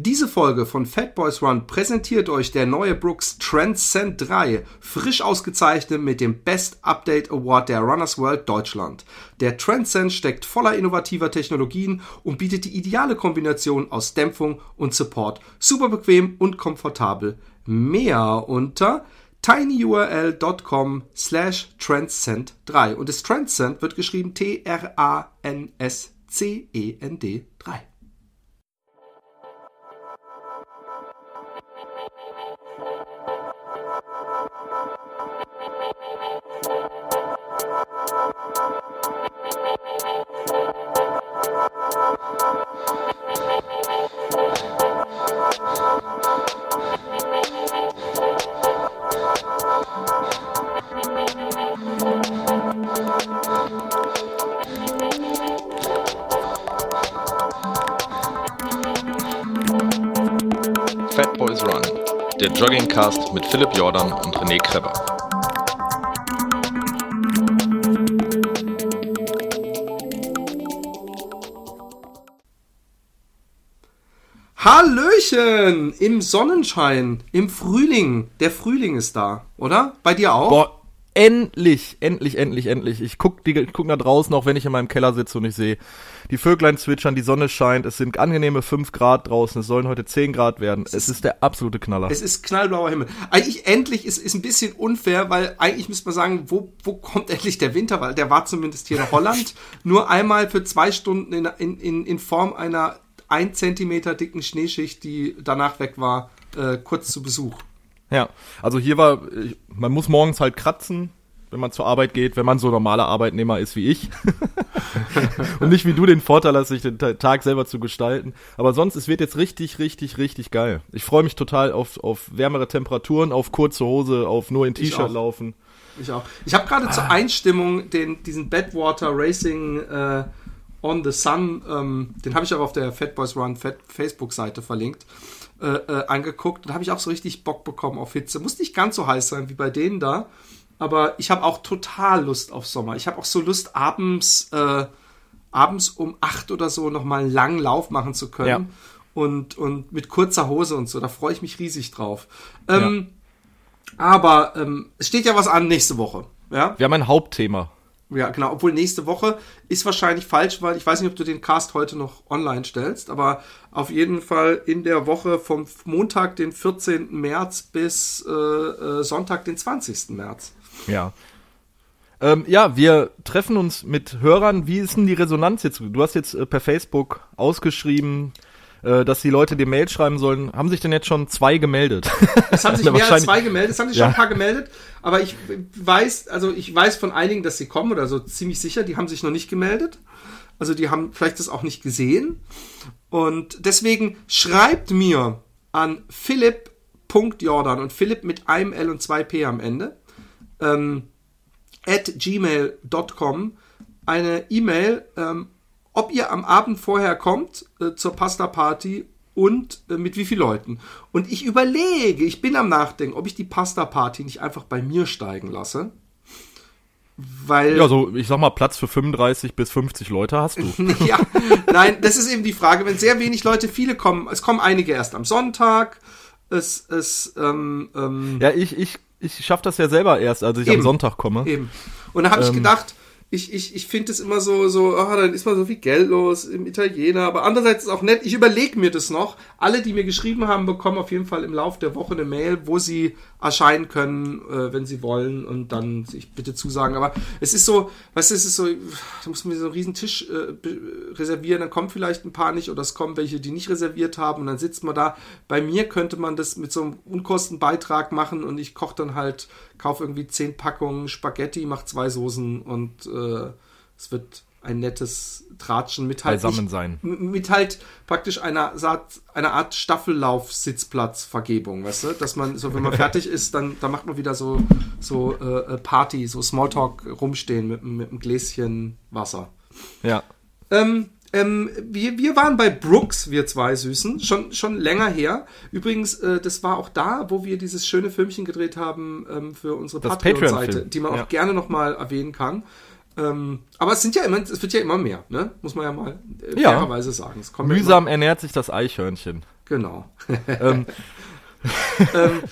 Diese Folge von Fat Boys Run präsentiert euch der neue Brooks Transcend 3, frisch ausgezeichnet mit dem Best Update Award der Runners World Deutschland. Der Transcend steckt voller innovativer Technologien und bietet die ideale Kombination aus Dämpfung und Support. Super bequem und komfortabel. Mehr unter tinyurl.com slash transcend 3 und das Transcend wird geschrieben T-R-A-N-S-C-E-N-D 3. Joggingcast mit Philipp Jordan und René Kreber. Hallöchen! Im Sonnenschein, im Frühling. Der Frühling ist da, oder? Bei dir auch? Boah, endlich, endlich, endlich, endlich. Ich guck, die, ich guck nach draußen, auch wenn ich in meinem Keller sitze und ich sehe, die Vöglein zwitschern, die Sonne scheint, es sind angenehme 5 Grad draußen, es sollen heute 10 Grad werden. Es, es ist, ist, der absolute Knaller. Es ist knallblauer Himmel. Eigentlich endlich ist, ist ein bisschen unfair, weil eigentlich müsste man sagen, wo, wo kommt endlich der Winter? Weil der war zumindest hier in Holland nur einmal für zwei Stunden in, in, in, in Form einer ein Zentimeter dicken Schneeschicht, die danach weg war, äh, kurz zu Besuch. Ja, also hier war, man muss morgens halt kratzen, wenn man zur Arbeit geht, wenn man so normaler Arbeitnehmer ist wie ich. und nicht wie du den Vorteil hast, sich den Tag selber zu gestalten. Aber sonst, es wird jetzt richtig, richtig, richtig geil. Ich freue mich total auf, auf wärmere Temperaturen, auf kurze Hose, auf nur in T-Shirt laufen. Ich auch. Ich habe gerade ah. zur Einstimmung den, diesen Badwater Racing äh, on the Sun, ähm, den habe ich auch auf der Fat Boys Run Facebook-Seite verlinkt, äh, äh, angeguckt. Da habe ich auch so richtig Bock bekommen auf Hitze. Muss nicht ganz so heiß sein wie bei denen da, aber ich habe auch total Lust auf Sommer. Ich habe auch so Lust, abends, äh, abends um acht oder so nochmal einen langen Lauf machen zu können. Ja. Und, und mit kurzer Hose und so. Da freue ich mich riesig drauf. Ähm, ja. Aber ähm, es steht ja was an nächste Woche. Ja? Wir haben ein Hauptthema. Ja, genau. Obwohl nächste Woche ist wahrscheinlich falsch, weil ich weiß nicht, ob du den Cast heute noch online stellst, aber auf jeden Fall in der Woche vom Montag, den 14. März bis äh, äh, Sonntag, den 20. März. Ja. Ähm, ja, wir treffen uns mit Hörern. Wie ist denn die Resonanz jetzt? Du hast jetzt äh, per Facebook ausgeschrieben, äh, dass die Leute dir Mail schreiben sollen. Haben sich denn jetzt schon zwei gemeldet? Es haben sich mehr als zwei gemeldet, es haben sich ja. schon ein paar gemeldet, aber ich weiß, also ich weiß von einigen, dass sie kommen oder so ziemlich sicher, die haben sich noch nicht gemeldet. Also die haben vielleicht das auch nicht gesehen. Und deswegen schreibt mir an philipp.jordan und Philipp mit einem L und zwei P am Ende ähm, at gmail.com eine E-Mail ähm, ob ihr am Abend vorher kommt äh, zur Pasta-Party und äh, mit wie vielen Leuten. Und ich überlege, ich bin am Nachdenken, ob ich die Pasta-Party nicht einfach bei mir steigen lasse. Weil. Ja, so, ich sag mal, Platz für 35 bis 50 Leute hast du. ja, nein, das ist eben die Frage. Wenn sehr wenig Leute, viele kommen, es kommen einige erst am Sonntag. Es, es, ähm, ähm, Ja, ich, ich, ich schaff das ja selber erst, als ich eben, am Sonntag komme. Eben. Und da habe ich ähm, gedacht, ich, ich, ich finde es immer so, so, ah, dann ist mal so viel Geld los im Italiener, aber andererseits ist es auch nett, ich überlege mir das noch. Alle, die mir geschrieben haben, bekommen auf jeden Fall im Laufe der Woche eine Mail, wo sie erscheinen können, äh, wenn sie wollen und dann sich bitte zusagen. Aber es ist so, weißt du, es ist so, da muss man so einen riesen Tisch äh, reservieren, dann kommen vielleicht ein paar nicht oder es kommen welche, die nicht reserviert haben und dann sitzt man da. Bei mir könnte man das mit so einem Unkostenbeitrag machen und ich koche dann halt kauf irgendwie zehn Packungen Spaghetti, mach zwei Soßen und äh, es wird ein nettes Tratschen mit halt beisammen sein. Mit halt praktisch einer, einer Art Staffellauf-Sitzplatzvergebung, weißt du? Dass man, so wenn man fertig ist, dann, dann macht man wieder so, so äh, äh, Party, so Smalltalk rumstehen mit, mit einem Gläschen Wasser. Ja. Ähm, ähm, wir, wir waren bei Brooks, wir zwei Süßen, schon, schon länger her. Übrigens, äh, das war auch da, wo wir dieses schöne Filmchen gedreht haben ähm, für unsere Patreon-Seite, Patreon die man ja. auch gerne nochmal erwähnen kann. Ähm, aber es sind ja immer, es wird ja immer mehr, ne? Muss man ja mal äh, fairerweise sagen. Mühsam ernährt sich das Eichhörnchen. Genau. ähm. ähm,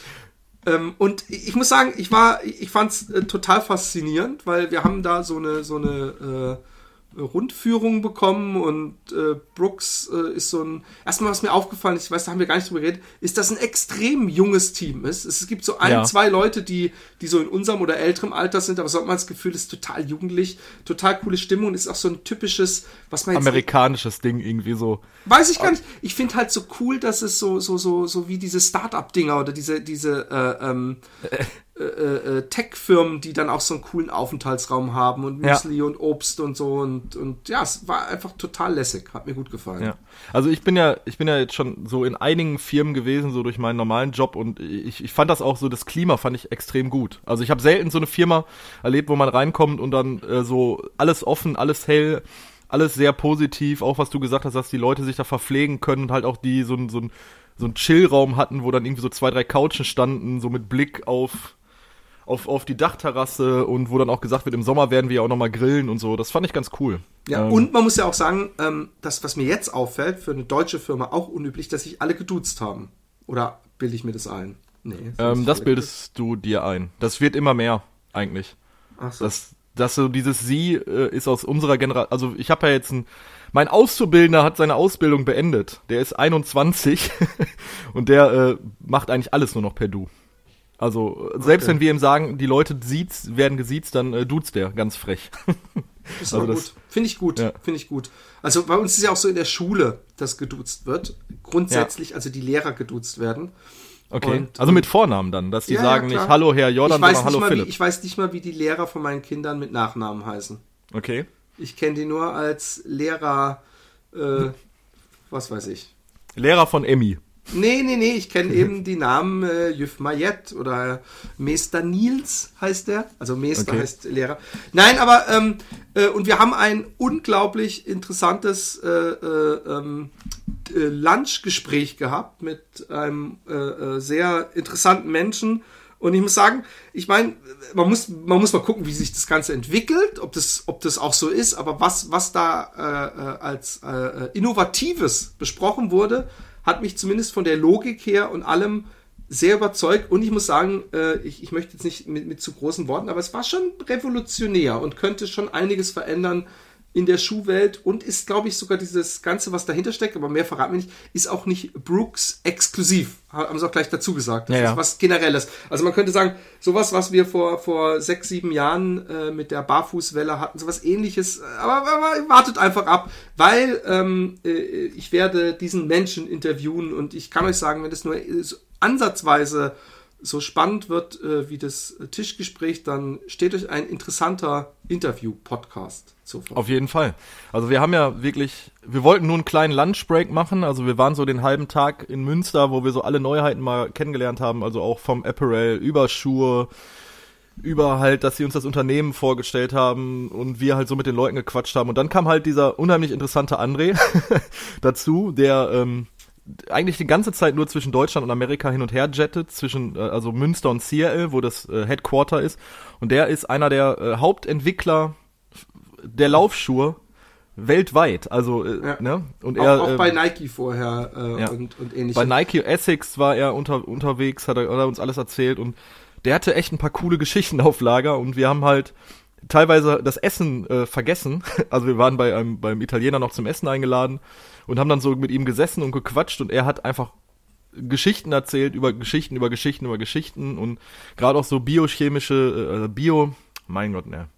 ähm, und ich muss sagen, ich war, ich fand es äh, total faszinierend, weil wir haben da so eine, so eine äh, Rundführung bekommen und äh, Brooks äh, ist so ein. Erstmal, was mir aufgefallen ist, ich weiß, da haben wir gar nicht drüber geredet, ist, dass ein extrem junges Team ist. Es gibt so ein, ja. zwei Leute, die, die so in unserem oder älterem Alter sind, aber so hat man das Gefühl, ist total jugendlich, total coole Stimmung und ist auch so ein typisches, was man jetzt. Amerikanisches Ding irgendwie so. Weiß ich gar nicht. Ich finde halt so cool, dass es so, so, so, so wie diese Start-up-Dinger oder diese, diese, äh, ähm, äh, äh, Tech-Firmen, die dann auch so einen coolen Aufenthaltsraum haben und Müsli ja. und Obst und so und, und ja, es war einfach total lässig, hat mir gut gefallen. Ja. Also ich bin ja, ich bin ja jetzt schon so in einigen Firmen gewesen, so durch meinen normalen Job und ich, ich fand das auch so, das Klima fand ich extrem gut. Also ich habe selten so eine Firma erlebt, wo man reinkommt und dann äh, so alles offen, alles hell, alles sehr positiv, auch was du gesagt hast, dass die Leute sich da verpflegen können und halt auch die so, so, so einen Chillraum hatten, wo dann irgendwie so zwei, drei Couchen standen, so mit Blick auf auf, auf die Dachterrasse und wo dann auch gesagt wird, im Sommer werden wir ja auch nochmal grillen und so. Das fand ich ganz cool. Ja, ähm, und man muss ja auch sagen, ähm, das, was mir jetzt auffällt, für eine deutsche Firma auch unüblich, dass sich alle geduzt haben. Oder bilde ich mir das ein? Nee. Das, ähm, das bildest du dir ein. Das wird immer mehr, eigentlich. Ach so. Das, dass so dieses Sie äh, ist aus unserer Generation, also ich habe ja jetzt ein, mein Auszubildender hat seine Ausbildung beendet. Der ist 21 und der äh, macht eigentlich alles nur noch per Du. Also, selbst okay. wenn wir ihm sagen, die Leute sieht's, werden gesiezt, dann äh, duzt der ganz frech. Ist also gut. Finde ich gut. Ja. Finde ich gut. Also bei uns ist ja auch so in der Schule, dass geduzt wird. Grundsätzlich, ja. also die Lehrer geduzt werden. Okay. Und, also mit Vornamen dann, dass die ja, sagen nicht Hallo Herr Jordan, sondern Hallo mal, Philipp. Wie, ich weiß nicht mal, wie die Lehrer von meinen Kindern mit Nachnamen heißen. Okay. Ich kenne die nur als Lehrer, äh, was weiß ich. Lehrer von Emmy. Nee, nee, nee, ich kenne eben die Namen äh, Jüf Mayet oder Meister Nils heißt der. Also Meister okay. heißt Lehrer. Nein, aber ähm, äh, und wir haben ein unglaublich interessantes äh, äh, ähm, äh, Lunchgespräch gehabt mit einem äh, äh, sehr interessanten Menschen. Und ich muss sagen, ich meine, man muss, man muss mal gucken, wie sich das Ganze entwickelt, ob das, ob das auch so ist, aber was, was da äh, als Innovatives besprochen wurde, hat mich zumindest von der Logik her und allem sehr überzeugt. Und ich muss sagen, äh, ich, ich möchte jetzt nicht mit, mit zu großen Worten, aber es war schon revolutionär und könnte schon einiges verändern in der Schuhwelt und ist, glaube ich, sogar dieses Ganze, was dahinter steckt, aber mehr verraten wir nicht, ist auch nicht Brooks exklusiv. Haben sie auch gleich dazu gesagt. Das ja, ist was Generelles. Also man könnte sagen, sowas, was wir vor, vor sechs, sieben Jahren äh, mit der Barfußwelle hatten, sowas ähnliches, aber, aber wartet einfach ab, weil ähm, äh, ich werde diesen Menschen interviewen und ich kann euch sagen, wenn das nur ansatzweise so spannend wird äh, wie das Tischgespräch, dann steht euch ein interessanter Interview-Podcast Verfügung. Auf jeden Fall. Also wir haben ja wirklich, wir wollten nur einen kleinen Lunchbreak machen. Also wir waren so den halben Tag in Münster, wo wir so alle Neuheiten mal kennengelernt haben. Also auch vom Apparel über Schuhe, über halt, dass sie uns das Unternehmen vorgestellt haben und wir halt so mit den Leuten gequatscht haben. Und dann kam halt dieser unheimlich interessante André dazu, der ähm, eigentlich die ganze Zeit nur zwischen Deutschland und Amerika hin und her jettet, zwischen äh, also Münster und Seattle, wo das äh, Headquarter ist. Und der ist einer der äh, Hauptentwickler der Laufschuhe weltweit. Also, äh, ja. ne? Und er, auch, auch bei ähm, Nike vorher äh, ja. und, und ähnliches. Bei Nike Essex war er unter, unterwegs, hat er, hat er uns alles erzählt und der hatte echt ein paar coole Geschichten auf Lager und wir haben halt teilweise das Essen äh, vergessen. Also wir waren bei einem, beim Italiener noch zum Essen eingeladen und haben dann so mit ihm gesessen und gequatscht und er hat einfach Geschichten erzählt über Geschichten über Geschichten über Geschichten und gerade auch so biochemische äh, Bio mein Gott ne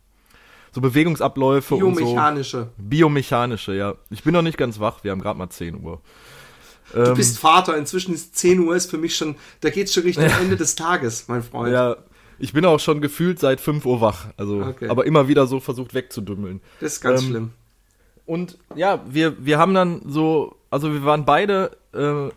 so Bewegungsabläufe biomechanische und so biomechanische ja ich bin noch nicht ganz wach wir haben gerade mal 10 Uhr Du ähm, bist Vater, inzwischen ist 10 Uhr, ist für mich schon, da geht's schon Richtung Ende des Tages, mein Freund. Ja, ich bin auch schon gefühlt seit 5 Uhr wach, also, okay. aber immer wieder so versucht wegzudümmeln. Das ist ganz ähm, schlimm. Und ja, wir, wir haben dann so, also wir waren beide, äh,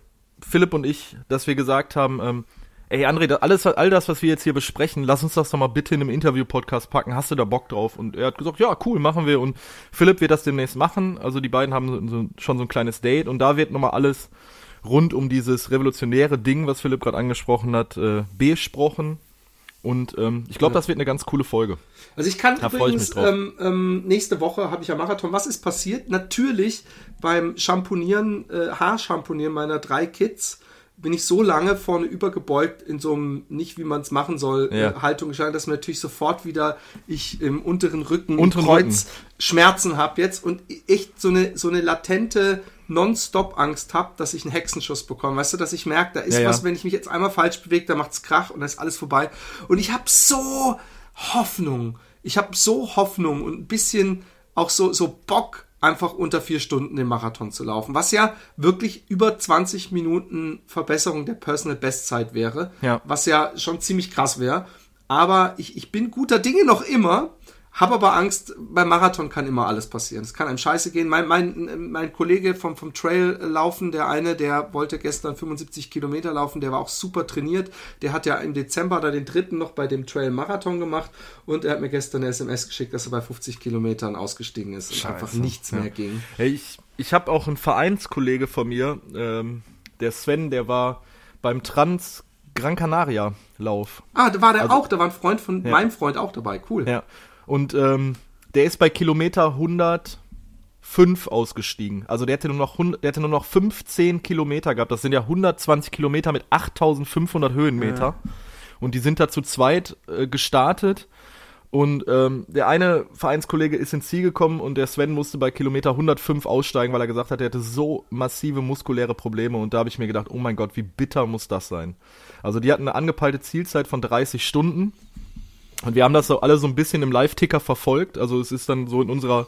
Philipp und ich, dass wir gesagt haben, ähm, ey André, alles, all das, was wir jetzt hier besprechen, lass uns das doch mal bitte in einem Interview-Podcast packen. Hast du da Bock drauf? Und er hat gesagt, ja, cool, machen wir. Und Philipp wird das demnächst machen. Also die beiden haben so, schon so ein kleines Date und da wird nochmal alles rund um dieses revolutionäre Ding, was Philipp gerade angesprochen hat, äh, besprochen. Und ähm, ich glaube, ja. das wird eine ganz coole Folge. Also ich kann da übrigens, ähm, ähm, nächste Woche habe ich ja Marathon. Was ist passiert? Natürlich beim Shampoonieren, äh, Haarschamponieren meiner drei Kids bin ich so lange vorne übergebeugt in so einem nicht wie man es machen soll ja. äh, Haltung geschlagen, dass mir natürlich sofort wieder ich im unteren Rücken unteren Kreuz Rücken. Schmerzen habe jetzt und echt so eine so eine latente nonstop Angst habe, dass ich einen Hexenschuss bekomme. Weißt du, dass ich merke, da ist ja, was, ja. wenn ich mich jetzt einmal falsch bewege, da macht's Krach und dann ist alles vorbei. Und ich habe so Hoffnung. Ich habe so Hoffnung und ein bisschen auch so, so Bock, einfach unter vier Stunden den Marathon zu laufen. Was ja wirklich über 20 Minuten Verbesserung der Personal Bestzeit wäre. Ja. Was ja schon ziemlich krass wäre. Aber ich, ich bin guter Dinge noch immer. Hab aber Angst, beim Marathon kann immer alles passieren. Es kann einem scheiße gehen. Mein, mein, mein Kollege vom, vom Trail laufen, der eine, der wollte gestern 75 Kilometer laufen, der war auch super trainiert. Der hat ja im Dezember da den dritten noch bei dem Trail Marathon gemacht und er hat mir gestern eine SMS geschickt, dass er bei 50 Kilometern ausgestiegen ist scheiße. und einfach nichts ja. mehr ging. Hey, ich ich habe auch einen Vereinskollege von mir, ähm, der Sven, der war beim Trans Gran Canaria Lauf. Ah, da war der also, auch, da war ein Freund von ja. meinem Freund auch dabei, cool. Ja. Und ähm, der ist bei Kilometer 105 ausgestiegen. Also der hätte nur noch, 100, der hätte nur noch 15 Kilometer gehabt. Das sind ja 120 Kilometer mit 8500 Höhenmeter. Ja. Und die sind da zu zweit äh, gestartet. Und ähm, der eine Vereinskollege ist ins Ziel gekommen und der Sven musste bei Kilometer 105 aussteigen, weil er gesagt hat, er hätte so massive muskuläre Probleme. Und da habe ich mir gedacht, oh mein Gott, wie bitter muss das sein. Also die hatten eine angepeilte Zielzeit von 30 Stunden. Und wir haben das so alle so ein bisschen im Live-Ticker verfolgt. Also es ist dann so in unserer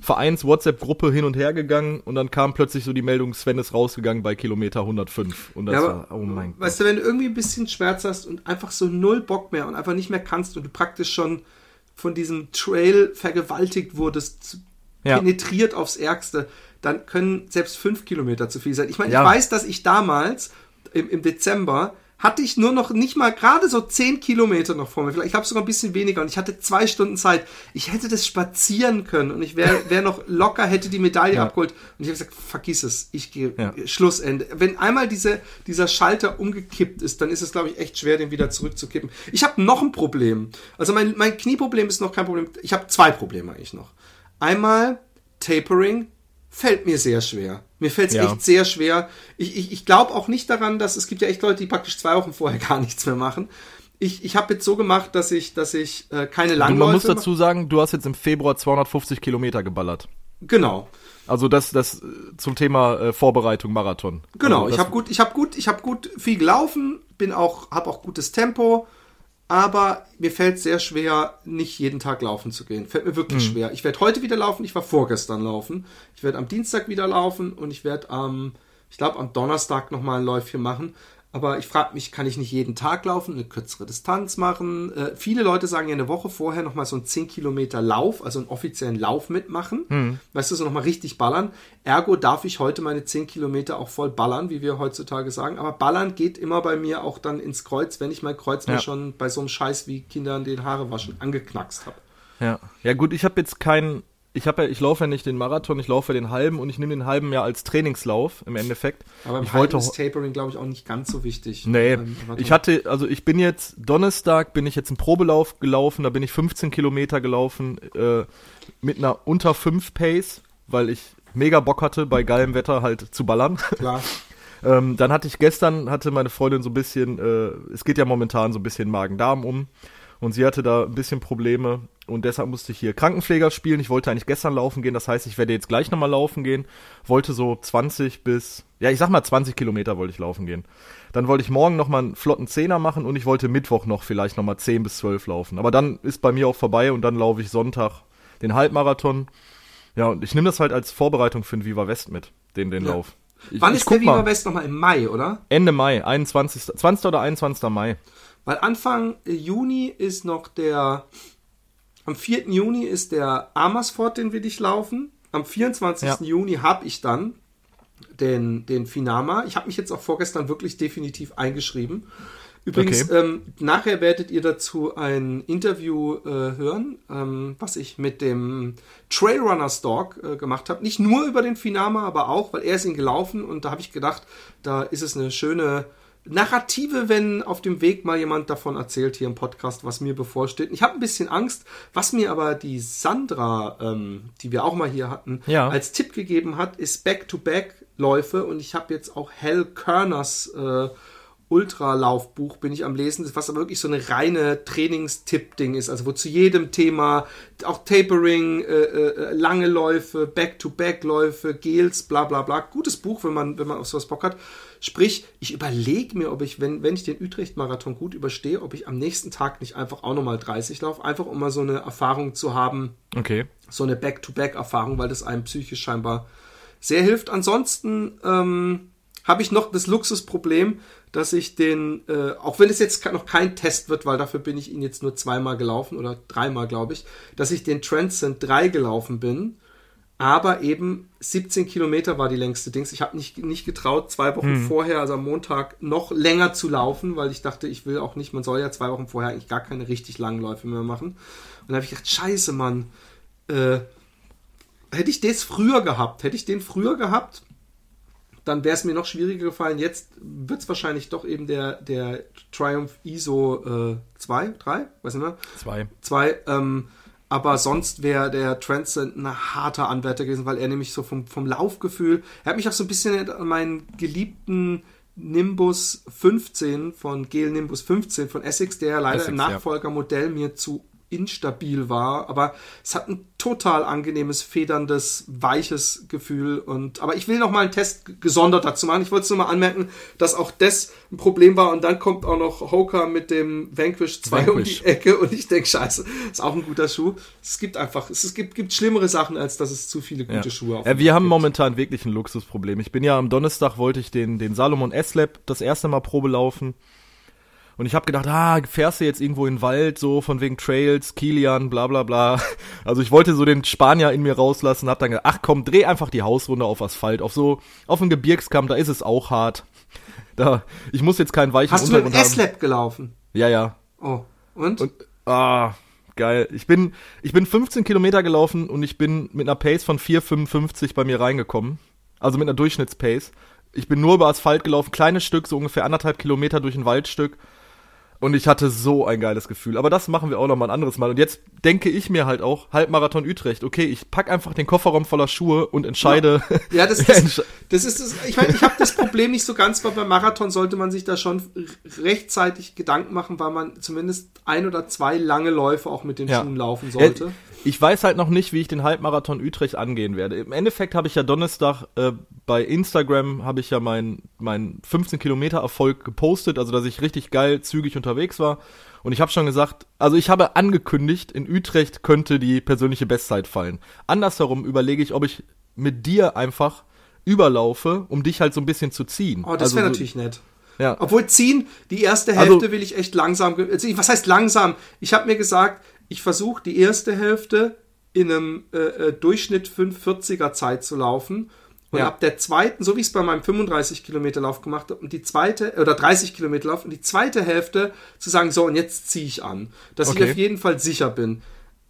Vereins-WhatsApp-Gruppe hin und her gegangen und dann kam plötzlich so die Meldung, Sven ist rausgegangen bei Kilometer 105. Und das ja, war, oh mein Gott. Weißt du, wenn du irgendwie ein bisschen Schmerz hast und einfach so null Bock mehr und einfach nicht mehr kannst und du praktisch schon von diesem Trail vergewaltigt wurdest, ja. penetriert aufs Ärgste, dann können selbst fünf Kilometer zu viel sein. Ich meine, ja. ich weiß, dass ich damals im, im Dezember hatte ich nur noch nicht mal gerade so zehn Kilometer noch vor mir. Vielleicht habe sogar ein bisschen weniger und ich hatte zwei Stunden Zeit. Ich hätte das spazieren können und ich wäre wär noch locker, hätte die Medaille ja. abgeholt. Und ich habe gesagt, vergiss es, ich gehe ja. Schlussende. Wenn einmal diese, dieser Schalter umgekippt ist, dann ist es, glaube ich, echt schwer, den wieder zurückzukippen. Ich habe noch ein Problem. Also mein, mein Knieproblem ist noch kein Problem. Ich habe zwei Probleme eigentlich noch. Einmal Tapering, fällt mir sehr schwer. Mir fällt es ja. echt sehr schwer. Ich, ich, ich glaube auch nicht daran, dass es gibt ja echt Leute, die praktisch zwei Wochen vorher gar nichts mehr machen. Ich, ich habe jetzt so gemacht, dass ich, dass ich äh, keine Langläufe. Man muss dazu sagen, du hast jetzt im Februar 250 Kilometer geballert. Genau. Also das, das äh, zum Thema äh, Vorbereitung Marathon. Genau. Also ich habe gut, ich habe gut, ich habe gut viel gelaufen, bin auch, habe auch gutes Tempo aber mir fällt sehr schwer, nicht jeden Tag laufen zu gehen. Fällt mir wirklich mhm. schwer. Ich werde heute wieder laufen, ich war vorgestern laufen. Ich werde am Dienstag wieder laufen und ich werde am, ich glaube, am Donnerstag nochmal ein Läufchen machen. Aber ich frage mich, kann ich nicht jeden Tag laufen, eine kürzere Distanz machen? Äh, viele Leute sagen ja eine Woche vorher nochmal so einen 10 Kilometer Lauf, also einen offiziellen Lauf mitmachen. Mhm. Weißt du, so nochmal richtig ballern. Ergo darf ich heute meine 10 Kilometer auch voll ballern, wie wir heutzutage sagen. Aber ballern geht immer bei mir auch dann ins Kreuz, wenn ich mein Kreuz ja. mir schon bei so einem Scheiß wie Kindern den Haare waschen angeknackst habe. Ja. ja gut, ich habe jetzt keinen ich habe ja, ich laufe ja nicht den Marathon, ich laufe den halben und ich nehme den halben ja als Trainingslauf im Endeffekt. Aber im ich wollte ist Tapering, glaube ich, auch nicht ganz so wichtig. Nee, ich hatte, also ich bin jetzt, Donnerstag bin ich jetzt einen Probelauf gelaufen, da bin ich 15 Kilometer gelaufen äh, mit einer unter 5 Pace, weil ich mega Bock hatte, bei geilem Wetter halt zu ballern. Klar. ähm, dann hatte ich gestern, hatte meine Freundin so ein bisschen, äh, es geht ja momentan so ein bisschen Magen-Darm um und sie hatte da ein bisschen Probleme und deshalb musste ich hier Krankenpfleger spielen. Ich wollte eigentlich gestern laufen gehen, das heißt, ich werde jetzt gleich nochmal laufen gehen. Wollte so 20 bis, ja, ich sag mal 20 Kilometer wollte ich laufen gehen. Dann wollte ich morgen nochmal einen flotten Zehner machen und ich wollte Mittwoch noch vielleicht nochmal 10 bis 12 laufen. Aber dann ist bei mir auch vorbei und dann laufe ich Sonntag den Halbmarathon. Ja, und ich nehme das halt als Vorbereitung für den Viva West mit, den, den ja. Lauf. Ich, Wann ich ist der Viva mal. West nochmal? Im Mai, oder? Ende Mai, 21. 20. oder 21. Mai. Weil Anfang Juni ist noch der, am 4. Juni ist der Amersfoort, den will ich laufen. Am 24. Ja. Juni habe ich dann den, den Finama. Ich habe mich jetzt auch vorgestern wirklich definitiv eingeschrieben. Übrigens, okay. ähm, nachher werdet ihr dazu ein Interview äh, hören, ähm, was ich mit dem Trailrunner Stork äh, gemacht habe. Nicht nur über den Finama, aber auch, weil er ist ihn gelaufen und da habe ich gedacht, da ist es eine schöne Narrative, wenn auf dem Weg mal jemand davon erzählt hier im Podcast, was mir bevorsteht. Ich habe ein bisschen Angst, was mir aber die Sandra, ähm, die wir auch mal hier hatten, Ja. als Tipp gegeben hat, ist Back-to-Back-Läufe und ich habe jetzt auch Hal Körners äh, Ultralaufbuch bin ich am lesen, was aber wirklich so eine reine Trainingstipp-Ding ist, also wo zu jedem Thema auch Tapering, äh, äh, lange Läufe, Back-to-Back-Läufe, Gels, bla bla bla. Gutes Buch, wenn man, wenn man auf sowas Bock hat. Sprich, ich überlege mir, ob ich, wenn, wenn ich den Utrecht-Marathon gut überstehe, ob ich am nächsten Tag nicht einfach auch nochmal 30 laufe, einfach um mal so eine Erfahrung zu haben, Okay. so eine Back-to-Back-Erfahrung, weil das einem psychisch scheinbar sehr hilft. Ansonsten ähm, habe ich noch das Luxusproblem, dass ich den, äh, auch wenn es jetzt noch kein Test wird, weil dafür bin ich ihn jetzt nur zweimal gelaufen oder dreimal, glaube ich, dass ich den Transcend 3 gelaufen bin. Aber eben 17 Kilometer war die längste Dings. Ich habe nicht, nicht getraut, zwei Wochen vorher, also am Montag, noch länger zu laufen, weil ich dachte, ich will auch nicht, man soll ja zwei Wochen vorher eigentlich gar keine richtig langen Läufe mehr machen. Und da habe ich gedacht, scheiße, Mann, äh, hätte ich das früher gehabt, hätte ich den früher gehabt, dann wäre es mir noch schwieriger gefallen. Jetzt wird es wahrscheinlich doch eben der, der Triumph ISO 2, 3, weiß nicht mehr, Zwei. 2. Ähm, aber sonst wäre der Transcend ein harter Anwärter gewesen, weil er nämlich so vom, vom Laufgefühl, er hat mich auch so ein bisschen an meinen geliebten Nimbus 15 von Gel Nimbus 15 von Essex, der ja leider Essex, im ja. Nachfolgermodell mir zu instabil war, aber es hat ein total angenehmes, federndes, weiches Gefühl und aber ich will noch mal einen Test gesondert dazu machen. Ich wollte es nur mal anmerken, dass auch das ein Problem war und dann kommt auch noch Hoka mit dem Vanquish 2 um Vanquish. die Ecke und ich denke, scheiße, ist auch ein guter Schuh. Es gibt einfach, es gibt, gibt schlimmere Sachen, als dass es zu viele gute Ja. Schuhe auf Ja, wir haben gibt. momentan wirklich ein Luxusproblem. Ich bin ja am Donnerstag wollte ich den, den Salomon S-Lab das erste Mal Probe laufen. Und ich habe gedacht, ah, fährst du jetzt irgendwo in den Wald, so von wegen Trails, Kilian, bla bla bla. Also ich wollte so den Spanier in mir rauslassen, hab dann gedacht, ach komm, dreh einfach die Hausrunde auf Asphalt, auf so, auf dem Gebirgskamm, da ist es auch hart. Da, ich muss jetzt keinen weichen Hast du mit Untergrund. S-Lab gelaufen? Ja, ja. Oh, und? Und, ah, geil. Ich bin, ich bin 15 Kilometer gelaufen und ich bin mit einer Pace von 4,55 bei mir reingekommen. Also mit einer Durchschnittspace. Ich bin nur über Asphalt gelaufen, kleines Stück, so ungefähr anderthalb Kilometer durch ein Waldstück. Und ich hatte so ein geiles Gefühl. Aber das machen wir auch noch mal ein anderes Mal. Und jetzt denke ich mir halt auch, Halbmarathon Utrecht, okay, ich pack einfach den Kofferraum voller Schuhe und entscheide. Ja, das, das, das ist das. Ich meine, ich habe das Problem nicht so ganz, weil beim Marathon sollte man sich da schon rechtzeitig Gedanken machen, weil man zumindest ein oder zwei lange Läufe auch mit den Ja. Schuhen laufen sollte. Ich weiß halt noch nicht, wie ich den Halbmarathon Utrecht angehen werde. Im Endeffekt habe ich ja Donnerstag äh, bei Instagram habe ich ja meinen mein 15 Kilometer Erfolg gepostet, also dass ich richtig geil zügig unterwegs war. Und ich habe schon gesagt, also ich habe angekündigt, in Utrecht könnte die persönliche Bestzeit fallen. Andersherum überlege ich, ob ich mit dir einfach überlaufe, um dich halt so ein bisschen zu ziehen. Oh, das Also wäre so- natürlich nett. Ja. Obwohl ziehen, die erste Also- Hälfte will ich echt langsam. Also, was heißt langsam? Ich habe mir gesagt, ich versuche die erste Hälfte in einem äh, äh, Durchschnitt 540er Zeit zu laufen. Und Ja. ab der zweiten, so wie ich es bei meinem 35 Kilometer Lauf gemacht habe, und die zweite, oder 30 Kilometer Lauf, und die zweite Hälfte zu sagen, so, und jetzt ziehe ich an. Dass Okay. ich auf jeden Fall sicher bin.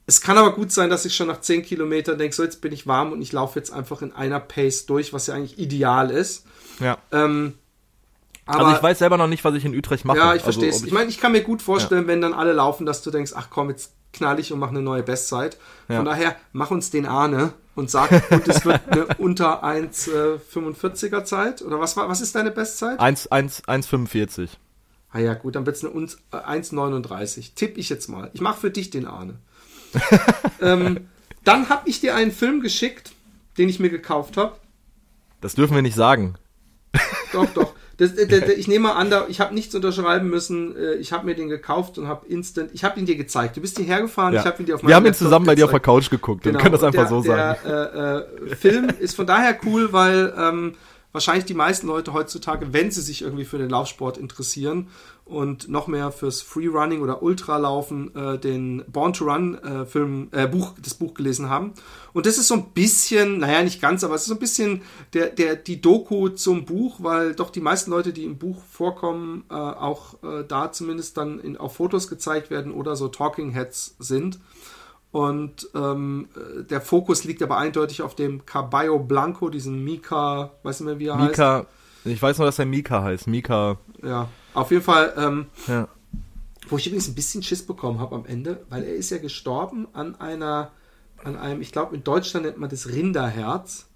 Es kann aber gut sein, dass ich schon nach 10 Kilometern denke, so, jetzt bin ich warm und ich laufe jetzt einfach in einer Pace durch, was ja eigentlich ideal ist. Ja. Ähm, Also ich weiß selber noch nicht, was ich in Utrecht mache. ja, ich also, verstehe es. ob ich meine, ich kann mir gut vorstellen, wenn dann alle laufen, dass du denkst, ach komm, jetzt knall ich und mache eine neue Bestzeit. Ja. Von daher, mach uns den Ahne und sag, gut, es wird eine unter 1,45er Zeit. Oder was war, was ist deine Bestzeit? 1, 1, 1,45. Ah ja, gut, dann wird es eine uns- äh, 1,39. Tipp ich jetzt mal. Ich mache für dich den Ahne. ähm, dann habe ich dir einen Film geschickt, den ich mir gekauft habe. Das dürfen wir nicht sagen. Doch, doch. Das, äh, der, der, ich nehme mal an, da, ich habe nichts unterschreiben müssen. Äh, Ich habe mir den gekauft und habe instant. Ich habe ihn dir gezeigt. Du bist hierher gefahren. Ja. Ich habe ihn dir auf wir haben ihn zusammen bei dir auf der. Couch geguckt. Genau. Wir können das einfach der, so sagen. Der äh, äh, Film ist von daher cool, weil ähm, wahrscheinlich die meisten Leute heutzutage, wenn sie sich irgendwie für den Laufsport interessieren und noch mehr fürs Freerunning oder Ultralaufen, äh, den Born to Run äh, Film, äh, Buch, das Buch gelesen haben. Und das ist so ein bisschen, naja, nicht ganz, aber es ist so ein bisschen der, der, die Doku zum Buch, weil doch die meisten Leute, die im Buch vorkommen, äh, auch äh, da zumindest dann in, auf Fotos gezeigt werden oder so Talking Heads sind. Und ähm, äh, der Fokus liegt aber eindeutig auf dem Caballo Blanco, diesen Mika, weiß nicht mehr wie er heißt. Mika, Ich weiß nur, dass er Mika heißt. Mika. Ja, auf jeden Fall. Ähm, ja. Wo ich übrigens ein bisschen Schiss bekommen habe am Ende, weil er ist ja gestorben an einer, an einem, ich glaube in Deutschland nennt man das Rinderherz.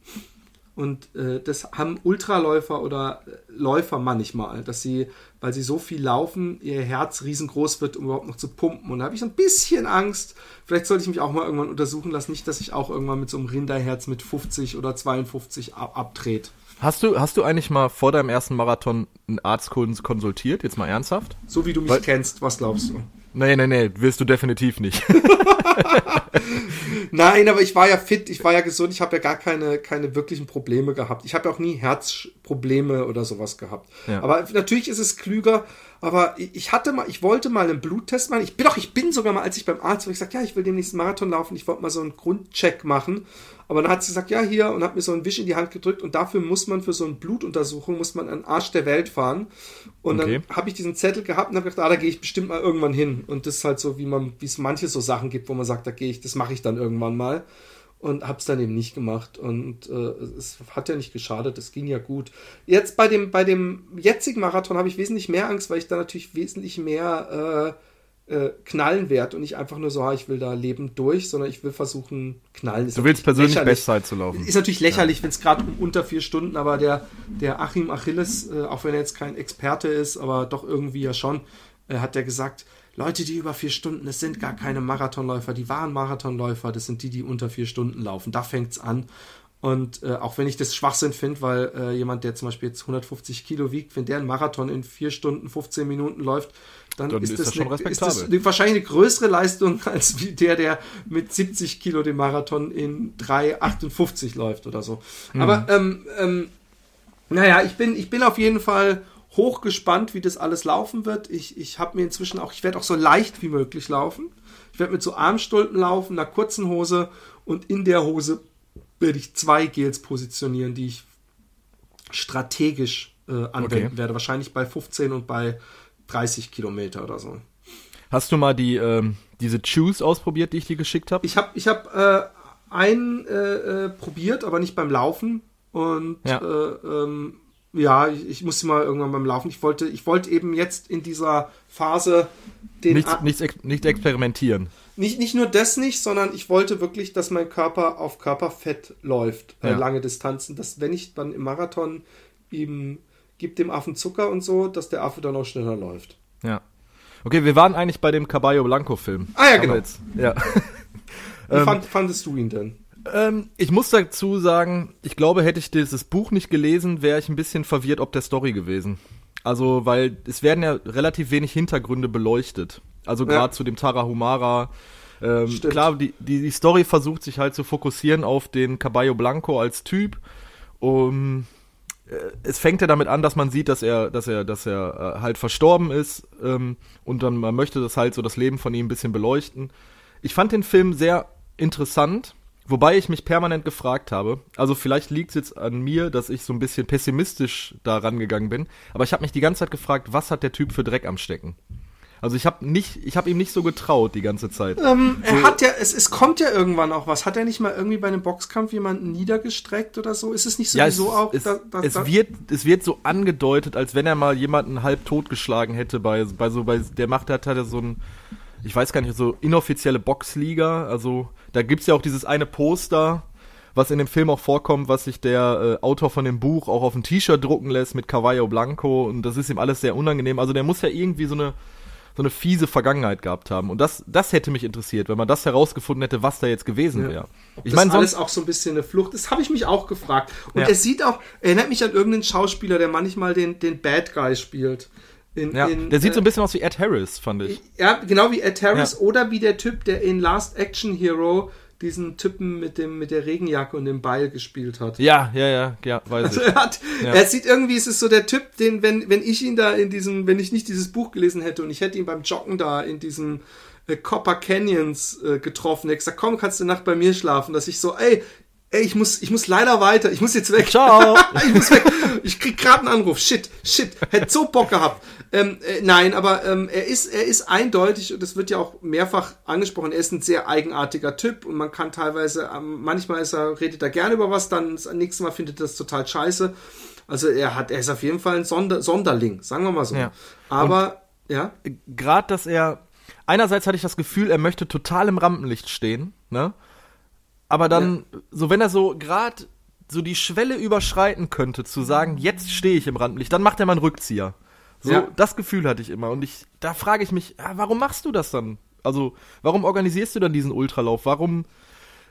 Und äh, das haben Ultraläufer oder äh, Läufer manchmal, dass sie, weil sie so viel laufen, ihr Herz riesengroß wird, um überhaupt noch zu pumpen. Und da habe ich ein bisschen Angst. Vielleicht sollte ich mich auch mal irgendwann untersuchen lassen, nicht, dass ich auch irgendwann mit so einem Rinderherz mit 50 oder 52 ab abdreht. Hast du, hast du eigentlich mal vor deinem ersten Marathon einen Arzt konsultiert? Jetzt mal ernsthaft? So wie du mich Weil, kennst, was glaubst du? Nee, nee, nee, wirst du definitiv nicht. Nein, aber ich war ja fit, ich war ja gesund, ich habe ja gar keine, keine wirklichen Probleme gehabt. Ich habe ja auch nie Herzprobleme oder sowas gehabt. Ja. Aber natürlich ist es klüger, aber ich hatte mal, ich wollte mal einen Bluttest machen. Ich bin doch, ich bin sogar mal, als ich beim Arzt war, ich gesagt, ja, ich will demnächst einen Marathon laufen, ich wollte mal so einen Grundcheck machen. Aber dann hat sie gesagt, ja, hier, und hat mir so einen Wisch in die Hand gedrückt und dafür muss man für so eine Blutuntersuchung, muss man an den Arsch der Welt fahren. Und okay. dann habe ich diesen Zettel gehabt und habe gedacht, ah, da gehe ich bestimmt mal irgendwann hin. Und das ist halt so, wie man, wie es manche so Sachen gibt, wo man sagt, da gehe ich, das mache ich dann irgendwann mal. Und habe es dann eben nicht gemacht. Und äh, es hat ja nicht geschadet, es ging ja gut. Jetzt bei dem, bei dem jetzigen Marathon habe ich wesentlich mehr Angst, weil ich da natürlich wesentlich mehr äh, äh, knallen wert und nicht einfach nur so, ah, ich will da leben durch, sondern ich will versuchen, knallen. Ist du willst persönlich Bestzeit zu laufen. Ist natürlich lächerlich, ja. wenn es gerade um unter vier Stunden, aber der, der Achim Achilles, äh, auch wenn er jetzt kein Experte ist, aber doch irgendwie ja schon, äh, hat der gesagt, Leute, die über vier Stunden, das sind gar keine Marathonläufer, die waren Marathonläufer, das sind die, die unter vier Stunden laufen. Da fängt's an. Und äh, auch wenn ich das Schwachsinn finde, weil äh, jemand, der zum Beispiel jetzt 150 Kilo wiegt, wenn der einen Marathon in 4 Stunden 15 Minuten läuft, dann, dann ist, ist, das, das eine, ist das eine, wahrscheinlich eine größere Leistung als wie der, der mit 70 Kilo den Marathon in 3,58 läuft oder so. Mhm. Aber ähm, ähm, naja, ich bin, ich bin auf jeden Fall hochgespannt, wie das alles laufen wird. Ich, ich habe mir inzwischen auch, ich werde auch so leicht wie möglich laufen. Ich werde mit so Armstulpen laufen, einer kurzen Hose und in der Hose werde ich zwei Gels positionieren, die ich strategisch äh, anwenden okay. werde. Wahrscheinlich bei 15 und bei 30 Kilometer oder so. Hast du mal die ähm, diese Choose ausprobiert, die ich dir geschickt habe? Ich habe ich hab, äh, einen äh, äh, probiert, aber nicht beim Laufen. Und ja, äh, ähm, ja ich, ich, musste mal irgendwann beim Laufen. Ich wollte, ich wollte eben jetzt in dieser Phase den. Nicht, nicht, nicht experimentieren nicht, nicht nur das nicht, sondern ich wollte wirklich, dass mein Körper auf Körperfett läuft, äh, ja. lange Distanzen. Dass wenn ich dann im Marathon ihm gebe dem Affen Zucker und so, dass der Affe dann auch schneller läuft. Ja. Okay, wir waren eigentlich bei dem Caballo Blanco Film. Ah ja, genau. Jetzt, ja. Wie ähm, fand, fandest du ihn denn? Ähm, ich muss dazu sagen, ich glaube, hätte ich dieses Buch nicht gelesen, wäre ich ein bisschen verwirrt ob der Story gewesen. Also, weil es werden ja relativ wenig Hintergründe beleuchtet. Also gerade ja. zu dem Tarahumara. Ähm, klar, die, die, die Story versucht sich halt zu fokussieren auf den Caballo Blanco als Typ. Um, äh, es fängt ja damit an, dass man sieht, dass er, dass er, dass er äh, halt verstorben ist ähm, und dann man möchte das halt so das Leben von ihm ein bisschen beleuchten. Ich fand den Film sehr interessant, wobei ich mich permanent gefragt habe. Also vielleicht liegt es jetzt an mir, dass ich so ein bisschen pessimistisch da rangegangen bin, aber ich habe mich die ganze Zeit gefragt, was hat der Typ für Dreck am Stecken? Also ich habe nicht, ich habe ihm nicht so getraut die ganze Zeit. Ähm, er so. hat ja, es, es kommt ja irgendwann auch was. Hat er nicht mal irgendwie bei einem Boxkampf jemanden niedergestreckt oder so? Ist es nicht sowieso ja, es, auch? Es, da, da, es da? wird, es wird so angedeutet, als wenn er mal jemanden halb totgeschlagen hätte bei, bei so, bei der Macht hat, hat er so ein, ich weiß gar nicht, so inoffizielle Boxliga. Also da gibt's ja auch dieses eine Poster, was in dem Film auch vorkommt, was sich der äh, Autor von dem Buch auch auf ein T-Shirt drucken lässt mit Cavallo Blanco und das ist ihm alles sehr unangenehm. Also der muss ja irgendwie so eine so eine fiese Vergangenheit gehabt haben. Und das, das hätte mich interessiert, wenn man das herausgefunden hätte, was da jetzt gewesen wäre. Ja. Ich meine, alles auch so ein bisschen eine Flucht. Das habe ich mich auch gefragt. Und ja. es sieht auch, erinnert mich an irgendeinen Schauspieler, der manchmal den, den Bad Guy spielt. In, ja, in, der sieht so ein äh, bisschen aus wie Ed Harris, fand ich. Ja, genau wie Ed Harris ja. oder wie der Typ, der in Last Action Hero diesen Typen mit dem mit der Regenjacke und dem Beil gespielt hat. Ja, ja, ja, ja, weiß also ich. Er, hat, ja. er sieht irgendwie, es ist so der Typ, den wenn wenn ich ihn da in diesem, wenn ich nicht dieses Buch gelesen hätte und ich hätte ihn beim Joggen da in diesem äh, Copper Canyons äh, getroffen, er hat gesagt, komm, kannst du Nacht bei mir schlafen, dass ich so, ey, ey, ich muss, ich muss leider weiter, ich muss jetzt weg. Ciao. ich muss weg. Ich krieg gerade einen Anruf. Shit, shit. Hätte so Bock gehabt. Ähm, äh, nein, aber ähm, er ist, er ist eindeutig und es wird ja auch mehrfach angesprochen. Er ist ein sehr eigenartiger Typ und man kann teilweise, ähm, manchmal ist er, redet er gerne über was, dann das nächste Mal findet er das total scheiße. Also er hat, er ist auf jeden Fall ein Sonder, Sonderling, sagen wir mal so. Ja. Aber, Und ja. Gerade, dass er, einerseits hatte ich das Gefühl, er möchte total im Rampenlicht stehen, ne? Aber dann, ja. so wenn er so gerade so die Schwelle überschreiten könnte, zu sagen, jetzt stehe ich im Rampenlicht, dann macht er mal einen Rückzieher. So, ja. das Gefühl hatte ich immer. Und ich, da frage ich mich, ja, warum machst du das dann? Also, warum organisierst du dann diesen Ultralauf? Warum,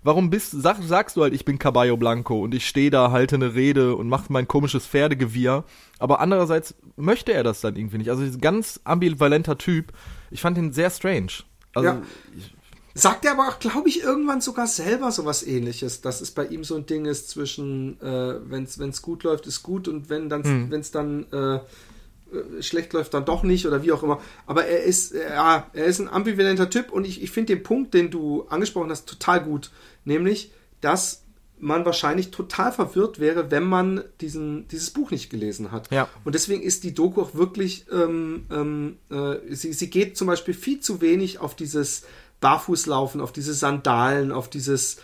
warum bist, sag, sagst du halt, ich bin Caballo Blanco und ich stehe da, halte eine Rede und mache mein komisches Pferdegewirr. Aber andererseits möchte er das dann irgendwie nicht. Also, ein ganz ambivalenter Typ. Ich fand ihn sehr strange. Also, ja. ich, Sagt er aber auch, glaube ich, irgendwann sogar selber sowas ähnliches, dass es bei ihm so ein Ding ist zwischen, äh, wenn es gut läuft, ist gut und wenn dann, hm. wenn es dann äh, äh, schlecht läuft dann doch nicht oder wie auch immer. Aber er ist, ja, er ist ein ambivalenter Typ und ich, ich finde den Punkt, den du angesprochen hast, total gut. Nämlich, dass man wahrscheinlich total verwirrt wäre, wenn man diesen, dieses Buch nicht gelesen hat. Ja. Und deswegen ist die Doku auch wirklich, ähm, ähm, äh, sie, sie geht zum Beispiel viel zu wenig auf dieses Barfußlaufen, auf diese Sandalen, auf dieses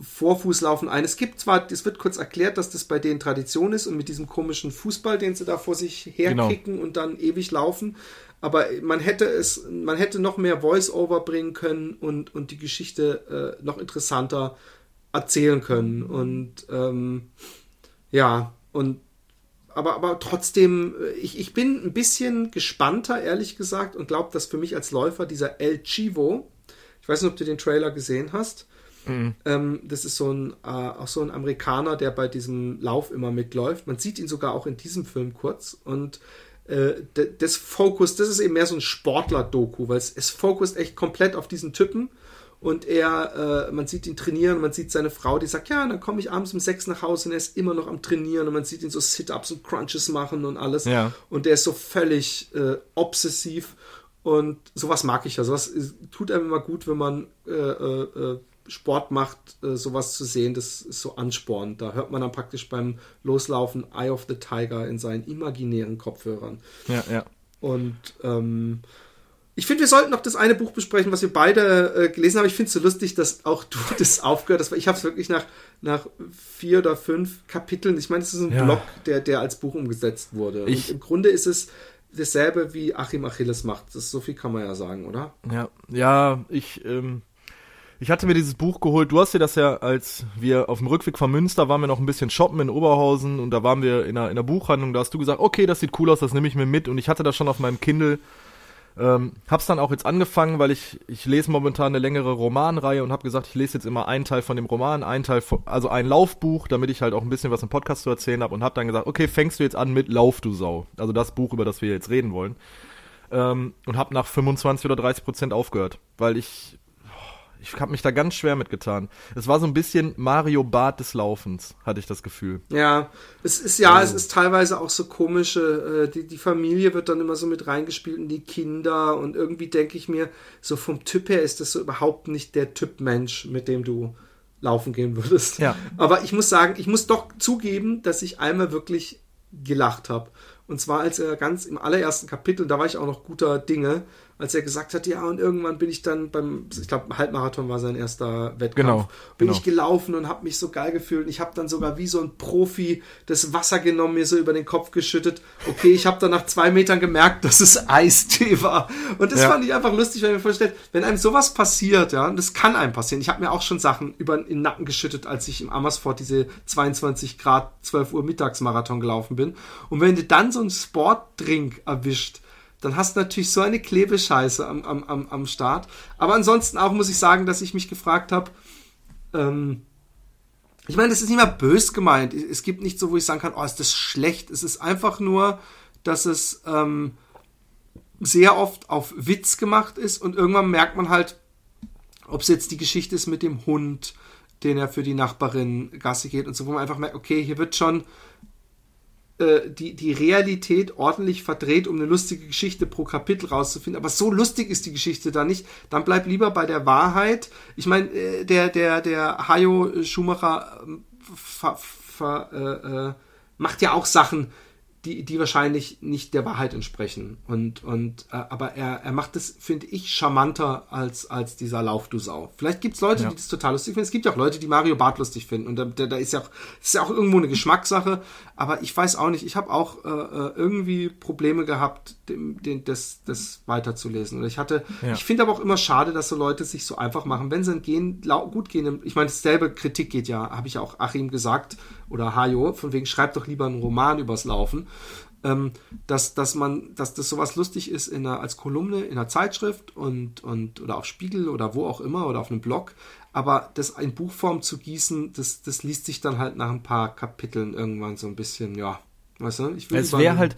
Vorfußlaufen ein. Es gibt zwar, es wird kurz erklärt, dass das bei denen Tradition ist und mit diesem komischen Fußball, den sie da vor sich herkicken genau. und dann ewig laufen. Aber man hätte es, man hätte noch mehr Voice-Over bringen können und, und die Geschichte äh, noch interessanter erzählen können. Und ähm, ja, und aber, aber trotzdem, äh, ich, ich bin ein bisschen gespannter, ehrlich gesagt, und glaube, dass für mich als Läufer dieser El Chivo, ich weiß nicht, ob du den Trailer gesehen hast, Mhm. Ähm, das ist so ein, äh, auch so ein Amerikaner, der bei diesem Lauf immer mitläuft. Man sieht ihn sogar auch in diesem Film kurz. Und äh, das Fokus, das ist eben mehr so ein Sportler-Doku, weil es, es fokust echt komplett auf diesen Typen. Und er, äh, man sieht ihn trainieren, man sieht seine Frau, die sagt, ja, dann komme ich abends um sechs nach Hause und er ist immer noch am Trainieren und man sieht ihn so Sit-Ups und Crunches machen und alles. Ja. Und der ist so völlig äh, obsessiv und sowas mag ich ja. Sowas tut einem immer gut, wenn man äh, äh, äh Sport macht, äh, sowas zu sehen, das ist so anspornend. Da hört man dann praktisch beim Loslaufen Eye of the Tiger in seinen imaginären Kopfhörern. Ja, ja. Und ähm, ich finde, wir sollten noch das eine Buch besprechen, was wir beide äh, gelesen haben. Ich finde es so lustig, dass auch du das aufgehört hast. Ich habe es wirklich nach, nach vier oder fünf Kapiteln. Ich meine, es ist ein ja. Blog, der, der als Buch umgesetzt wurde. Ich, Und im Grunde ist es dasselbe, wie Achim Achilles macht. Das, so viel kann man ja sagen, oder? Ja, ja, ich. Ähm ich hatte mir dieses Buch geholt. Du hast dir das ja, als wir auf dem Rückweg von Münster waren wir noch ein bisschen shoppen in Oberhausen und da waren wir in einer, in einer Buchhandlung. Da hast du gesagt, okay, das sieht cool aus, das nehme ich mir mit. Und ich hatte das schon auf meinem Kindle. Ähm, hab's dann auch jetzt angefangen, weil ich, ich lese momentan eine längere Romanreihe und habe gesagt, ich lese jetzt immer einen Teil von dem Roman, einen Teil, von, also ein Laufbuch, damit ich halt auch ein bisschen was im Podcast zu erzählen habe und habe dann gesagt, okay, fängst du jetzt an mit Lauf, du Sau. Also das Buch, über das wir jetzt reden wollen. Ähm, und habe nach 25 oder 30 Prozent aufgehört, weil ich ich habe mich da ganz schwer mitgetan. Es war so ein bisschen Mario Bart des Laufens, hatte ich das Gefühl. Ja, es ist ja, also. es ist teilweise auch so komische, äh, die, die Familie wird dann immer so mit reingespielt und die Kinder und irgendwie denke ich mir, so vom Typ her ist das so überhaupt nicht der Typ Mensch, mit dem du laufen gehen würdest. Ja. Aber ich muss sagen, ich muss doch zugeben, dass ich einmal wirklich gelacht habe. Und zwar als er ganz im allerersten Kapitel, da war ich auch noch guter Dinge, als er gesagt hat, ja, und irgendwann bin ich dann beim, ich glaube, Halbmarathon war sein erster Wettkampf, genau, bin genau. ich gelaufen und habe mich so geil gefühlt. Und ich habe dann sogar wie so ein Profi das Wasser genommen, mir so über den Kopf geschüttet. Okay, ich habe dann nach zwei Metern gemerkt, dass es Eistee war. Und das ja. fand ich einfach lustig, wenn mir vorstellt, wenn einem sowas passiert, ja, und das kann einem passieren. Ich habe mir auch schon Sachen über den Nacken geschüttet, als ich im Amersfoort diese 22 Grad 12 Uhr Mittagsmarathon gelaufen bin. Und wenn du dann so einen Sportdrink erwischt, dann hast du natürlich so eine Klebescheiße am, am, am, am Start. Aber ansonsten auch muss ich sagen, dass ich mich gefragt habe, ähm, ich meine, das ist nicht mal bös gemeint. Es gibt nicht so, wo ich sagen kann, oh, ist das schlecht. Es ist einfach nur, dass es ähm, sehr oft auf Witz gemacht ist und irgendwann merkt man halt, ob es jetzt die Geschichte ist mit dem Hund, den er für die Nachbarin Gasse geht und so, wo man einfach merkt, okay, hier wird schon äh, die, die Realität ordentlich verdreht, um eine lustige Geschichte pro Kapitel rauszufinden. Aber so lustig ist die Geschichte da nicht. Dann bleib lieber bei der Wahrheit. Ich meine, äh, der, der, der Hayo Schumacher ähm, ver, ver, äh, äh, macht ja auch Sachen, die, die wahrscheinlich nicht der Wahrheit entsprechen. Und, und äh, aber er, er macht es, finde ich, charmanter als, als dieser Lauf du Sau. Vielleicht gibt es Leute, ja. die das total lustig finden. Es gibt ja auch Leute, die Mario Bart lustig finden. Und da, da, da ist ja auch, ist ja auch irgendwo eine Geschmackssache. Aber ich weiß auch nicht, ich habe auch äh, äh, irgendwie Probleme gehabt, dem, dem, das, das weiterzulesen. Und ich hatte, ja. ich finde aber auch immer schade, dass so Leute sich so einfach machen, wenn sie ein gehen, gut gehen. Ich meine, dasselbe Kritik geht ja, habe ich ja auch Achim gesagt, oder Hajo, von wegen schreibt doch lieber einen Roman übers Laufen. Ähm, dass, dass man, dass das sowas lustig ist in einer, als Kolumne in einer Zeitschrift und, und oder auf Spiegel oder wo auch immer oder auf einem Blog, aber das in Buchform zu gießen, das, das liest sich dann halt nach ein paar Kapiteln irgendwann so ein bisschen, ja, weißt du, ich will Es wäre halt,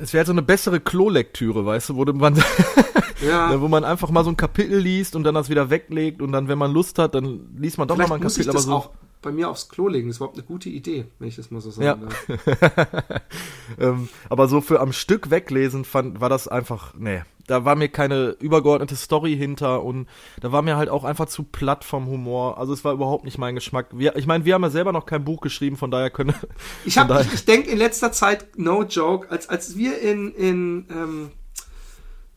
es wäre halt so eine bessere Klolektüre, weißt du, wo man, ja. wo man einfach mal so ein Kapitel liest und dann das wieder weglegt und dann, wenn man Lust hat, dann liest man doch Vielleicht mal ein Kapitel, aber so. Auch bei mir aufs Klo legen. Das ist überhaupt eine gute Idee, wenn ich das mal so sagen ja. darf. ähm, aber so für am Stück weglesen fand, war das einfach, nee. Da war mir keine übergeordnete Story hinter und da war mir halt auch einfach zu platt vom Humor. Also es war überhaupt nicht mein Geschmack. Wir, ich meine, wir haben ja selber noch kein Buch geschrieben, von daher können. Ich, ich, ich denke in letzter Zeit, no joke, als, als wir in, in ähm,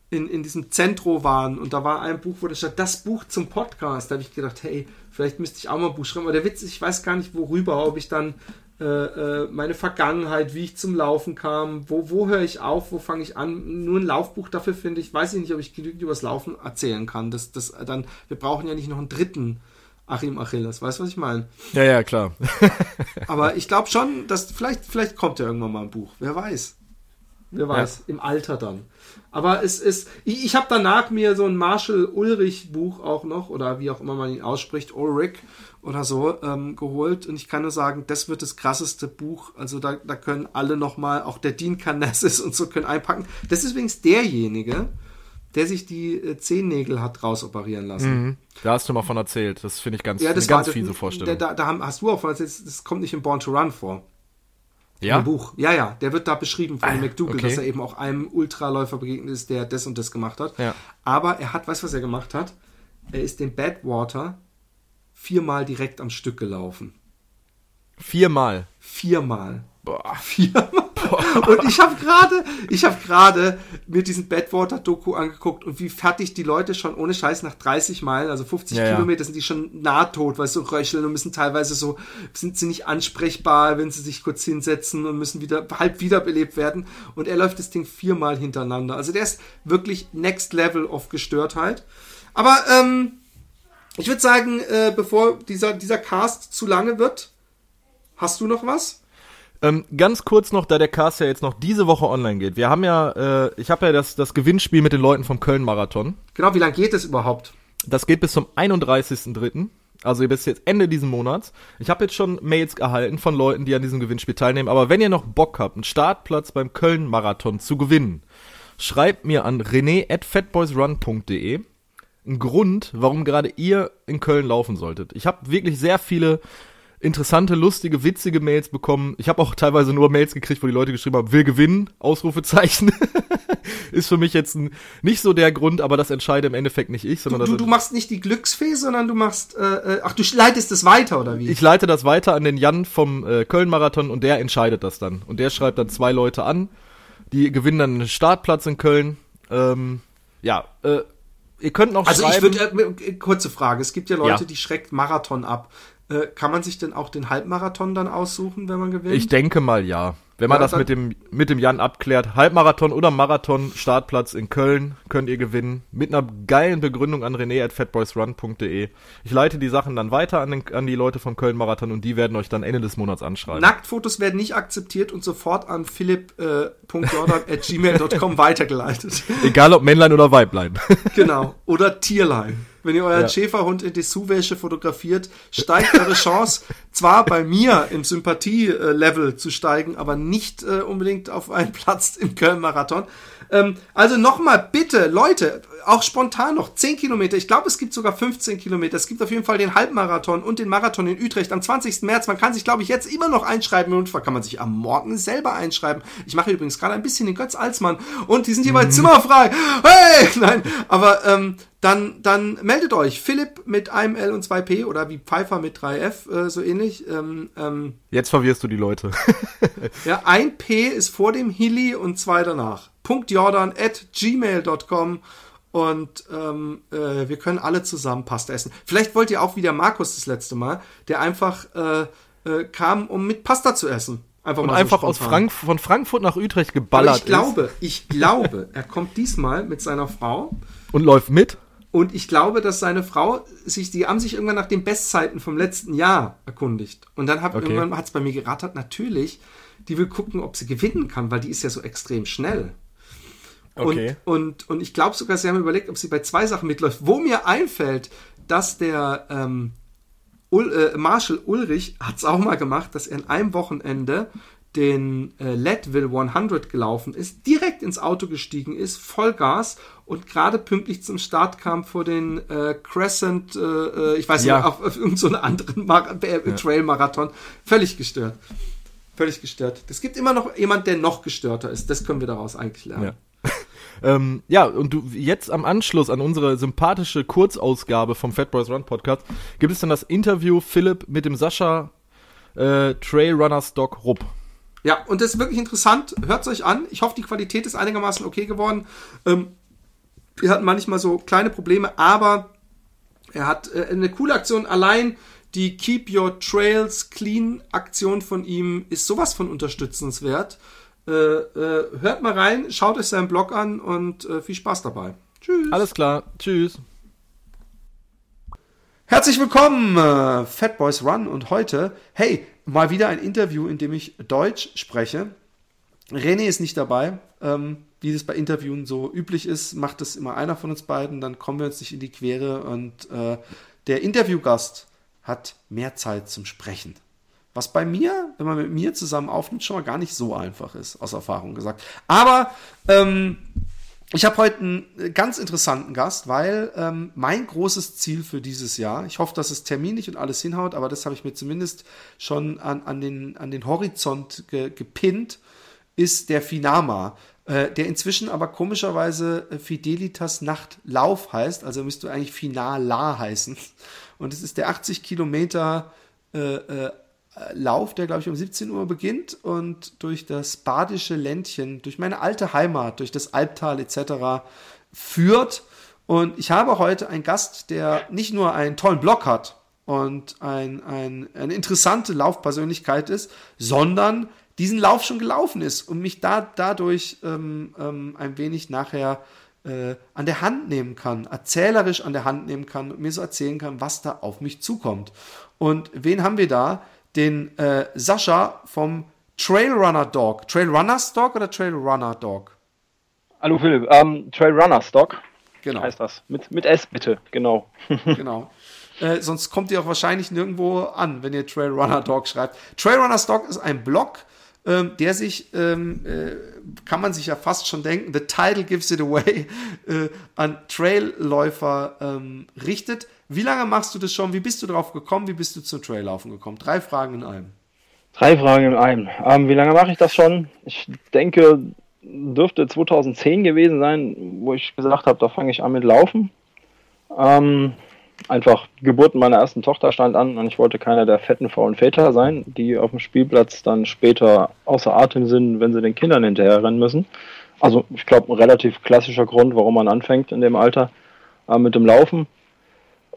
in, in diesem Zentro waren und da war ein Buch, wo da stand, das Buch zum Podcast. Da habe ich gedacht, hey, vielleicht müsste ich auch mal ein Buch schreiben. Aber der Witz ist, ich weiß gar nicht worüber, ob ich dann äh, äh, meine Vergangenheit, wie ich zum Laufen kam, wo, wo höre ich auf, wo fange ich an. Nur ein Laufbuch dafür finde ich, weiß ich nicht, ob ich genügend über das Laufen erzählen kann. Das, das dann, wir brauchen ja nicht noch einen dritten Achim Achilles. Weißt du, was ich meine? Ja, ja, klar. Aber ich glaube schon, dass vielleicht, vielleicht kommt ja irgendwann mal ein Buch. Wer weiß. Wer weiß, ja. im Alter dann. Aber es ist, ich, ich habe danach mir so ein Marshall Ulrich Buch auch noch, oder wie auch immer man ihn ausspricht, Ulrich oder so, ähm, geholt. Und ich kann nur sagen, das wird das krasseste Buch. Also da, da können alle nochmal, auch der Dean Carnessis und so können einpacken. Das ist übrigens derjenige, der sich die äh, Zehennägel hat rausoperieren lassen. Mhm. Da hast du mal von erzählt. Das finde ich ganz, ja, das ganz fiese Vorstellung. Da, da, hast du auch von erzählt, das kommt nicht in Born to Run vor. Ja? Im Buch. Ja, ja. Der wird da beschrieben von ah, McDougall, okay. dass er eben auch einem Ultraläufer begegnet ist, der das und das gemacht hat. Ja. Aber er hat, weißt du, was er gemacht hat? Er ist den Badwater viermal direkt am Stück gelaufen. Viermal? Viermal. Boah. Viermal. Und ich habe gerade, ich habe gerade mir diesen Badwater-Doku angeguckt und wie fertig die Leute schon ohne Scheiß nach 30 Meilen, also 50 ja, Kilometer, sind die schon nahtot, weil sie so röcheln und müssen teilweise so, sind sie nicht ansprechbar, wenn sie sich kurz hinsetzen und müssen wieder halb wiederbelebt werden. Und er läuft das Ding viermal hintereinander. Also der ist wirklich next level of Gestörtheit. Aber ähm, ich würde sagen, äh, bevor dieser, dieser Cast zu lange wird, hast du noch was? Ähm, ganz kurz noch, da der Cast ja jetzt noch diese Woche online geht. Wir haben ja, äh, ich habe ja das, das Gewinnspiel mit den Leuten vom Köln-Marathon. Genau, wie lange geht es überhaupt? Das geht bis zum 31.03. Also bis jetzt Ende diesen Monats. Ich habe jetzt schon Mails erhalten von Leuten, die an diesem Gewinnspiel teilnehmen. Aber wenn ihr noch Bock habt, einen Startplatz beim Köln-Marathon zu gewinnen, schreibt mir an rené at fatboysrun.de einen Grund, warum gerade ihr in Köln laufen solltet. Ich habe wirklich sehr viele interessante, lustige, witzige Mails bekommen. Ich habe auch teilweise nur Mails gekriegt, wo die Leute geschrieben haben, will gewinnen, Ausrufezeichen. ist für mich jetzt ein, nicht so der Grund, aber das entscheide im Endeffekt nicht ich, sondern du, du, du machst nicht die Glücksfee, sondern du machst, äh, äh, ach, du leitest es weiter, oder wie? Ich leite das weiter an den Jan vom äh, Köln-Marathon und der entscheidet das dann. Und der schreibt dann zwei Leute an, die gewinnen dann einen Startplatz in Köln. Ähm, ja, äh, ihr könnt noch also schreiben. Also ich würde, äh, kurze Frage, es gibt ja Leute, ja. die schreckt Marathon ab. Äh, kann man sich denn auch den Halbmarathon dann aussuchen, wenn man gewinnt? Ich denke mal ja. Wenn man ja, das mit dem, mit dem Jan abklärt, Halbmarathon oder Marathon, Startplatz in Köln, könnt ihr gewinnen. Mit einer geilen Begründung an rené at fatboysrun.de. Ich leite die Sachen dann weiter an, den, an die Leute vom Köln-Marathon und die werden euch dann Ende des Monats anschreiben. Nacktfotos werden nicht akzeptiert und sofort an philipp.jordan äh, weitergeleitet. Egal ob Männlein oder Weiblein. genau. Oder Tierlein. Wenn ihr euren ja. Schäferhund in Dessous-Wäsche fotografiert, steigt eure Chance zwar bei mir im Sympathie-Level zu steigen, aber nicht äh, unbedingt auf einen Platz im Köln-Marathon. Ähm, also nochmal bitte, Leute, auch spontan noch 10 Kilometer. Ich glaube, es gibt sogar 15 Kilometer. Es gibt auf jeden Fall den Halbmarathon und den Marathon in Utrecht am 20. März. Man kann sich, glaube ich, jetzt immer noch einschreiben. Und zwar kann man sich am Morgen selber einschreiben. Ich mache übrigens gerade ein bisschen den Götz Alsmann und die sind hier bei mhm. Zimmerfrei. Hey! Nein, aber ähm, dann, dann meldet euch. Philipp mit einem L und zwei P oder wie Pfeiffer mit 3F, äh, so ähnlich. Ähm, ähm, Jetzt verwirrst du die Leute. ja, ein P ist vor dem Hilly und zwei danach. Punkt Jordan at gmail.com und ähm, äh, wir können alle zusammen Pasta essen. Vielleicht wollt ihr auch wie der Markus das letzte Mal, der einfach äh, äh, kam, um mit Pasta zu essen. Einfach und einfach so aus Frank von Frankfurt nach Utrecht geballert Aber ich glaube, ist. ich glaube, er kommt diesmal mit seiner Frau. Und läuft mit? Und ich glaube, dass seine Frau sich, die haben sich irgendwann nach den Bestzeiten vom letzten Jahr erkundigt. Und dann hat okay. irgendwann hat es bei mir gerattert, natürlich, die will gucken, ob sie gewinnen kann, weil die ist ja so extrem schnell. Okay. Und, und, und ich glaube sogar, sie haben überlegt, ob sie bei zwei Sachen mitläuft. Wo mir einfällt, dass der ähm, Ul, äh, Marshall Ulrich hat es auch mal gemacht, dass er in einem Wochenende den äh, Leadville 100 gelaufen ist, direkt ins Auto gestiegen ist, Vollgas und gerade pünktlich zum Start kam vor den äh, Crescent, äh, äh ich weiß ja. nicht, auf, auf irgendeinen so anderen Mar äh, ja. Trail-Marathon. Völlig gestört. Völlig gestört. Es gibt immer noch jemand, der noch gestörter ist. Das können wir daraus eigentlich lernen. Ja. Ähm, ja, und du jetzt am Anschluss an unsere sympathische Kurzausgabe vom Fat Boys Run Podcast gibt es dann das Interview Philipp mit dem Sascha äh, Trailrunners Doc Rupp. Ja, und das ist wirklich interessant. Hört es euch an. Ich hoffe, die Qualität ist einigermaßen okay geworden. Ähm, wir hatten manchmal so kleine Probleme, aber er hat äh, eine coole Aktion. Allein die Keep Your Trails Clean Aktion von ihm ist sowas von unterstützenswert. Äh, äh, hört mal rein, schaut euch seinen Blog an und äh, viel Spaß dabei. Tschüss. Alles klar. Tschüss. Herzlich willkommen, äh, Fat Boys Run und heute, hey, mal wieder ein Interview, in dem ich Deutsch spreche. René ist nicht dabei. Ähm, wie das bei Interviewen so üblich ist, macht es immer einer von uns beiden, dann kommen wir uns nicht in die Quere und äh, der Interviewgast hat mehr Zeit zum Sprechen. Was bei mir, wenn man mit mir zusammen aufnimmt, schon mal gar nicht so einfach ist, aus Erfahrung gesagt. Aber ähm, ich habe heute einen ganz interessanten Gast, weil ähm, mein großes Ziel für dieses Jahr, ich hoffe, dass es terminlich und alles hinhaut, aber das habe ich mir zumindest schon an, an, den, an den Horizont ge, gepinnt, ist der Finama, äh, der inzwischen aber komischerweise äh, Fidelitas Nachtlauf heißt, also müsste eigentlich Finala heißen. Und es ist der 80 Kilometer äh, äh Lauf, der glaube ich um 17 Uhr beginnt und durch das badische Ländchen, durch meine alte Heimat, durch das Albtal etc. führt. Und ich habe heute einen Gast, der nicht nur einen tollen Blog hat und ein, ein, eine interessante Laufpersönlichkeit ist, sondern diesen Lauf schon gelaufen ist und mich da dadurch ähm, ähm, ein wenig nachher äh, an der Hand nehmen kann, erzählerisch an der Hand nehmen kann und mir so erzählen kann, was da auf mich zukommt. Und wen haben wir da? Den äh, Sascha vom Trailrunner Dog. Trailrunners Dog oder Trailrunner Dog? Hallo Philipp, ähm, Trailrunners Dog. Genau. Heißt das. Mit, mit S bitte, genau. genau. Äh, sonst kommt ihr auch wahrscheinlich nirgendwo an, wenn ihr Trailrunner Dog schreibt. Trailrunners Dog ist ein Blog, ähm, der sich, ähm, äh, kann man sich ja fast schon denken, the title gives it away, äh, an Trailläufer ähm, richtet. Wie lange machst du das schon? Wie bist du drauf gekommen? Wie bist du zum Traillaufen gekommen? Drei Fragen in einem. Drei Fragen in einem. Ähm, wie lange mache ich das schon? Ich denke, dürfte 2010 gewesen sein, wo ich gesagt habe, da fange ich an mit Laufen. Ähm, einfach Geburt meiner ersten Tochter stand an und ich wollte keiner der fetten faulen Väter sein, die auf dem Spielplatz dann später außer Atem sind, wenn sie den Kindern hinterherrennen müssen. Also ich glaube, ein relativ klassischer Grund, warum man anfängt in dem Alter äh, mit dem Laufen.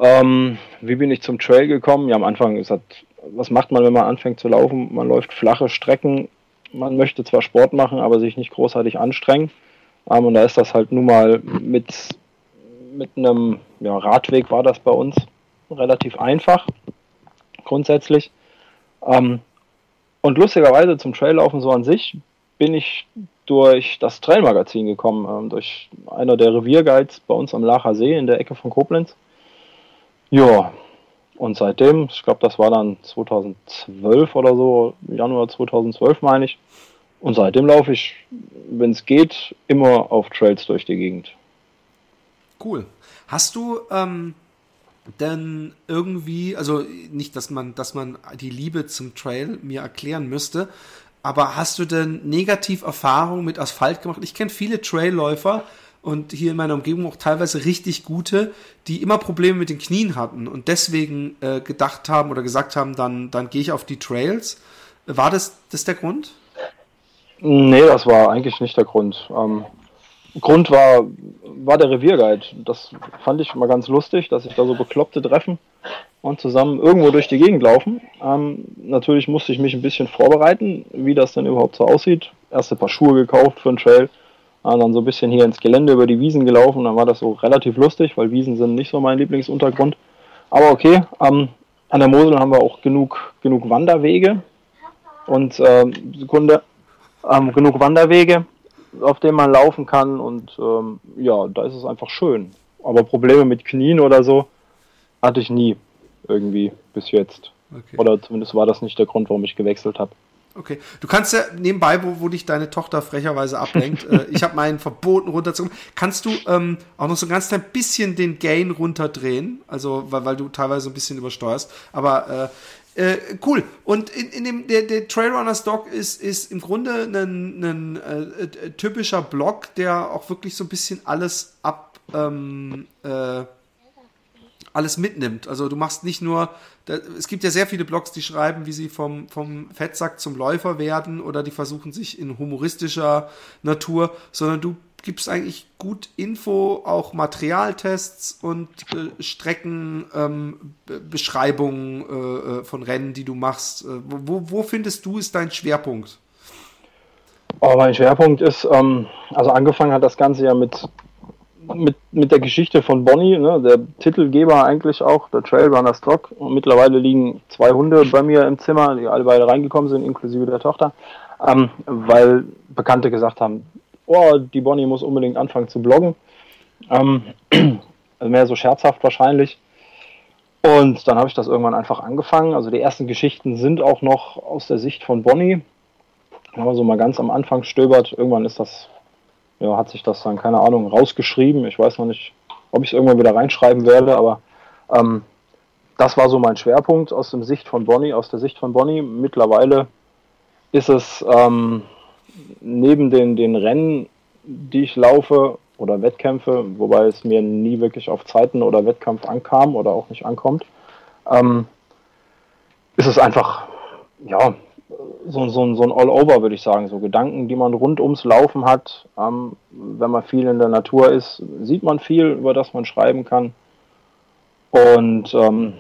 Ähm, wie bin ich zum Trail gekommen? Ja, am Anfang ist das, was macht man, wenn man anfängt zu laufen? Man läuft flache Strecken. Man möchte zwar Sport machen, aber sich nicht großartig anstrengen. Ähm, und da ist das halt nun mal mit, mit einem ja, Radweg war das bei uns relativ einfach, grundsätzlich. Ähm, und lustigerweise zum Traillaufen so an sich bin ich durch das Trailmagazin gekommen, ähm, durch einer der Revierguides bei uns am Lacher See in der Ecke von Koblenz. Ja, und seitdem, ich glaube, das war dann 2012 oder so, Januar 2012 meine ich. Und seitdem laufe ich, wenn es geht, immer auf Trails durch die Gegend. Cool. Hast du ähm, denn irgendwie, also nicht, dass man, dass man die Liebe zum Trail mir erklären müsste, aber hast du denn negativ Erfahrungen mit Asphalt gemacht? Ich kenne viele Trailläufer, und hier in meiner Umgebung auch teilweise richtig gute, die immer Probleme mit den Knien hatten und deswegen äh, gedacht haben oder gesagt haben, dann, dann gehe ich auf die Trails. War das, das der Grund? Nee, das war eigentlich nicht der Grund. Ähm, Grund war, war der Revierguide. Das fand ich mal ganz lustig, dass sich da so Bekloppte treffen und zusammen irgendwo durch die Gegend laufen. Ähm, natürlich musste ich mich ein bisschen vorbereiten, wie das denn überhaupt so aussieht. Erste paar Schuhe gekauft für einen Trail, äh, dann so ein bisschen hier ins Gelände über die Wiesen gelaufen. Dann war das so relativ lustig, weil Wiesen sind nicht so mein Lieblingsuntergrund. Aber okay, ähm, an der Mosel haben wir auch genug, genug Wanderwege und äh, Sekunde, ähm, genug Wanderwege auf dem man laufen kann und ähm, ja, da ist es einfach schön. Aber Probleme mit Knien oder so hatte ich nie irgendwie bis jetzt. Okay. Oder zumindest war das nicht der Grund, warum ich gewechselt habe. Okay. Du kannst ja nebenbei, wo, wo dich deine Tochter frecherweise ablenkt, äh, ich habe meinen verboten runterzukommen. Kannst du ähm, auch noch so ein ganz klein bisschen den Gain runterdrehen? Also, weil, weil du teilweise ein bisschen übersteuerst. Aber äh, äh, cool. Und in, in dem, der, der Trailrunner Stock ist, ist im Grunde ein, ein äh, äh, typischer Block, der auch wirklich so ein bisschen alles ab, ähm, äh, alles mitnimmt. Also du machst nicht nur, da, es gibt ja sehr viele Blogs, die schreiben, wie sie vom, vom Fettsack zum Läufer werden oder die versuchen sich in humoristischer Natur, sondern du gibt es eigentlich gut Info, auch Materialtests und äh, Streckenbeschreibungen ähm, äh, äh, von Rennen, die du machst. Äh, wo, wo findest du ist dein Schwerpunkt? Oh, mein Schwerpunkt ist, ähm, also angefangen hat das Ganze ja mit, mit, mit der Geschichte von Bonnie, ne, der Titelgeber eigentlich auch, der Trailrunner Stock. Und mittlerweile liegen zwei Hunde bei mir im Zimmer, die alle beide reingekommen sind, inklusive der Tochter, ähm, weil Bekannte gesagt haben, oh, die Bonnie muss unbedingt anfangen zu bloggen. Ähm, also mehr so scherzhaft wahrscheinlich. Und dann habe ich das irgendwann einfach angefangen. Also die ersten Geschichten sind auch noch aus der Sicht von Bonnie. Wenn man so mal ganz am Anfang stöbert, irgendwann ist das, ja, hat sich das dann, keine Ahnung, rausgeschrieben. Ich weiß noch nicht, ob ich es irgendwann wieder reinschreiben werde, aber ähm, das war so mein Schwerpunkt aus der Sicht von Bonnie, aus der Sicht von Bonnie. Mittlerweile ist es ähm, neben den, den Rennen, die ich laufe oder Wettkämpfe, wobei es mir nie wirklich auf Zeiten oder Wettkampf ankam oder auch nicht ankommt, ähm, ist es einfach, ja, so, so, so ein All-Over, würde ich sagen. So Gedanken, die man rund ums Laufen hat. Ähm, wenn man viel in der Natur ist, sieht man viel, über das man schreiben kann. Und ähm,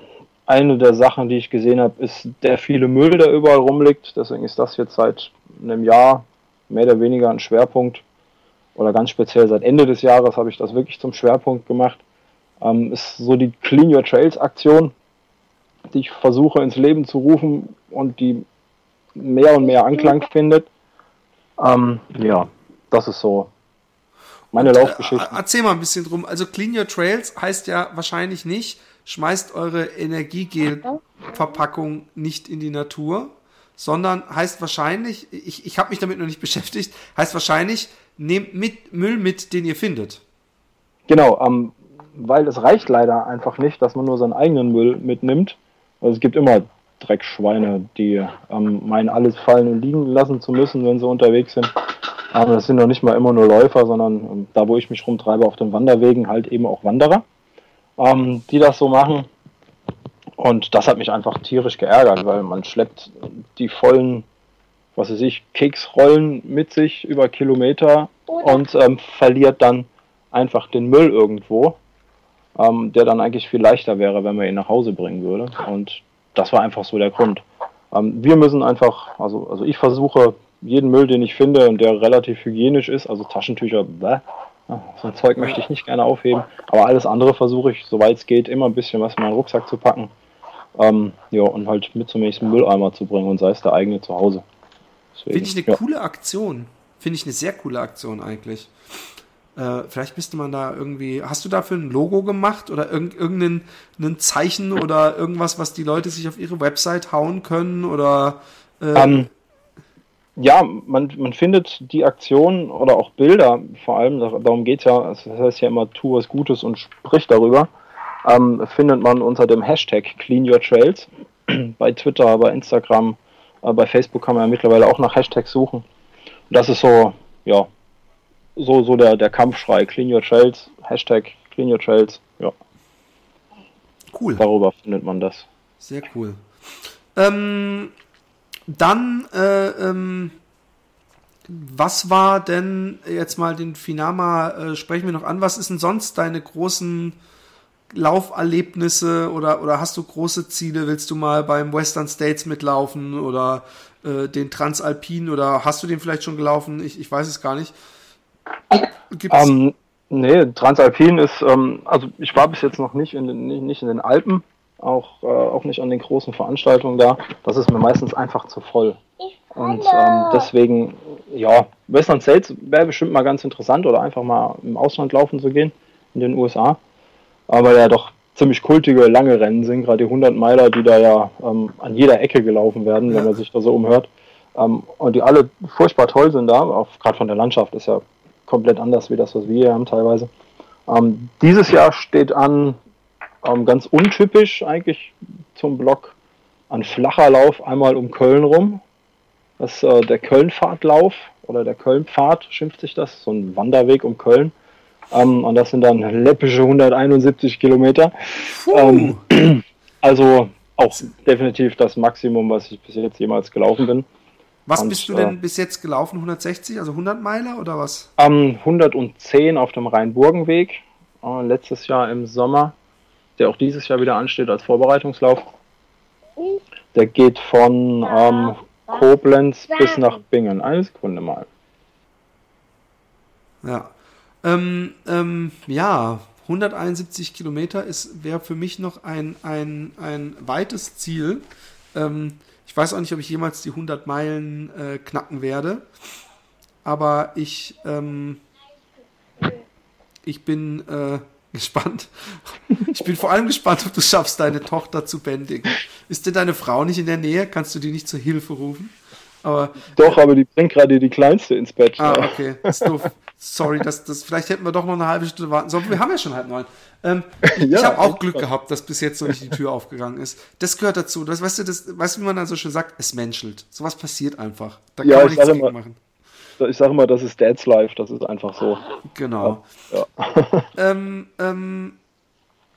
eine der Sachen, die ich gesehen habe, ist der viele Müll, der überall rumliegt. Deswegen ist das jetzt seit einem Jahr mehr oder weniger ein Schwerpunkt oder ganz speziell seit Ende des Jahres habe ich das wirklich zum Schwerpunkt gemacht. Ähm, ist so die Clean Your Trails Aktion, die ich versuche ins Leben zu rufen und die mehr und mehr Anklang findet. Ähm, ja, das ist so meine und, äh, Laufgeschichte. Äh, erzähl mal ein bisschen drum. Also Clean Your Trails heißt ja wahrscheinlich nicht, schmeißt eure Energiegel-Verpackung nicht in die Natur, sondern heißt wahrscheinlich, ich, ich habe mich damit noch nicht beschäftigt, heißt wahrscheinlich, nehmt mit Müll mit, den ihr findet. Genau, ähm, weil es reicht leider einfach nicht, dass man nur seinen eigenen Müll mitnimmt. Also es gibt immer Dreckschweine, die ähm, meinen, alles fallen und liegen lassen zu müssen, wenn sie unterwegs sind. Aber das sind noch nicht mal immer nur Läufer, sondern ähm, da, wo ich mich rumtreibe auf den Wanderwegen, halt eben auch Wanderer, ähm, die das so machen. Und das hat mich einfach tierisch geärgert, weil man schleppt die vollen, was weiß ich, Keksrollen mit sich über Kilometer und ähm, verliert dann einfach den Müll irgendwo, ähm, der dann eigentlich viel leichter wäre, wenn man ihn nach Hause bringen würde. Und das war einfach so der Grund. Ähm, wir müssen einfach, also, also ich versuche jeden Müll, den ich finde und der relativ hygienisch ist, also Taschentücher, bäh, so ein Zeug möchte ich nicht gerne aufheben, aber alles andere versuche ich, soweit es geht, immer ein bisschen was in meinen Rucksack zu packen ähm, ja, und halt mit zum nächsten Mülleimer zu bringen und sei es der eigene zu Hause. Finde ich eine ja. coole Aktion. Finde ich eine sehr coole Aktion eigentlich. Äh, vielleicht müsste man da irgendwie. Hast du dafür ein Logo gemacht oder irg irgendein ein Zeichen oder irgendwas, was die Leute sich auf ihre Website hauen können? Oder äh ähm, ja, man, man findet die Aktion oder auch Bilder vor allem, darum geht es ja, das heißt ja immer, tu was Gutes und sprich darüber ähm, findet man unter dem Hashtag Clean Your Trails. bei Twitter, bei Instagram, äh, bei Facebook kann man ja mittlerweile auch nach Hashtags suchen. das ist so, ja, so, so der, der Kampfschrei. Clean Your Trails, Hashtag Clean Your Trails, ja. Cool. Darüber findet man das. Sehr cool. Ähm, dann, äh, ähm, was war denn jetzt mal den Finama, äh, sprechen wir noch an, was ist denn sonst deine großen Lauferlebnisse oder, oder hast du große Ziele? Willst du mal beim Western States mitlaufen oder äh, den Transalpin oder hast du den vielleicht schon gelaufen? Ich, ich weiß es gar nicht. Gibt's ähm, nee, Transalpin ist, ähm, also ich war bis jetzt noch nicht in den, nicht, nicht in den Alpen, auch, äh, auch nicht an den großen Veranstaltungen da. Das ist mir meistens einfach zu voll. Und ähm, deswegen, ja, Western States wäre bestimmt mal ganz interessant oder einfach mal im Ausland laufen zu gehen, in den USA. Aber ja doch ziemlich kultige, lange Rennen sind, gerade die 100 Meiler, die da ja ähm, an jeder Ecke gelaufen werden, ja. wenn man sich da so umhört. Ähm, und die alle furchtbar toll sind da, auch gerade von der Landschaft ist ja komplett anders wie das, was wir hier haben teilweise. Ähm, dieses Jahr steht an, ähm, ganz untypisch eigentlich zum Block, ein flacher Lauf einmal um Köln rum. Das ist äh, der Kölnpfadlauf oder der Kölnpfad schimpft sich das, so ein Wanderweg um Köln. Ähm, und das sind dann läppische 171 Kilometer. Ähm, also auch definitiv das Maximum, was ich bis jetzt jemals gelaufen bin. Was und, bist du denn äh, bis jetzt gelaufen? 160, also 100 Meiler oder was? Ähm, 110 auf dem Rhein-Burgen-Weg. Äh, letztes Jahr im Sommer, der auch dieses Jahr wieder ansteht als Vorbereitungslauf. Der geht von ähm, Koblenz bis nach Bingen. Eine Sekunde mal. Ja. Ähm, ähm, ja, 171 Kilometer wäre für mich noch ein, ein, ein weites Ziel. Ähm, ich weiß auch nicht, ob ich jemals die 100 Meilen äh, knacken werde. Aber ich, ähm, ich bin äh, gespannt. Ich bin vor allem gespannt, ob du schaffst, deine Tochter zu bändigen. Ist denn deine Frau nicht in der Nähe? Kannst du die nicht zur Hilfe rufen? Aber, Doch, aber die bringt gerade die Kleinste ins Bett. Ah, okay. Das ist doof. Sorry, das, das, vielleicht hätten wir doch noch eine halbe Stunde warten sollen. Wir haben ja schon halb neun. Ähm, ich ja, habe auch Glück gehabt, dass bis jetzt noch nicht die Tür aufgegangen ist. Das gehört dazu. Das, weißt du, das, weißt du, wie man dann so schön sagt? Es menschelt. Sowas passiert einfach. Da kann ja, man nichts gegen immer, machen. Ich sage immer, das ist Dad's Life. Das ist einfach so. Genau. Ja. ähm, ähm,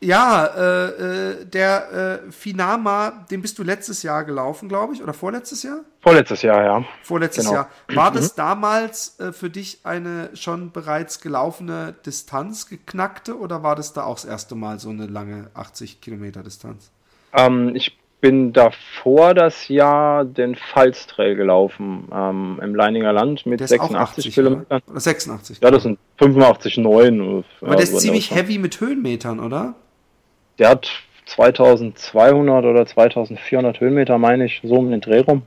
ja, äh, äh, der äh, Finama, den bist du letztes Jahr gelaufen, glaube ich, oder vorletztes Jahr? Vorletztes Jahr, ja. Vorletztes genau. Jahr. War das mhm. damals äh, für dich eine schon bereits gelaufene Distanz, geknackte, oder war das da auch das erste Mal so eine lange 80 Kilometer Distanz? Ähm, ich bin davor das Jahr den Pfalztrail gelaufen ähm, im Leininger Land mit 86 80, Kilometern. Oder 86. Ja, das sind 85,9. Aber der ist ziemlich heavy mit Höhenmetern, oder? Der hat 2200 oder 2400 Höhenmeter, meine ich, so um den Dreh rum.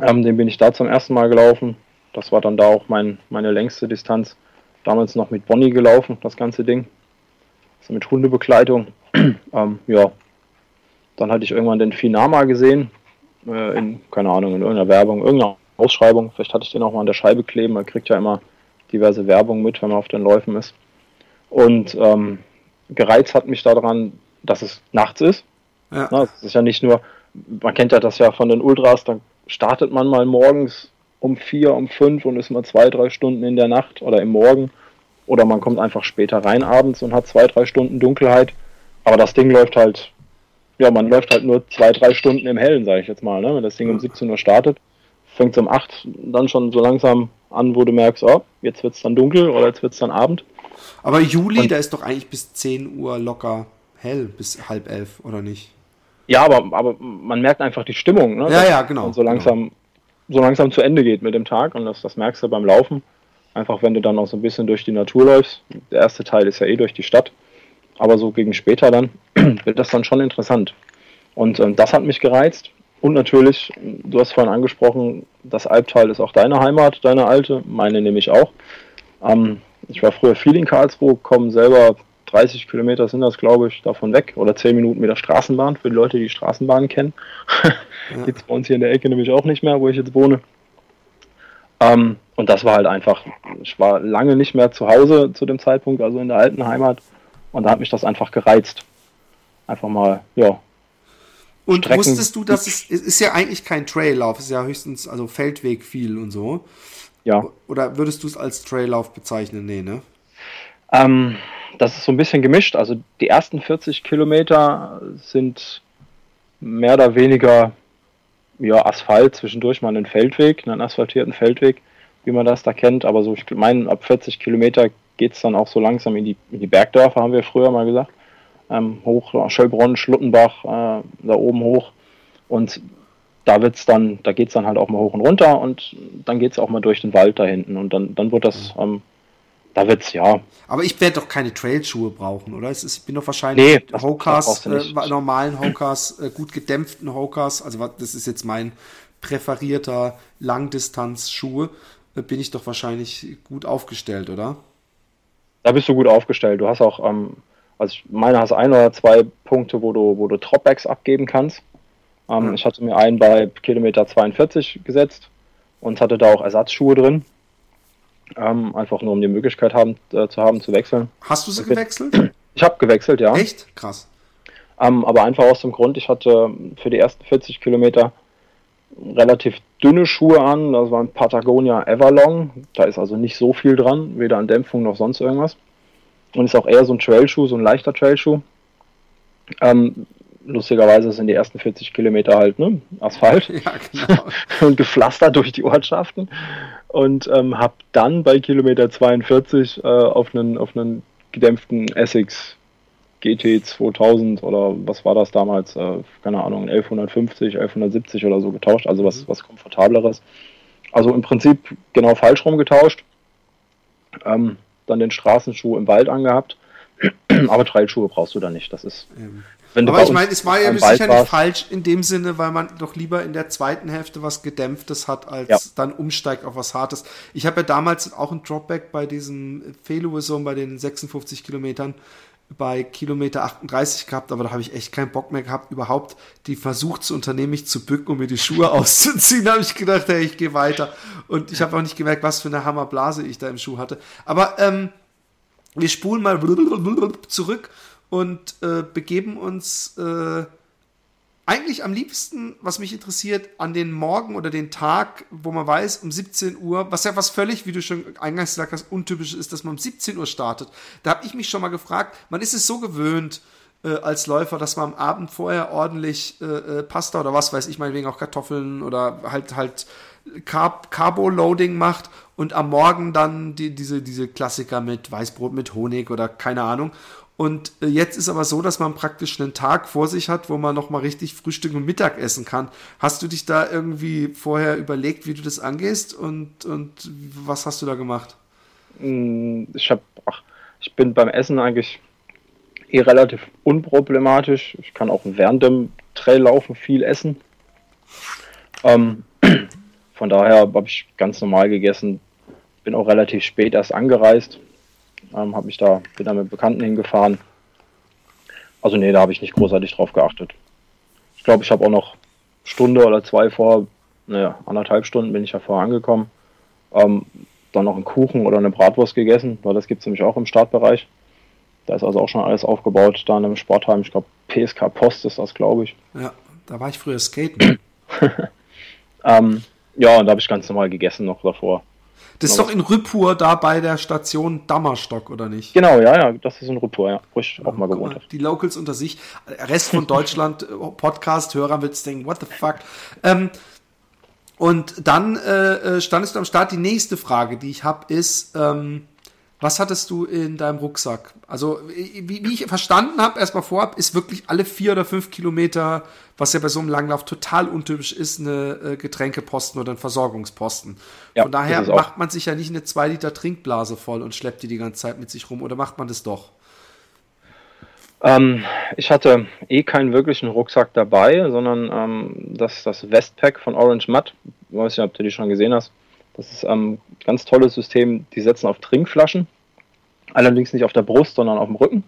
Ähm, den bin ich da zum ersten Mal gelaufen. Das war dann da auch mein, meine längste Distanz. Damals noch mit Bonnie gelaufen, das ganze Ding. Also mit Hundebegleitung. ähm, ja. Dann hatte ich irgendwann den Finama gesehen. Äh, in, keine Ahnung, in irgendeiner Werbung, irgendeiner Ausschreibung. Vielleicht hatte ich den auch mal an der Scheibe kleben. Man kriegt ja immer diverse Werbung mit, wenn man auf den Läufen ist. Und ähm, gereizt hat mich daran, dass es nachts ist. Ja. Na, es ist ja nicht nur, man kennt ja das ja von den Ultras, dann startet man mal morgens um vier, um fünf und ist mal zwei, drei Stunden in der Nacht oder im Morgen. Oder man kommt einfach später rein abends und hat zwei, drei Stunden Dunkelheit. Aber das Ding läuft halt, ja, man läuft halt nur zwei, drei Stunden im Hellen, sage ich jetzt mal. Ne? Wenn das Ding um 17 Uhr startet, fängt es um acht dann schon so langsam an, wo du merkst, oh, jetzt wird es dann dunkel oder jetzt wird es dann Abend. Aber Juli, und, da ist doch eigentlich bis 10 Uhr locker hell, bis halb elf, oder nicht? Ja, aber, aber man merkt einfach die Stimmung, ne? Ja, ja, genau. Und so langsam, genau. so langsam zu Ende geht mit dem Tag und das, das merkst du beim Laufen. Einfach wenn du dann auch so ein bisschen durch die Natur läufst. Der erste Teil ist ja eh durch die Stadt. Aber so gegen später dann wird das dann schon interessant. Und ähm, das hat mich gereizt. Und natürlich, du hast vorhin angesprochen, das Albtal ist auch deine Heimat, deine alte, meine nämlich auch. Ähm, ich war früher viel in Karlsruhe, komme selber 30 Kilometer sind das, glaube ich, davon weg. Oder 10 Minuten mit der Straßenbahn, für die Leute, die Straßenbahnen kennen. Ja. Gibt es bei uns hier in der Ecke nämlich auch nicht mehr, wo ich jetzt wohne. Ähm, und das war halt einfach, ich war lange nicht mehr zu Hause zu dem Zeitpunkt, also in der alten Heimat. Und da hat mich das einfach gereizt. Einfach mal, ja. Und Strecken. wusstest du, dass es, es ist ja eigentlich kein Traillauf, es ist ja höchstens also Feldweg viel und so. Ja. Oder würdest du es als Traillauf bezeichnen? Nee, ne? Ähm, das ist so ein bisschen gemischt. Also die ersten 40 Kilometer sind mehr oder weniger ja, Asphalt, zwischendurch mal einen Feldweg, einen asphaltierten Feldweg, wie man das da kennt. Aber so, ich meine, ab 40 Kilometer geht es dann auch so langsam in die, in die Bergdörfer, haben wir früher mal gesagt. Ähm, hoch, Schöllbronn, Schluttenbach, äh, da oben hoch. Und da wird's dann, da geht's dann halt auch mal hoch und runter und dann geht es auch mal durch den Wald da hinten und dann, dann wird das ähm, da wird's ja. Aber ich werde doch keine Trailschuhe brauchen, oder? Es ist, ich bin doch wahrscheinlich nee, Hokas, äh, normalen Hokas, äh, gut gedämpften Hokas, also das ist jetzt mein präferierter Langdistanzschuhe, äh, bin ich doch wahrscheinlich gut aufgestellt, oder? Da bist du gut aufgestellt. Du hast auch, ähm, also ich meine, hast ein oder zwei Punkte, wo du, wo du Dropbacks abgeben kannst. Ähm, mhm. Ich hatte mir einen bei Kilometer 42 gesetzt und hatte da auch Ersatzschuhe drin. Ähm, einfach nur um die Möglichkeit haben, äh, zu haben, zu wechseln. Hast du sie gewechselt? Ich habe gewechselt, ja. Echt? Krass. Ähm, aber einfach aus dem Grund, ich hatte für die ersten 40 Kilometer relativ dünne Schuhe an. Das waren Patagonia Everlong. Da ist also nicht so viel dran, weder an Dämpfung noch sonst irgendwas. Und ist auch eher so ein Trailschuh, so ein leichter Trailschuh. Ähm, lustigerweise sind die ersten 40 Kilometer halt ne, Asphalt ja, genau. und gepflastert durch die Ortschaften und ähm, habe dann bei Kilometer 42 äh, auf einen auf einen gedämpften Essex GT 2000 oder was war das damals, äh, keine Ahnung, 1150, 1170 oder so getauscht, also was, mhm. was komfortableres. Also im Prinzip genau falsch rum getauscht. Ähm, dann den Straßenschuh im Wald angehabt. Aber Trailschuhe brauchst du da nicht. Das ist, ähm, aber ich meine, es war ja sicher nicht falsch in dem Sinne, weil man doch lieber in der zweiten Hälfte was Gedämpftes hat, als ja. dann umsteigt auf was Hartes. Ich habe ja damals auch ein Dropback bei diesem Feluwe-Zone bei den 56 Kilometern bei Kilometer 38 gehabt, aber da habe ich echt keinen Bock mehr gehabt, überhaupt die versucht zu unternehmen, mich zu bücken, um mir die Schuhe auszuziehen. Da habe ich gedacht, hey, ich gehe weiter. Und ich habe auch nicht gemerkt, was für eine Hammerblase ich da im Schuh hatte. Aber ähm, wir spulen mal zurück und äh, begeben uns äh, eigentlich am liebsten, was mich interessiert, an den Morgen oder den Tag, wo man weiß, um 17 Uhr, was ja was völlig, wie du schon eingangs gesagt hast, untypisch ist, dass man um 17 Uhr startet. Da habe ich mich schon mal gefragt, man ist es so gewöhnt, äh, als Läufer, dass man am Abend vorher ordentlich äh, äh Pasta oder was weiß ich, meinetwegen auch Kartoffeln oder halt halt Carb Carbo-Loading macht und am Morgen dann die, diese, diese Klassiker mit Weißbrot mit Honig oder keine Ahnung. Und äh, jetzt ist aber so, dass man praktisch einen Tag vor sich hat, wo man nochmal richtig Frühstück und Mittag essen kann. Hast du dich da irgendwie vorher überlegt, wie du das angehst und, und was hast du da gemacht? Mm, ich habe, ich bin beim Essen eigentlich eh relativ unproblematisch. Ich kann auch während dem Traillaufen viel essen. Ähm, von daher habe ich ganz normal gegessen. Bin auch relativ spät erst angereist. Ähm, habe mich da, bin da mit Bekannten hingefahren. Also nee, da habe ich nicht großartig drauf geachtet. Ich glaube, ich habe auch noch Stunde oder zwei vor, naja, anderthalb Stunden bin ich ja vorher angekommen. Ähm, dann noch einen Kuchen oder eine Bratwurst gegessen, weil das gibt es nämlich auch im Startbereich. Da ist also auch schon alles aufgebaut, da in einem Sportheim. Ich glaube, PSK Post ist das, glaube ich. Ja, da war ich früher skaten. ähm, ja, und da habe ich ganz normal gegessen noch davor. Das ist doch in Rüppur da bei der Station Dammerstock, oder nicht? Genau, ja, ja, das ist in Rüppur, ja, wo ich auch mal gewohnt habe. Die Locals unter sich, Rest von Deutschland, äh, Podcast-Hörer wird denken, what the fuck. Ähm, und dann äh, äh, standest du am Start. Die nächste Frage, die ich habe, ist, ähm, was hattest du in deinem Rucksack? Also, wie, wie ich verstanden habe, erstmal vorab, ist wirklich alle vier oder fünf Kilometer, was ja bei so einem Langlauf total untypisch ist, eine äh, Getränkeposten oder ein Versorgungsposten. Ja, Von daher macht man sich ja nicht eine zwei Liter Trinkblase voll und schleppt die die ganze Zeit mit sich rum, oder macht man das doch? Ähm, ich hatte eh keinen wirklichen Rucksack dabei, sondern ähm, das, das Westpack von Orange Mud. Ich weiß nicht, ob du die schon gesehen hast. Das ist ein ähm, ganz tolles System. Die setzen auf Trinkflaschen. Allerdings nicht auf der Brust, sondern auf dem Rücken.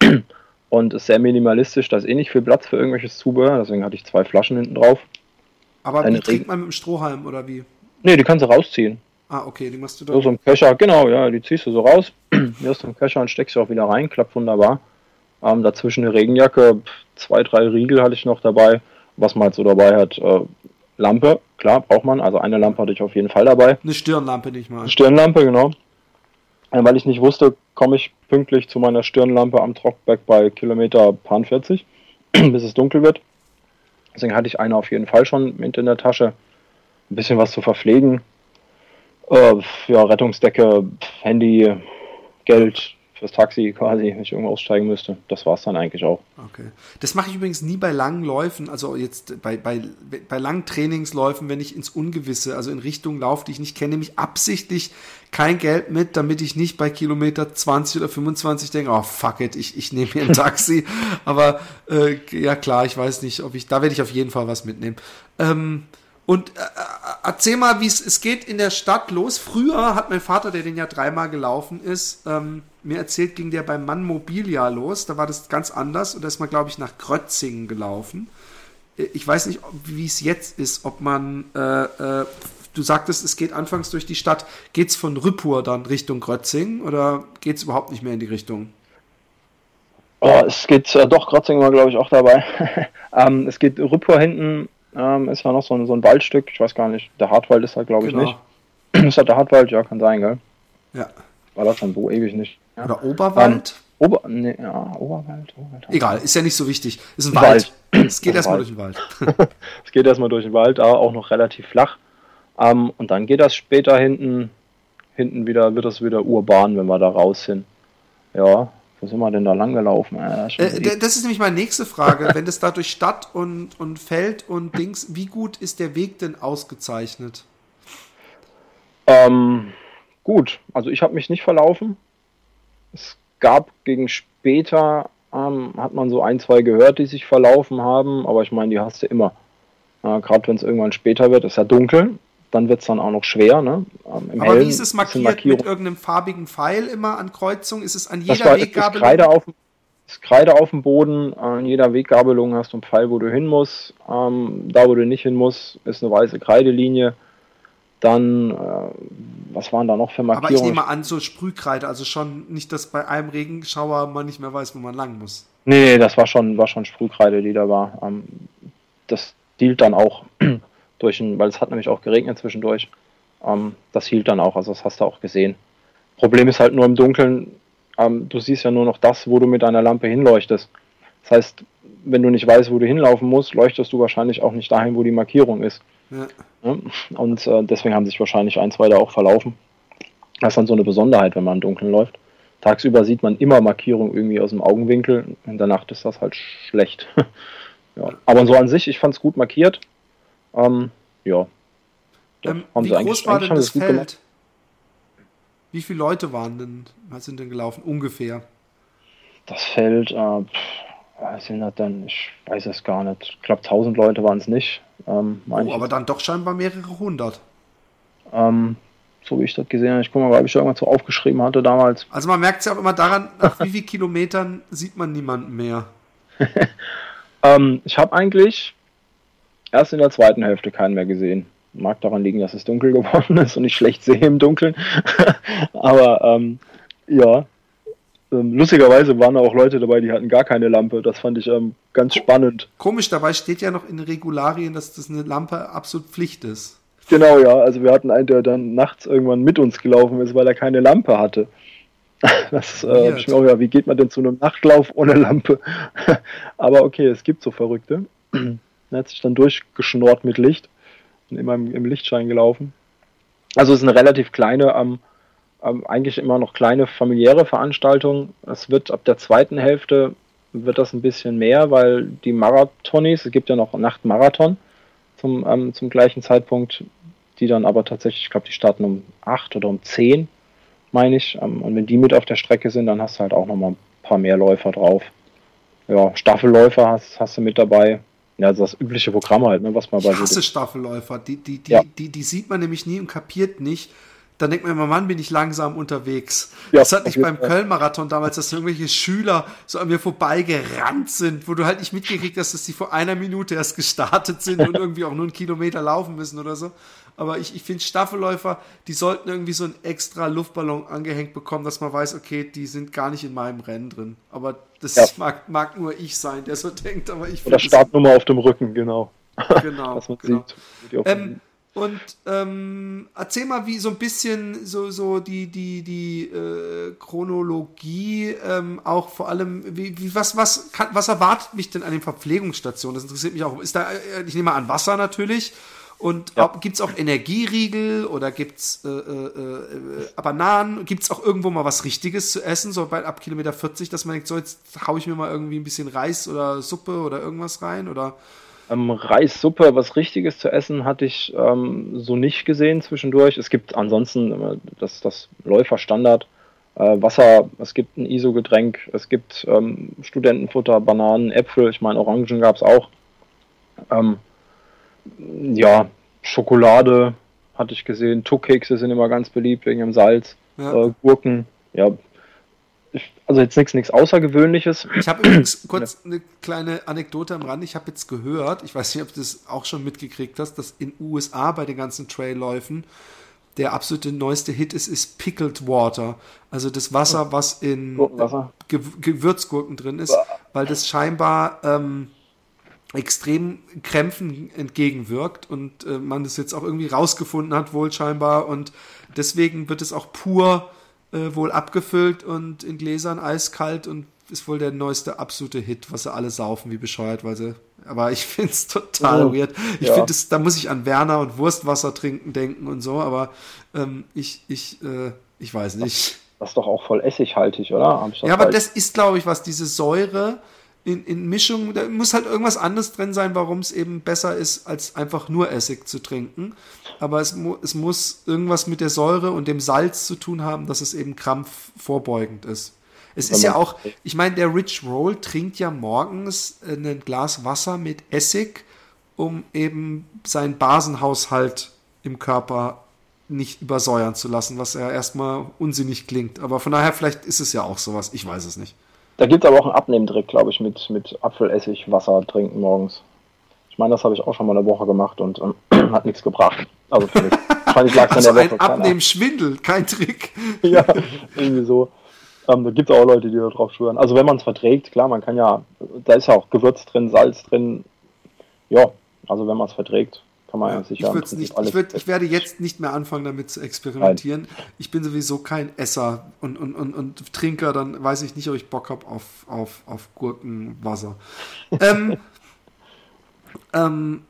Und ist sehr minimalistisch. Da ist eh nicht viel Platz für irgendwelches Zubehör. Deswegen hatte ich zwei Flaschen hinten drauf. Aber Eine wie trinkt man mit dem Strohhalm oder wie? Nee, die kannst du rausziehen. Ah, okay, die machst du da. So, ein Köcher, genau, ja, die ziehst du so raus. Du einen Köcher und steckst sie auch wieder rein. Klappt wunderbar. Ähm, dazwischen eine Regenjacke, zwei, drei Riegel hatte ich noch dabei. Was man halt so dabei hat, äh, Lampe, klar, braucht man. Also eine Lampe hatte ich auf jeden Fall dabei. Eine Stirnlampe nicht mal. Eine Stirnlampe, genau. Äh, weil ich nicht wusste, komme ich pünktlich zu meiner Stirnlampe am Trockberg bei Kilometer paar 40, bis es dunkel wird. Deswegen hatte ich eine auf jeden Fall schon mit in der Tasche. Ein bisschen was zu verpflegen. Äh, ja, Rettungsdecke, Handy, Geld, fürs Taxi quasi, wenn ich irgendwo aussteigen müsste. Das war es dann eigentlich auch. Okay. Das mache ich übrigens nie bei langen Läufen, also jetzt bei, bei, bei langen Trainingsläufen, wenn ich ins Ungewisse, also in Richtung laufe, die ich nicht kenne, nehme ich absichtlich kein Geld mit, damit ich nicht bei Kilometer 20 oder 25 denke, oh fuck it, ich, ich nehme hier ein Taxi. Aber äh, ja klar, ich weiß nicht, ob ich, da werde ich auf jeden Fall was mitnehmen. Ähm, und äh, äh, erzähl mal, wie es geht in der Stadt los. Früher hat mein Vater, der den ja dreimal gelaufen ist, ähm, mir erzählt, ging der beim Mann Mobilia los. Da war das ganz anders und da ist man, glaube ich, nach Grötzingen gelaufen. Äh, ich weiß nicht, wie es jetzt ist, ob man, äh, äh, du sagtest, es geht anfangs durch die Stadt. Geht es von Rüppur dann Richtung Grötzingen oder geht es überhaupt nicht mehr in die Richtung? Oh, es geht äh, doch, Grötzingen war, glaube ich, auch dabei. ähm, es geht Rüppur hinten ähm, ist ja noch so ein, so ein Waldstück, ich weiß gar nicht, der Hartwald ist halt, glaube ich, genau. nicht. ist halt der Hartwald? Ja, kann sein, gell? Ja. War das schon so ewig nicht. Ja. Oder Oberwald? Ähm, Ober, nee, ja, Oberwald, Oberwald. Egal, ist ja nicht so wichtig. Ist ein Wald. Wald. Es geht erstmal durch den Wald. es geht erstmal durch den Wald, aber auch noch relativ flach. Ähm, und dann geht das später hinten, hinten wieder, wird das wieder urban, wenn wir da raus sind. Ja, wo sind wir denn da lang gelaufen? Äh, äh das ist nämlich meine nächste Frage. Wenn das da durch Stadt und, und Feld und Dings, wie gut ist der Weg denn ausgezeichnet? Ähm, gut, also ich habe mich nicht verlaufen. Es gab gegen später, ähm, hat man so ein, zwei gehört, die sich verlaufen haben, aber ich meine, die hast du immer. Äh, Gerade wenn es irgendwann später wird, ist ja dunkel dann wird es dann auch noch schwer. Ne? Ähm, Aber Helm wie ist es markiert? Mit irgendeinem farbigen Pfeil immer an Kreuzung? Ist es an jeder war, Weggabelung? Kreide auf, ist Kreide auf dem Boden. An jeder Weggabelung hast du einen Pfeil, wo du hin musst. Ähm, da, wo du nicht hin musst, ist eine weiße Kreidelinie. Dann, äh, was waren da noch für Markierungen? Aber ich nehme an, so Sprühkreide, also schon nicht, dass bei einem Regenschauer man nicht mehr weiß, wo man lang muss. Nee, das war schon, war schon Sprühkreide, die da war. Ähm, das dealt dann auch durch ein, weil es hat nämlich auch geregnet zwischendurch. Ähm, das hielt dann auch, also das hast du auch gesehen. Problem ist halt nur im Dunkeln, ähm, du siehst ja nur noch das, wo du mit deiner Lampe hinleuchtest. Das heißt, wenn du nicht weißt, wo du hinlaufen musst, leuchtest du wahrscheinlich auch nicht dahin, wo die Markierung ist. Ja. Und äh, deswegen haben sich wahrscheinlich ein, zwei da auch verlaufen. Das ist dann so eine Besonderheit, wenn man im Dunkeln läuft. Tagsüber sieht man immer Markierung irgendwie aus dem Augenwinkel. In der Nacht ist das halt schlecht. ja. Aber so an sich, ich fand es gut markiert. Ähm, ja. Ähm, wie groß war denn das Feld? Gemacht. Wie viele Leute waren denn, sind denn gelaufen? Ungefähr. Das Feld, äh, was sind das denn? Ich weiß es gar nicht. Ich glaube, 1000 Leute waren es nicht. Ähm, oh, aber dann doch scheinbar mehrere hundert. Ähm, so wie ich das gesehen habe. Ich gucke mal, ob ich irgendwas so aufgeschrieben hatte damals. Also man merkt es ja auch immer daran, nach wie vielen Kilometern sieht man niemanden mehr. ähm, ich habe eigentlich erst in der zweiten Hälfte keinen mehr gesehen. Mag daran liegen, dass es dunkel geworden ist und ich schlecht sehe im Dunkeln. Aber ähm, ja, lustigerweise waren auch Leute dabei, die hatten gar keine Lampe. Das fand ich ähm, ganz spannend. Komisch, dabei steht ja noch in Regularien, dass das eine Lampe absolut Pflicht ist. Genau, ja. Also wir hatten einen, der dann nachts irgendwann mit uns gelaufen ist, weil er keine Lampe hatte. Das äh, ich mir auch, ja, wie geht man denn zu einem Nachtlauf ohne Lampe? Aber okay, es gibt so Verrückte. Er hat sich dann durchgeschnort mit Licht und immer im, im Lichtschein gelaufen. Also es ist eine relativ kleine, ähm, ähm, eigentlich immer noch kleine familiäre Veranstaltung. Es wird ab der zweiten Hälfte wird das ein bisschen mehr, weil die Marathonis, es gibt ja noch Nachtmarathon zum, ähm, zum gleichen Zeitpunkt, die dann aber tatsächlich, ich glaube, die starten um 8 oder um 10, meine ich. Ähm, und wenn die mit auf der Strecke sind, dann hast du halt auch noch mal ein paar mehr Läufer drauf. Ja, Staffelläufer hast, hast du mit dabei. Ja, also das übliche Programm halt, ne, was man bei Ich hasse Staffelläufer. Die, die, die, ja. die, die sieht man nämlich nie und kapiert nicht. Dann denkt man immer, Mann, bin ich langsam unterwegs. Ja, das hat nicht beim Köln-Marathon damals, dass irgendwelche Schüler so an mir vorbeigerannt sind, wo du halt nicht mitgekriegt hast, dass die vor einer Minute erst gestartet sind und irgendwie auch nur einen Kilometer laufen müssen oder so. Aber ich, ich finde Staffelläufer, die sollten irgendwie so einen extra Luftballon angehängt bekommen, dass man weiß, okay, die sind gar nicht in meinem Rennen drin. Aber das ja. mag, mag nur ich sein, der so denkt, aber ich Oder Startnummer auf dem Rücken, genau. Genau. was man genau. sieht. Ähm, und ähm, erzähl mal, wie so ein bisschen so, so die, die, die äh, Chronologie, ähm, auch vor allem, wie, wie, was, was, kann, was erwartet mich denn an den Verpflegungsstationen? Das interessiert mich auch. Ist da, äh, ich nehme mal an Wasser natürlich. Und ja. gibt es auch Energieriegel oder gibt es äh, äh, äh, Bananen? Gibt es auch irgendwo mal was Richtiges zu essen, so bei ab Kilometer 40, dass man denkt, so jetzt haue ich mir mal irgendwie ein bisschen Reis oder Suppe oder irgendwas rein? Oder ähm, Reissuppe, was Richtiges zu essen, hatte ich ähm, so nicht gesehen zwischendurch. Es gibt ansonsten das, das Läuferstandard. Äh, Wasser, es gibt ein ISO-Getränk, es gibt ähm, Studentenfutter, Bananen, Äpfel, ich meine Orangen gab es auch. Ähm, ja, Schokolade hatte ich gesehen, Tuckkekse sind immer ganz beliebt wegen dem Salz, ja. äh, Gurken, ja, also jetzt nichts nichts Außergewöhnliches. Ich habe übrigens kurz eine kleine Anekdote am Rand. Ich habe jetzt gehört, ich weiß nicht, ob du das auch schon mitgekriegt hast, dass in USA bei den ganzen Trailläufen der absolute neueste Hit ist, ist Pickled Water. Also das Wasser, was in Ge Gewürzgurken drin ist, weil das scheinbar ähm, extrem Krämpfen entgegenwirkt und äh, man das jetzt auch irgendwie rausgefunden hat, wohl scheinbar. Und deswegen wird es auch pur äh, wohl abgefüllt und in Gläsern eiskalt und ist wohl der neueste absolute Hit, was sie alle saufen wie bescheuert, weil sie. Aber ich finde es total oh, weird. Ich ja. finde da muss ich an Werner und Wurstwasser trinken denken und so, aber ähm, ich, ich, äh, ich weiß nicht. Das ist doch auch voll essighaltig, oder? Ja, aber das ist, glaube ich, was diese Säure in, in Mischung, da muss halt irgendwas anderes drin sein, warum es eben besser ist, als einfach nur Essig zu trinken. Aber es, mu es muss irgendwas mit der Säure und dem Salz zu tun haben, dass es eben krampfvorbeugend ist. Es ist ja auch, ich meine, der Rich Roll trinkt ja morgens ein Glas Wasser mit Essig, um eben seinen Basenhaushalt im Körper nicht übersäuern zu lassen, was ja erstmal unsinnig klingt. Aber von daher, vielleicht ist es ja auch sowas. Ich weiß es nicht. Da gibt es aber auch einen Abnehmdreck, glaube ich, mit, mit Apfelessig, Wasser trinken morgens. Ich meine, das habe ich auch schon mal eine Woche gemacht und ähm, hat nichts gebracht. Also für mich. Wahrscheinlich lag es also an der Woche. Ein Abnehmen-Schwindel, kein Trick. ja, irgendwie so. Ähm, da gibt es auch Leute, die da drauf schwören. Also wenn man es verträgt, klar, man kann ja, da ist ja auch Gewürz drin, Salz drin. Ja, also wenn man es verträgt, kann man ja, sicher. Ich, nicht, ich, würd, ich, werde jetzt nicht mehr anfangen, damit zu experimentieren. Nein. Ich bin sowieso kein Esser und, und, und, und Trinker, dann weiß ich nicht, ob ich Bock habe auf, auf, auf Gurkenwasser. ähm, ähm,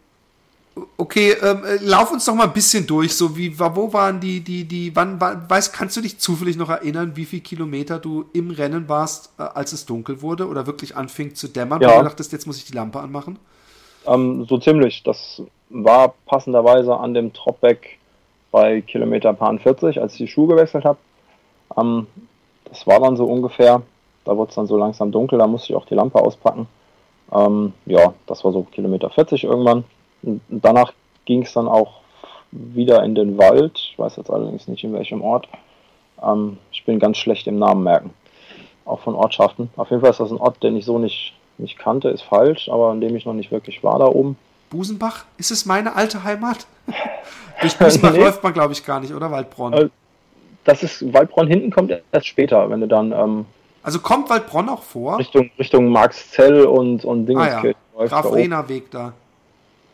okay, ähm, äh, lauf uns doch mal ein bisschen durch. So wie, wo waren die, die, die, wann, wann, weißt, kannst du dich zufällig noch erinnern, wie viele Kilometer du im Rennen warst, äh, als es dunkel wurde oder wirklich anfing zu dämmern? Ja. Und du dachtest, jetzt muss ich die Lampe anmachen? Ähm, so ziemlich. Das war passenderweise an dem Dropback bei Kilometer paar 40, als ich die Schuhe gewechselt habe. Ähm, das war dann so ungefähr, da wurde es dann so langsam dunkel, da musste ich auch die Lampe auspacken. Ähm, ja, das war so Kilometer 40 irgendwann. Und danach ging es dann auch wieder in den Wald. Ich weiß jetzt allerdings nicht in welchem Ort. Ähm, ich bin ganz schlecht im Namen merken. Auch von Ortschaften. Auf jeden Fall ist das ein Ort, den ich so nicht, nicht kannte, ist falsch, aber in dem ich noch nicht wirklich war da oben. Busenbach? Ist es meine alte Heimat? Durch Busenbach nee. läuft man, glaube ich, gar nicht, oder Waldbronn? Äh, das ist, Waldbronn hinten kommt erst später, wenn du dann. Ähm, also kommt Waldbronn auch vor? Richtung, Richtung Marxzell und, und Dingenskirchen. Ah, ja. Graf Rehner Weg da.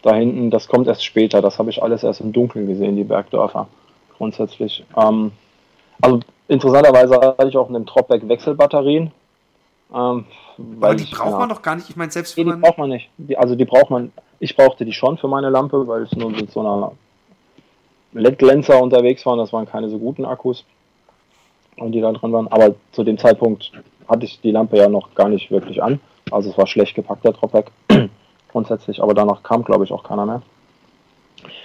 Da hinten, das kommt erst später. Das habe ich alles erst im Dunkeln gesehen, die Bergdörfer. Grundsätzlich. Ähm, also interessanterweise hatte ich auch in dem Tropback Wechselbatterien. Ähm, Aber die braucht man doch gar nicht. Ich meine, selbst wenn nee, die braucht man nicht. Die, also die braucht man. Ich brauchte die schon für meine Lampe, weil ich nur mit so einer LED-Glänzer unterwegs war. Das waren keine so guten Akkus, die da dran waren. Aber zu dem Zeitpunkt hatte ich die Lampe ja noch gar nicht wirklich an. Also es war schlecht gepackt, der Dropback. Grundsätzlich. Aber danach kam, glaube ich, auch keiner mehr.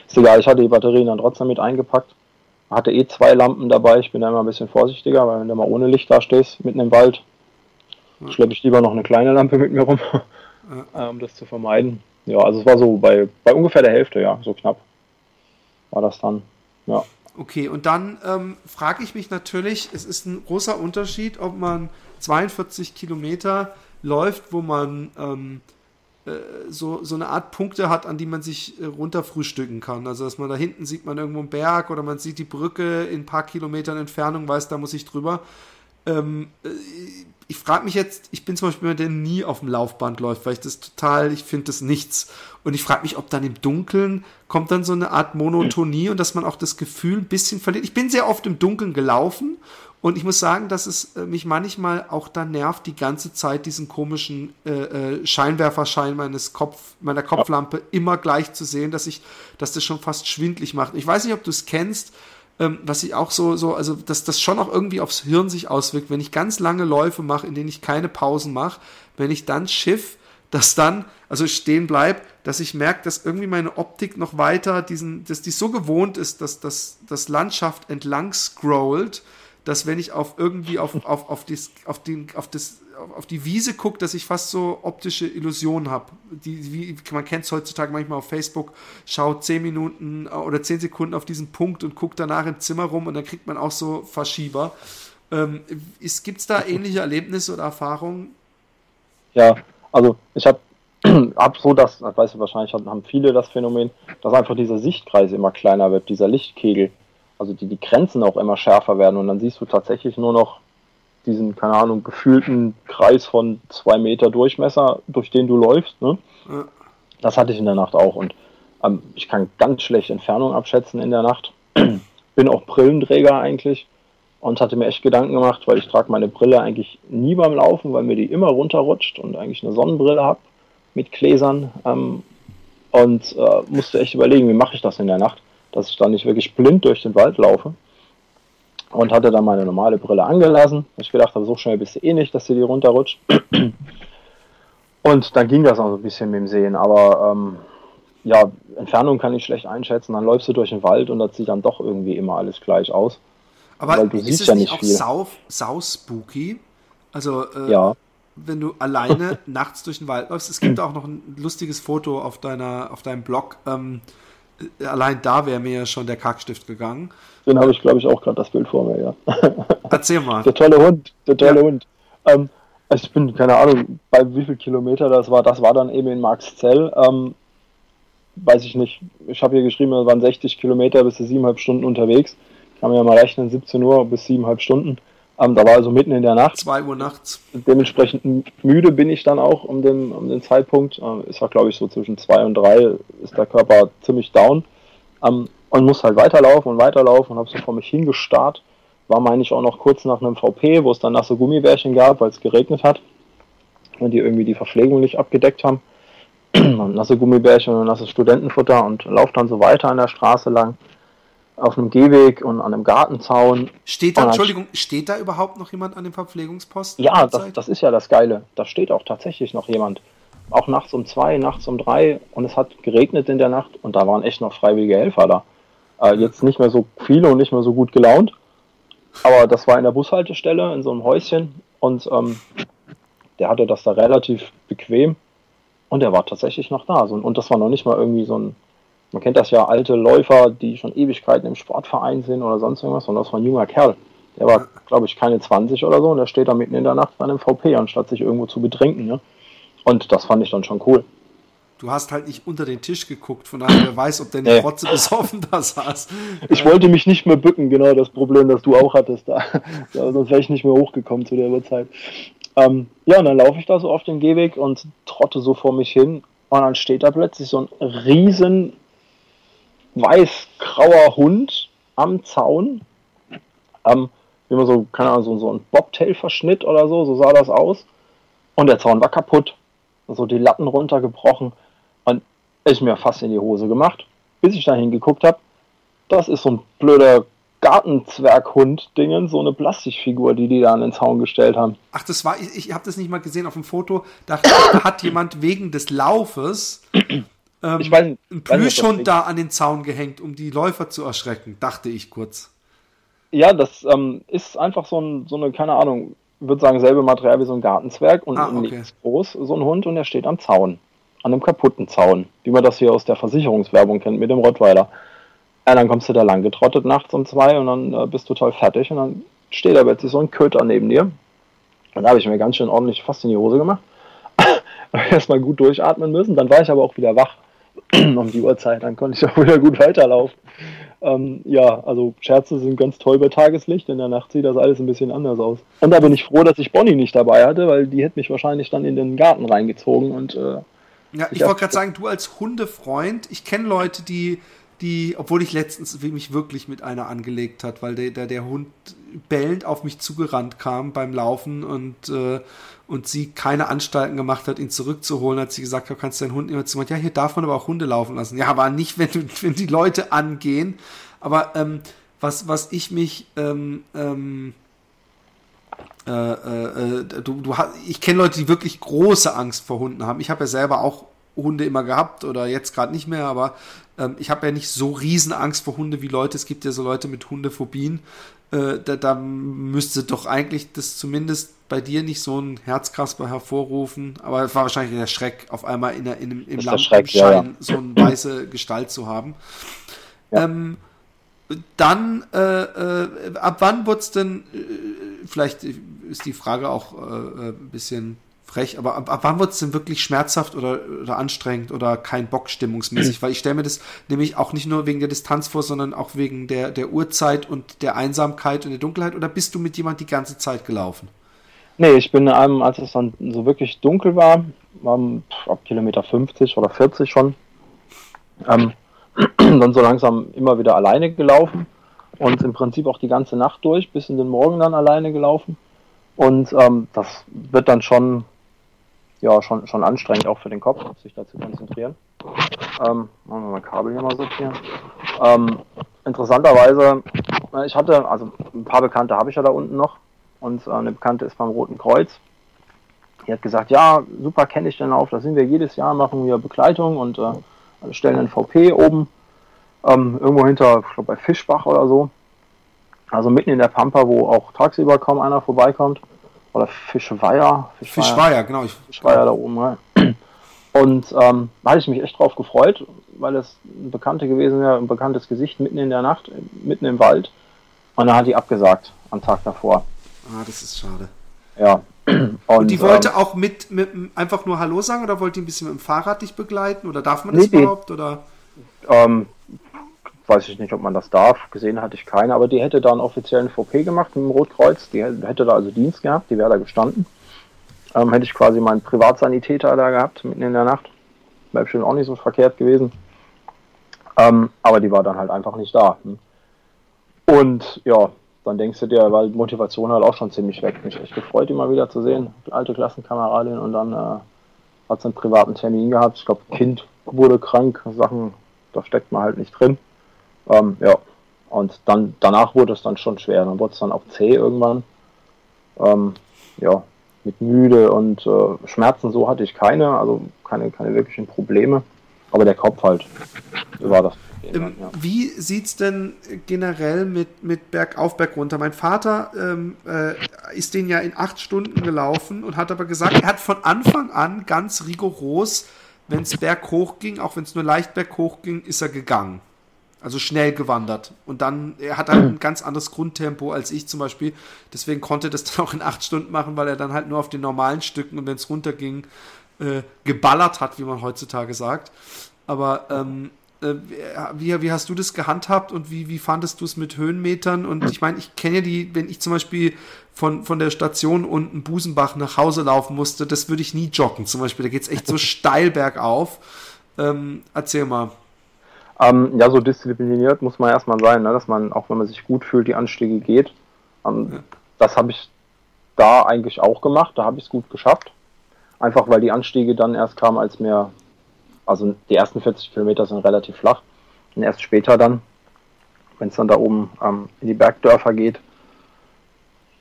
Ist egal, ich hatte die Batterien dann trotzdem mit eingepackt. Hatte eh zwei Lampen dabei. Ich bin da immer ein bisschen vorsichtiger, weil wenn du mal ohne Licht da stehst, mitten im Wald, schleppe ich lieber noch eine kleine Lampe mit mir rum, um das zu vermeiden. Ja, also es war so bei, bei ungefähr der Hälfte, ja, so knapp war das dann, ja. Okay, und dann ähm, frage ich mich natürlich, es ist ein großer Unterschied, ob man 42 Kilometer läuft, wo man ähm, äh, so, so eine Art Punkte hat, an die man sich äh, runterfrühstücken kann. Also, dass man da hinten sieht man irgendwo einen Berg oder man sieht die Brücke in ein paar Kilometern Entfernung, weiß, da muss ich drüber. Ähm, äh, ich frage mich jetzt, ich bin zum Beispiel jemand, der nie auf dem Laufband läuft, weil ich das total, ich finde das nichts. Und ich frage mich, ob dann im Dunkeln kommt dann so eine Art Monotonie und dass man auch das Gefühl ein bisschen verliert. Ich bin sehr oft im Dunkeln gelaufen und ich muss sagen, dass es äh, mich manchmal auch da nervt, die ganze Zeit diesen komischen äh, äh, Scheinwerferschein meines Kopf, meiner Kopflampe immer gleich zu sehen, dass ich, dass das schon fast schwindlig macht. Ich weiß nicht, ob du es kennst, ähm, was ich auch so, so, also dass das schon auch irgendwie aufs Hirn sich auswirkt, wenn ich ganz lange Läufe mache, in denen ich keine Pausen mache, wenn ich dann Schiff, dass dann, also stehen bleibt, dass ich merke, dass irgendwie meine Optik noch weiter diesen, dass die so gewohnt ist, dass das Landschaft entlang scrollt, dass wenn ich auf irgendwie auf, auf, auf, dies, auf, den, auf, das, auf die Wiese gucke, dass ich fast so optische Illusionen habe. Die, wie, man kennt es heutzutage manchmal auf Facebook, schaut 10 Minuten oder 10 Sekunden auf diesen Punkt und guckt danach im Zimmer rum und dann kriegt man auch so Verschieber. Ähm, Gibt es da ähnliche Erlebnisse oder Erfahrungen? Ja, also ich habe hab so, dass, das weißt du wahrscheinlich, haben viele das Phänomen, dass einfach dieser Sichtkreis immer kleiner wird, dieser Lichtkegel also die, die Grenzen auch immer schärfer werden und dann siehst du tatsächlich nur noch diesen, keine Ahnung, gefühlten Kreis von zwei Meter Durchmesser, durch den du läufst. Ne? Ja. Das hatte ich in der Nacht auch und ähm, ich kann ganz schlecht Entfernung abschätzen in der Nacht. Bin auch Brillenträger eigentlich und hatte mir echt Gedanken gemacht, weil ich trage meine Brille eigentlich nie beim Laufen, weil mir die immer runterrutscht und eigentlich eine Sonnenbrille habe mit Gläsern ähm, und äh, musste echt überlegen, wie mache ich das in der Nacht dass ich da nicht wirklich blind durch den Wald laufe. Und hatte dann meine normale Brille angelassen. Ich gedacht habe, so schnell bist du eh nicht, dass sie die runterrutscht. Und dann ging das auch so ein bisschen mit dem Sehen. Aber ähm, ja, Entfernung kann ich schlecht einschätzen. Dann läufst du durch den Wald und das sieht dann doch irgendwie immer alles gleich aus. Aber Weil du siehst es ja nicht, nicht auch viel. Sau, sau spooky? Also, äh, ja. wenn du alleine nachts durch den Wald läufst, es gibt auch noch ein lustiges Foto auf deiner, auf deinem Blog. Ähm, allein da wäre mir ja schon der Kackstift gegangen. Den habe ich, glaube ich, auch gerade das Bild vor mir, ja. Erzähl mal. Der tolle Hund, der tolle ja. Hund. Ähm, ich bin, keine Ahnung, bei wie viel Kilometer das war. Das war dann eben in Marxzell. Ähm, weiß ich nicht. Ich habe hier geschrieben, es waren 60 Kilometer bis zu siebeneinhalb Stunden unterwegs. Kann man ja mal rechnen, 17 Uhr bis siebeneinhalb Stunden. Ähm, da war also mitten in der Nacht. Zwei Uhr nachts. Dementsprechend müde bin ich dann auch um den, um den Zeitpunkt. Ähm, es war, glaube ich, so zwischen zwei und drei ist der Körper ziemlich down. Ähm, und muss halt weiterlaufen und weiterlaufen und habe so vor mich hingestarrt. War, meine ich, auch noch kurz nach einem VP, wo es dann nasse Gummibärchen gab, weil es geregnet hat. Und die irgendwie die Verpflegung nicht abgedeckt haben. nasse Gummibärchen und nasses Studentenfutter und laufe dann so weiter an der Straße lang auf einem Gehweg und an einem Gartenzaun. Steht da, Entschuldigung, steht da überhaupt noch jemand an dem Verpflegungsposten? Ja, das, das, ist ja das Geile. Da steht auch tatsächlich noch jemand. Auch nachts um zwei, nachts um drei und es hat geregnet in der Nacht und da waren echt noch freiwillige Helfer da. Äh, jetzt nicht mehr so viele und nicht mehr so gut gelaunt, aber das war in der Bushaltestelle in so einem Häuschen und ähm, der hatte das da relativ bequem und der war tatsächlich noch da. Und das war noch nicht mal irgendwie so ein man kennt das ja, alte Läufer, die schon Ewigkeiten im Sportverein sind oder sonst irgendwas, und das war ein junger Kerl. Der war, glaube ich, keine 20 oder so und der steht da mitten in der Nacht bei einem VP, anstatt sich irgendwo zu betrinken. Ne? Und das fand ich dann schon cool. Du hast halt nicht unter den Tisch geguckt, von daher wer weiß, ob der nicht Rotze besoffen da saß. Ich wollte mich nicht mehr bücken, genau das Problem, das du auch hattest da. sonst wäre ich nicht mehr hochgekommen zu der Uhrzeit. Ähm, ja, und dann laufe ich da so auf den Gehweg und trotte so vor mich hin und dann steht da plötzlich so ein riesen weiß-grauer Hund am Zaun. Ähm, man so, keine Ahnung, so, so ein Bobtail-Verschnitt oder so, so sah das aus. Und der Zaun war kaputt. So die Latten runtergebrochen. Und ist mir fast in die Hose gemacht, bis ich da hingeguckt habe. Das ist so ein blöder Gartenzwerghund-Dingen, so eine Plastikfigur, die die da an den Zaun gestellt haben. Ach, das war, ich, ich habe das nicht mal gesehen auf dem Foto. Da hat jemand wegen des Laufes ähm, ich weiß, ein Plüschhund da an den Zaun gehängt, um die Läufer zu erschrecken, dachte ich kurz. Ja, das ähm, ist einfach so, ein, so eine, keine Ahnung, würde sagen, selbe Material wie so ein Gartenzwerg und ah, okay. nichts groß, so ein Hund und der steht am Zaun. An einem kaputten Zaun, wie man das hier aus der Versicherungswerbung kennt mit dem Rottweiler. Ja, dann kommst du da lang getrottet nachts um zwei und dann äh, bist du total fertig und dann steht da plötzlich so ein Köter neben dir. Und da habe ich mir ganz schön ordentlich fast in die Hose gemacht. Erstmal gut durchatmen müssen, dann war ich aber auch wieder wach. um die Uhrzeit, dann konnte ich auch wieder gut weiterlaufen. Ähm, ja, also Scherze sind ganz toll bei Tageslicht, in der Nacht sieht das alles ein bisschen anders aus. Und da bin ich froh, dass ich Bonnie nicht dabei hatte, weil die hätte mich wahrscheinlich dann in den Garten reingezogen und äh, ja, ich wollte gerade sagen, du als Hundefreund, ich kenne Leute, die, die, obwohl ich letztens mich wirklich mit einer angelegt hat, weil der, der, der Hund bellend auf mich zugerannt kam beim Laufen und, äh, und sie keine Anstalten gemacht hat, ihn zurückzuholen, hat sie gesagt, kannst du deinen Hund immer zu machen. Ja, hier darf man aber auch Hunde laufen lassen. Ja, aber nicht, wenn, du, wenn die Leute angehen. Aber ähm, was, was ich mich ähm, ähm, äh, äh, du, du hast, ich kenne Leute, die wirklich große Angst vor Hunden haben. Ich habe ja selber auch Hunde immer gehabt oder jetzt gerade nicht mehr, aber ähm, ich habe ja nicht so riesen Angst vor Hunde wie Leute. Es gibt ja so Leute mit Hundephobien. Äh, da, da müsste doch eigentlich das zumindest bei dir nicht so ein Herzkasper hervorrufen, aber es war wahrscheinlich der Schreck, auf einmal in der, in, im, im Lampenschein ja, ja. so eine weiße Gestalt zu haben. Ja. Ähm, dann, äh, äh, ab wann wurde es denn, äh, vielleicht ist die Frage auch äh, ein bisschen frech, aber ab, ab wann wird es denn wirklich schmerzhaft oder, oder anstrengend oder kein Bock stimmungsmäßig? Weil ich stelle mir das nämlich auch nicht nur wegen der Distanz vor, sondern auch wegen der, der Uhrzeit und der Einsamkeit und der Dunkelheit. Oder bist du mit jemand die ganze Zeit gelaufen? Nee, ich bin ähm, als es dann so wirklich dunkel war, ähm, ab Kilometer 50 oder 40 schon, ähm, dann so langsam immer wieder alleine gelaufen und im Prinzip auch die ganze Nacht durch, bis in den Morgen dann alleine gelaufen. Und ähm, das wird dann schon ja schon, schon anstrengend auch für den Kopf, sich da zu konzentrieren. Ähm, machen wir mal Kabel hier mal sortieren. Ähm, interessanterweise, äh, ich hatte, also ein paar Bekannte habe ich ja da unten noch und äh, eine Bekannte ist beim Roten Kreuz. Die hat gesagt, ja, super kenne ich den auf, da sind wir jedes Jahr, machen wir Begleitung und äh, stellen einen VP oben, ähm, irgendwo hinter, ich glaube bei Fischbach oder so. Also mitten in der Pampa, wo auch tagsüber kaum einer vorbeikommt oder Fischweier. Fischweier, Fischweier genau. Ich, Fischweier da oben, ja. Und ähm, da hatte ich mich echt drauf gefreut, weil es ein Bekannte gewesen wäre, ein bekanntes Gesicht mitten in der Nacht, mitten im Wald. Und dann hat die abgesagt am Tag davor. Ah, das ist schade. Ja. Und, und die wollte ähm, auch mit, mit einfach nur Hallo sagen oder wollte die ein bisschen mit dem Fahrrad dich begleiten? Oder darf man das nee, überhaupt? Oder? Ähm, weiß ich nicht, ob man das darf. Gesehen hatte ich keine, aber die hätte da einen offiziellen VP gemacht mit dem Rotkreuz. Die hätte da also Dienst gehabt, die wäre da gestanden. Ähm, hätte ich quasi meinen Privatsanitäter da gehabt, mitten in der Nacht. Wäre bestimmt auch nicht so verkehrt gewesen. Ähm, aber die war dann halt einfach nicht da. Hm. Und ja, dann denkst du dir, weil Motivation halt auch schon ziemlich weg. Mich echt gefreut, die mal wieder zu sehen. Alte Klassenkameradin und dann äh, hat sie einen privaten Termin gehabt. Ich glaube, Kind wurde krank, Sachen, da steckt man halt nicht drin. Ähm, ja, und dann danach wurde es dann schon schwer. Dann wurde es dann auch zäh irgendwann. Ähm, ja, mit müde und äh, Schmerzen so hatte ich keine, also keine, keine wirklichen Probleme. Aber der Kopf halt war das. Ähm, ja. Wie es denn generell mit, mit Bergauf, Berg runter? Mein Vater ähm, äh, ist den ja in acht Stunden gelaufen und hat aber gesagt, er hat von Anfang an ganz rigoros, wenn es berghoch ging, auch wenn es nur leicht berghoch ging, ist er gegangen. Also schnell gewandert. Und dann, er hat halt ein ganz anderes Grundtempo als ich zum Beispiel. Deswegen konnte er das dann auch in acht Stunden machen, weil er dann halt nur auf den normalen Stücken und wenn es runterging, äh, geballert hat, wie man heutzutage sagt. Aber ähm, äh, wie, wie hast du das gehandhabt und wie, wie fandest du es mit Höhenmetern? Und ich meine, ich kenne ja die, wenn ich zum Beispiel von, von der Station unten Busenbach nach Hause laufen musste, das würde ich nie joggen zum Beispiel. Da geht es echt so steil bergauf. Ähm, erzähl mal. Ähm, ja, so diszipliniert muss man erstmal sein, ne? dass man, auch wenn man sich gut fühlt, die Anstiege geht. Ähm, ja. Das habe ich da eigentlich auch gemacht, da habe ich es gut geschafft. Einfach weil die Anstiege dann erst kamen, als mir, also die ersten 40 Kilometer sind relativ flach. Und erst später dann, wenn es dann da oben ähm, in die Bergdörfer geht,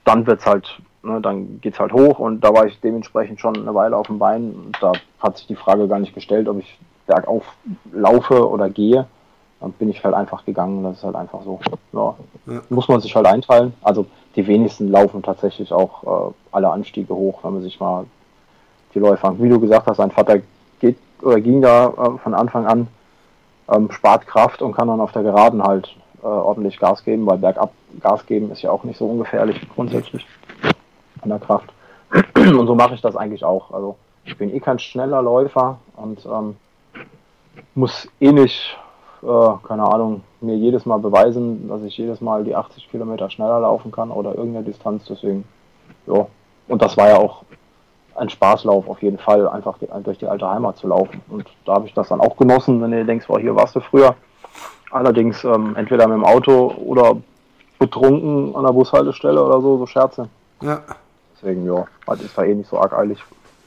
dann wird's halt, ne, dann geht's halt hoch und da war ich dementsprechend schon eine Weile auf dem Bein. Und da hat sich die Frage gar nicht gestellt, ob ich bergauf laufe oder gehe, dann bin ich halt einfach gegangen. Das ist halt einfach so. Ja. Ja. Muss man sich halt einteilen. Also die wenigsten laufen tatsächlich auch äh, alle Anstiege hoch, wenn man sich mal die Läufer. Wie du gesagt hast, sein Vater geht oder ging da äh, von Anfang an, ähm, spart Kraft und kann dann auf der Geraden halt äh, ordentlich Gas geben, weil bergab Gas geben ist ja auch nicht so ungefährlich grundsätzlich an der Kraft. Und so mache ich das eigentlich auch. Also ich bin eh kein schneller Läufer und ähm, muss eh nicht, äh, keine Ahnung, mir jedes Mal beweisen, dass ich jedes Mal die 80 Kilometer schneller laufen kann oder irgendeine Distanz. Deswegen, ja. Und das war ja auch ein Spaßlauf auf jeden Fall, einfach durch die alte Heimat zu laufen. Und da habe ich das dann auch genossen, wenn du denkst, oh, hier warst du früher. Allerdings ähm, entweder mit dem Auto oder betrunken an der Bushaltestelle oder so, so Scherze. Ja. Deswegen, ja, halt ist da eh nicht so arg eilig.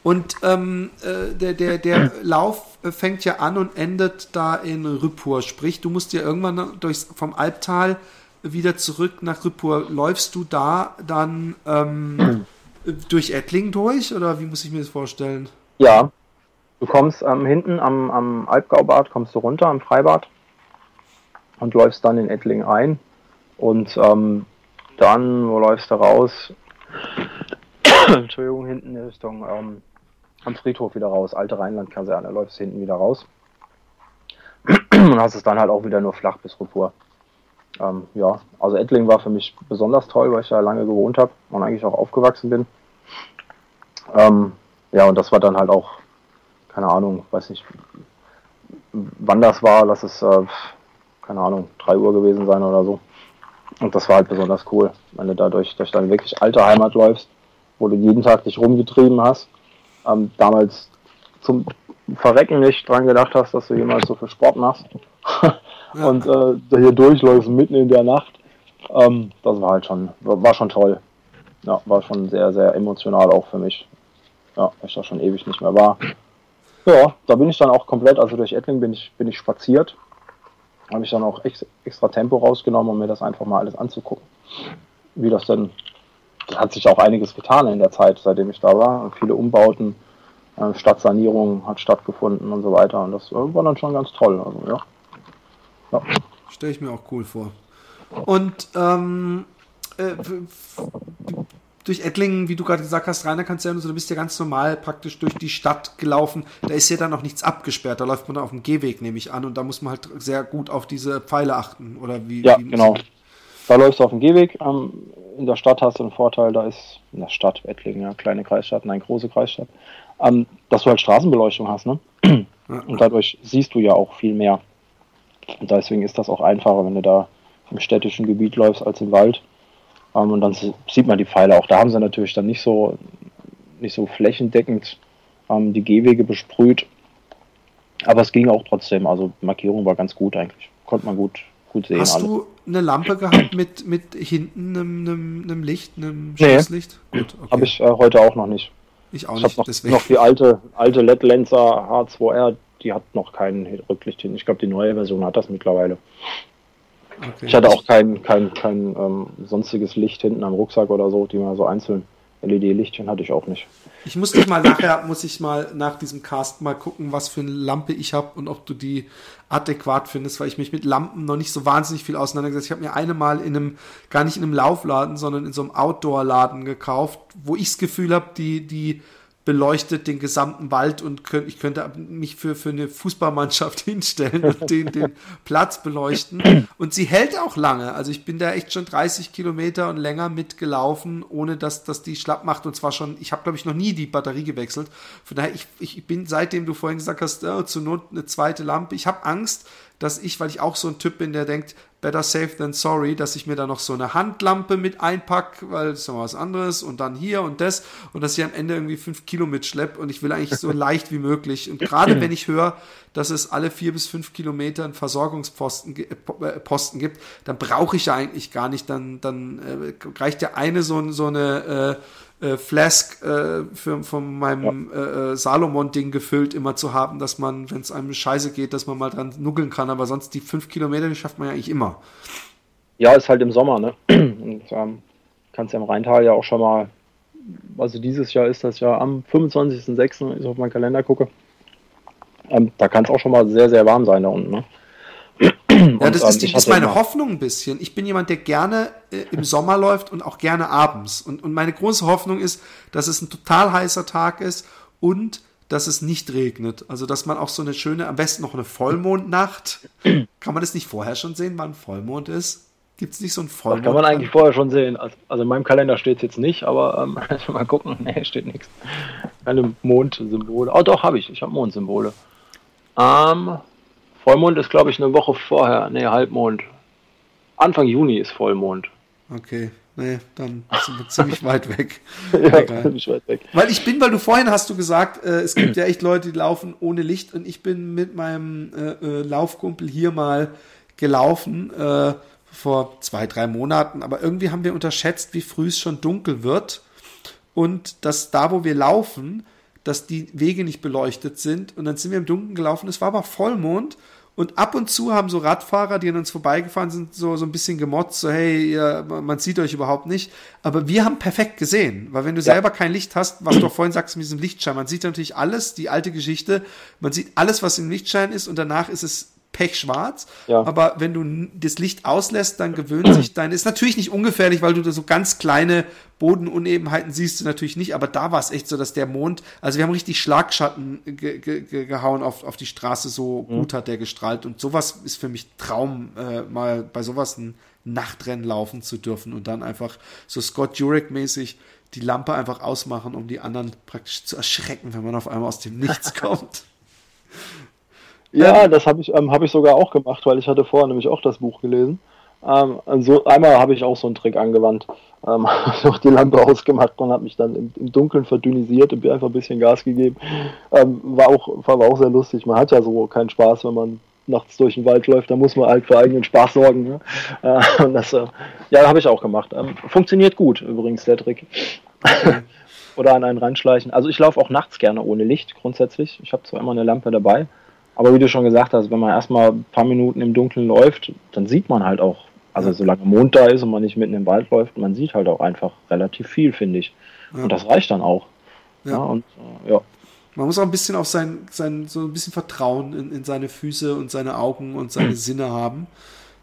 Und ähm, äh, der, der, der Lauf fängt ja an und endet da in Rüppur. Sprich, du musst ja irgendwann durchs, vom Albtal wieder zurück nach Rüppur. Läufst du da dann ähm, durch Ettling durch oder wie muss ich mir das vorstellen? Ja, du kommst ähm, hinten am, am Alpgaubad, kommst du runter am Freibad und läufst dann in Ettling ein. Und ähm, dann, wo läufst du raus? Entschuldigung, hinten in Richtung ähm, am Friedhof wieder raus, alte Rheinlandkaserne, läufst hinten wieder raus. und hast es dann halt auch wieder nur flach bis Rupur. Ähm, ja, also Ettling war für mich besonders toll, weil ich da lange gewohnt habe und eigentlich auch aufgewachsen bin. Ähm, ja, und das war dann halt auch, keine Ahnung, weiß nicht, wann das war, lass es, äh, keine Ahnung, 3 Uhr gewesen sein oder so. Und das war halt besonders cool, wenn du da durch, durch deine wirklich alte Heimat läufst, wo du jeden Tag dich rumgetrieben hast ähm, damals zum Verrecken nicht dran gedacht hast, dass du jemals so viel Sport machst und äh, hier durchläufst mitten in der Nacht. Ähm, das war halt schon, war schon toll. Ja, war schon sehr, sehr emotional auch für mich. Ja, ich da schon ewig nicht mehr war. Ja, da bin ich dann auch komplett, also durch Ettling bin ich, bin ich spaziert. Habe ich dann auch extra Tempo rausgenommen, um mir das einfach mal alles anzugucken. Wie das denn hat sich auch einiges getan in der Zeit, seitdem ich da war. Viele Umbauten, äh, Stadtsanierung hat stattgefunden und so weiter. Und das war dann schon ganz toll. Also, ja. ja. Stelle ich mir auch cool vor. Und ähm, äh, durch Ettlingen, wie du gerade gesagt hast, Rainer kannst du ja, du bist ja ganz normal praktisch durch die Stadt gelaufen. Da ist ja dann noch nichts abgesperrt. Da läuft man auf dem Gehweg, nehme ich an. Und da muss man halt sehr gut auf diese Pfeile achten. Oder wie? Ja, wie genau. Da läufst du auf dem Gehweg. Ähm, in der Stadt hast du einen Vorteil, da ist in der Stadt, Ettlingen, ja, kleine Kreisstadt, nein, große Kreisstadt, ähm, dass du halt Straßenbeleuchtung hast, ne? Und dadurch siehst du ja auch viel mehr. Und deswegen ist das auch einfacher, wenn du da im städtischen Gebiet läufst als im Wald. Ähm, und dann sieht man die Pfeile auch. Da haben sie natürlich dann nicht so, nicht so flächendeckend ähm, die Gehwege besprüht. Aber es ging auch trotzdem. Also Markierung war ganz gut eigentlich. Konnte man gut, gut sehen. Hast alles. du eine Lampe gehabt mit, mit hinten einem, einem, einem Licht, einem Schutzlicht? Nee, okay. habe ich äh, heute auch noch nicht. Ich auch ich nicht. Noch, deswegen. noch die alte, alte LED Lenser H2R, die hat noch kein Rücklicht hin. Ich glaube, die neue Version hat das mittlerweile. Okay. Ich hatte auch kein, kein, kein ähm, sonstiges Licht hinten am Rucksack oder so, die man so einzeln LED-Lichtchen hatte ich auch nicht. Ich muss dich mal nachher, muss ich mal nach diesem Cast mal gucken, was für eine Lampe ich habe und ob du die adäquat findest, weil ich mich mit Lampen noch nicht so wahnsinnig viel auseinandergesetzt. Ich habe mir eine mal in einem, gar nicht in einem Laufladen, sondern in so einem Outdoor-Laden gekauft, wo ich das Gefühl habe, die, die beleuchtet den gesamten Wald und könnt, ich könnte mich für, für eine Fußballmannschaft hinstellen und den, den Platz beleuchten. Und sie hält auch lange. Also ich bin da echt schon 30 Kilometer und länger mitgelaufen, ohne dass, dass die schlapp macht. Und zwar schon, ich habe glaube ich noch nie die Batterie gewechselt. Von daher, ich, ich bin seitdem du vorhin gesagt hast, oh, zur Not eine zweite Lampe. Ich habe Angst, dass ich, weil ich auch so ein Typ bin, der denkt, better safe than sorry, dass ich mir da noch so eine Handlampe mit einpack, weil das ist noch was anderes und dann hier und das und dass ich am Ende irgendwie fünf Kilo mitschlepp und ich will eigentlich so leicht wie möglich. Und gerade wenn ich höre, dass es alle vier bis fünf Kilometer einen Versorgungsposten äh, äh, Posten gibt, dann brauche ich ja eigentlich gar nicht, dann, dann äh, reicht ja eine so, so eine äh, äh, Flask äh, für, von meinem ja. äh, Salomon-Ding gefüllt immer zu haben, dass man, wenn es einem scheiße geht, dass man mal dran nuggeln kann. Aber sonst die fünf Kilometer, die schafft man ja eigentlich immer. Ja, ist halt im Sommer, ne? Und ähm, kannst ja im Rheintal ja auch schon mal, also dieses Jahr ist das ja am 25.06., wenn ich auf meinen Kalender gucke. Ähm, da kann es auch schon mal sehr, sehr warm sein da unten, ne? Ja, das ist, die, ist meine Hoffnung ein bisschen. Ich bin jemand, der gerne äh, im Sommer läuft und auch gerne abends. Und, und meine große Hoffnung ist, dass es ein total heißer Tag ist und dass es nicht regnet. Also, dass man auch so eine schöne, am besten noch eine Vollmondnacht. Kann man das nicht vorher schon sehen, wann Vollmond ist? Gibt es nicht so einen Vollmond? Das kann man eigentlich vorher schon sehen. Also, also in meinem Kalender steht es jetzt nicht, aber ähm, mal gucken. Nee, steht nichts. Keine Mondsymbole. Oh, doch, habe ich. Ich habe Mondsymbole. Ähm, Vollmond ist, glaube ich, eine Woche vorher. Nee, Halbmond. Anfang Juni ist Vollmond. Okay. Nee, dann sind wir ziemlich weit weg. ja, ziemlich weit weg. Weil ich bin, weil du vorhin hast du gesagt, äh, es gibt ja echt Leute, die laufen ohne Licht und ich bin mit meinem äh, äh, Laufkumpel hier mal gelaufen äh, vor zwei, drei Monaten, aber irgendwie haben wir unterschätzt, wie früh es schon dunkel wird und dass da, wo wir laufen, dass die Wege nicht beleuchtet sind und dann sind wir im Dunkeln gelaufen. Es war aber Vollmond und ab und zu haben so Radfahrer, die an uns vorbeigefahren sind, so, so ein bisschen gemotzt, so hey, ihr, man sieht euch überhaupt nicht. Aber wir haben perfekt gesehen, weil wenn du ja. selber kein Licht hast, was du vorhin sagst mit diesem Lichtschein, man sieht natürlich alles, die alte Geschichte, man sieht alles, was im Lichtschein ist und danach ist es pechschwarz. Ja. Aber wenn du das Licht auslässt, dann gewöhnt sich dein. Ist natürlich nicht ungefährlich, weil du da so ganz kleine Bodenunebenheiten siehst du natürlich nicht. Aber da war es echt so, dass der Mond, also wir haben richtig Schlagschatten ge ge gehauen auf, auf die Straße. So mhm. gut hat der gestrahlt. Und sowas ist für mich Traum, äh, mal bei sowas ein Nachtrennen laufen zu dürfen und dann einfach so Scott Jurek-mäßig die Lampe einfach ausmachen, um die anderen praktisch zu erschrecken, wenn man auf einmal aus dem Nichts kommt. Ja, ähm, das habe ich, ähm, hab ich sogar auch gemacht, weil ich hatte vorher nämlich auch das Buch gelesen. Ähm, so, einmal habe ich auch so einen Trick angewandt. Ähm, auch die Lampe ausgemacht und habe mich dann im, im, Dunkeln verdünnisiert und einfach ein bisschen Gas gegeben. Ähm, war, auch, war, auch sehr lustig. Man hat ja so keinen Spaß, wenn man nachts durch den Wald läuft. Da muss man halt für eigenen Spaß sorgen. Ne? Äh, und das, äh, ja, habe ich auch gemacht. Ähm, funktioniert gut übrigens, der Trick. Oder an einen reinschleichen. Also ich laufe auch nachts gerne ohne Licht grundsätzlich. Ich habe zwar immer eine Lampe dabei, aber wie du schon gesagt hast, wenn man erstmal ein paar Minuten im Dunkeln läuft, dann sieht man halt auch, also solange Mond da ist und man nicht mitten im Wald läuft, man sieht halt auch einfach relativ viel, finde ich. Ja. Und das reicht dann auch. Ja. ja und äh, ja. Man muss auch ein bisschen auf sein, sein so ein bisschen Vertrauen in, in seine Füße und seine Augen und seine Sinne haben.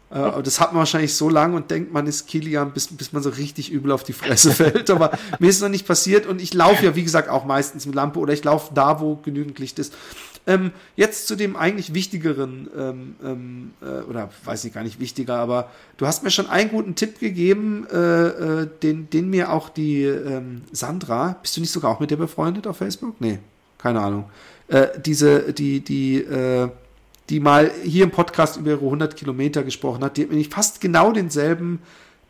Äh, das hat man wahrscheinlich so lange und denkt, man ist Kilian, bis, bis man so richtig übel auf die Fresse fällt. Aber mir ist es noch nicht passiert und ich laufe ja, wie gesagt, auch meistens mit Lampe oder ich laufe da, wo genügend Licht ist. Ähm, jetzt zu dem eigentlich wichtigeren, ähm, ähm, äh, oder weiß ich gar nicht wichtiger, aber du hast mir schon einen guten Tipp gegeben, äh, äh, den, den mir auch die ähm, Sandra, bist du nicht sogar auch mit dir befreundet auf Facebook? Nee, keine Ahnung. Äh, diese, die, die, äh, die mal hier im Podcast über ihre 100 Kilometer gesprochen hat, die hat mir nicht fast genau denselben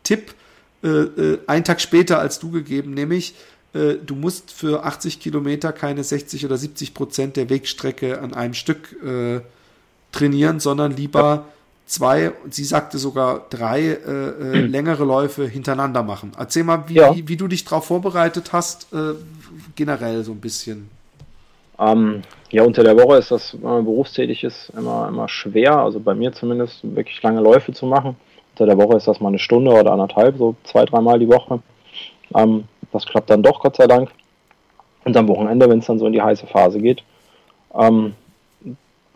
Tipp äh, äh, einen Tag später als du gegeben, nämlich äh, du musst für 80 Kilometer keine 60 oder 70 Prozent der Wegstrecke an einem Stück äh, trainieren, sondern lieber ja. zwei, sie sagte sogar drei äh, mhm. längere Läufe hintereinander machen. Erzähl mal, wie, ja. wie, wie, du dich darauf vorbereitet hast, äh, generell so ein bisschen. Ähm, ja, unter der Woche ist das, wenn man berufstätig ist, immer, immer schwer, also bei mir zumindest, wirklich lange Läufe zu machen. Unter der Woche ist das mal eine Stunde oder anderthalb, so zwei, dreimal die Woche. Ähm, das klappt dann doch, Gott sei Dank. Und am Wochenende, wenn es dann so in die heiße Phase geht, ähm,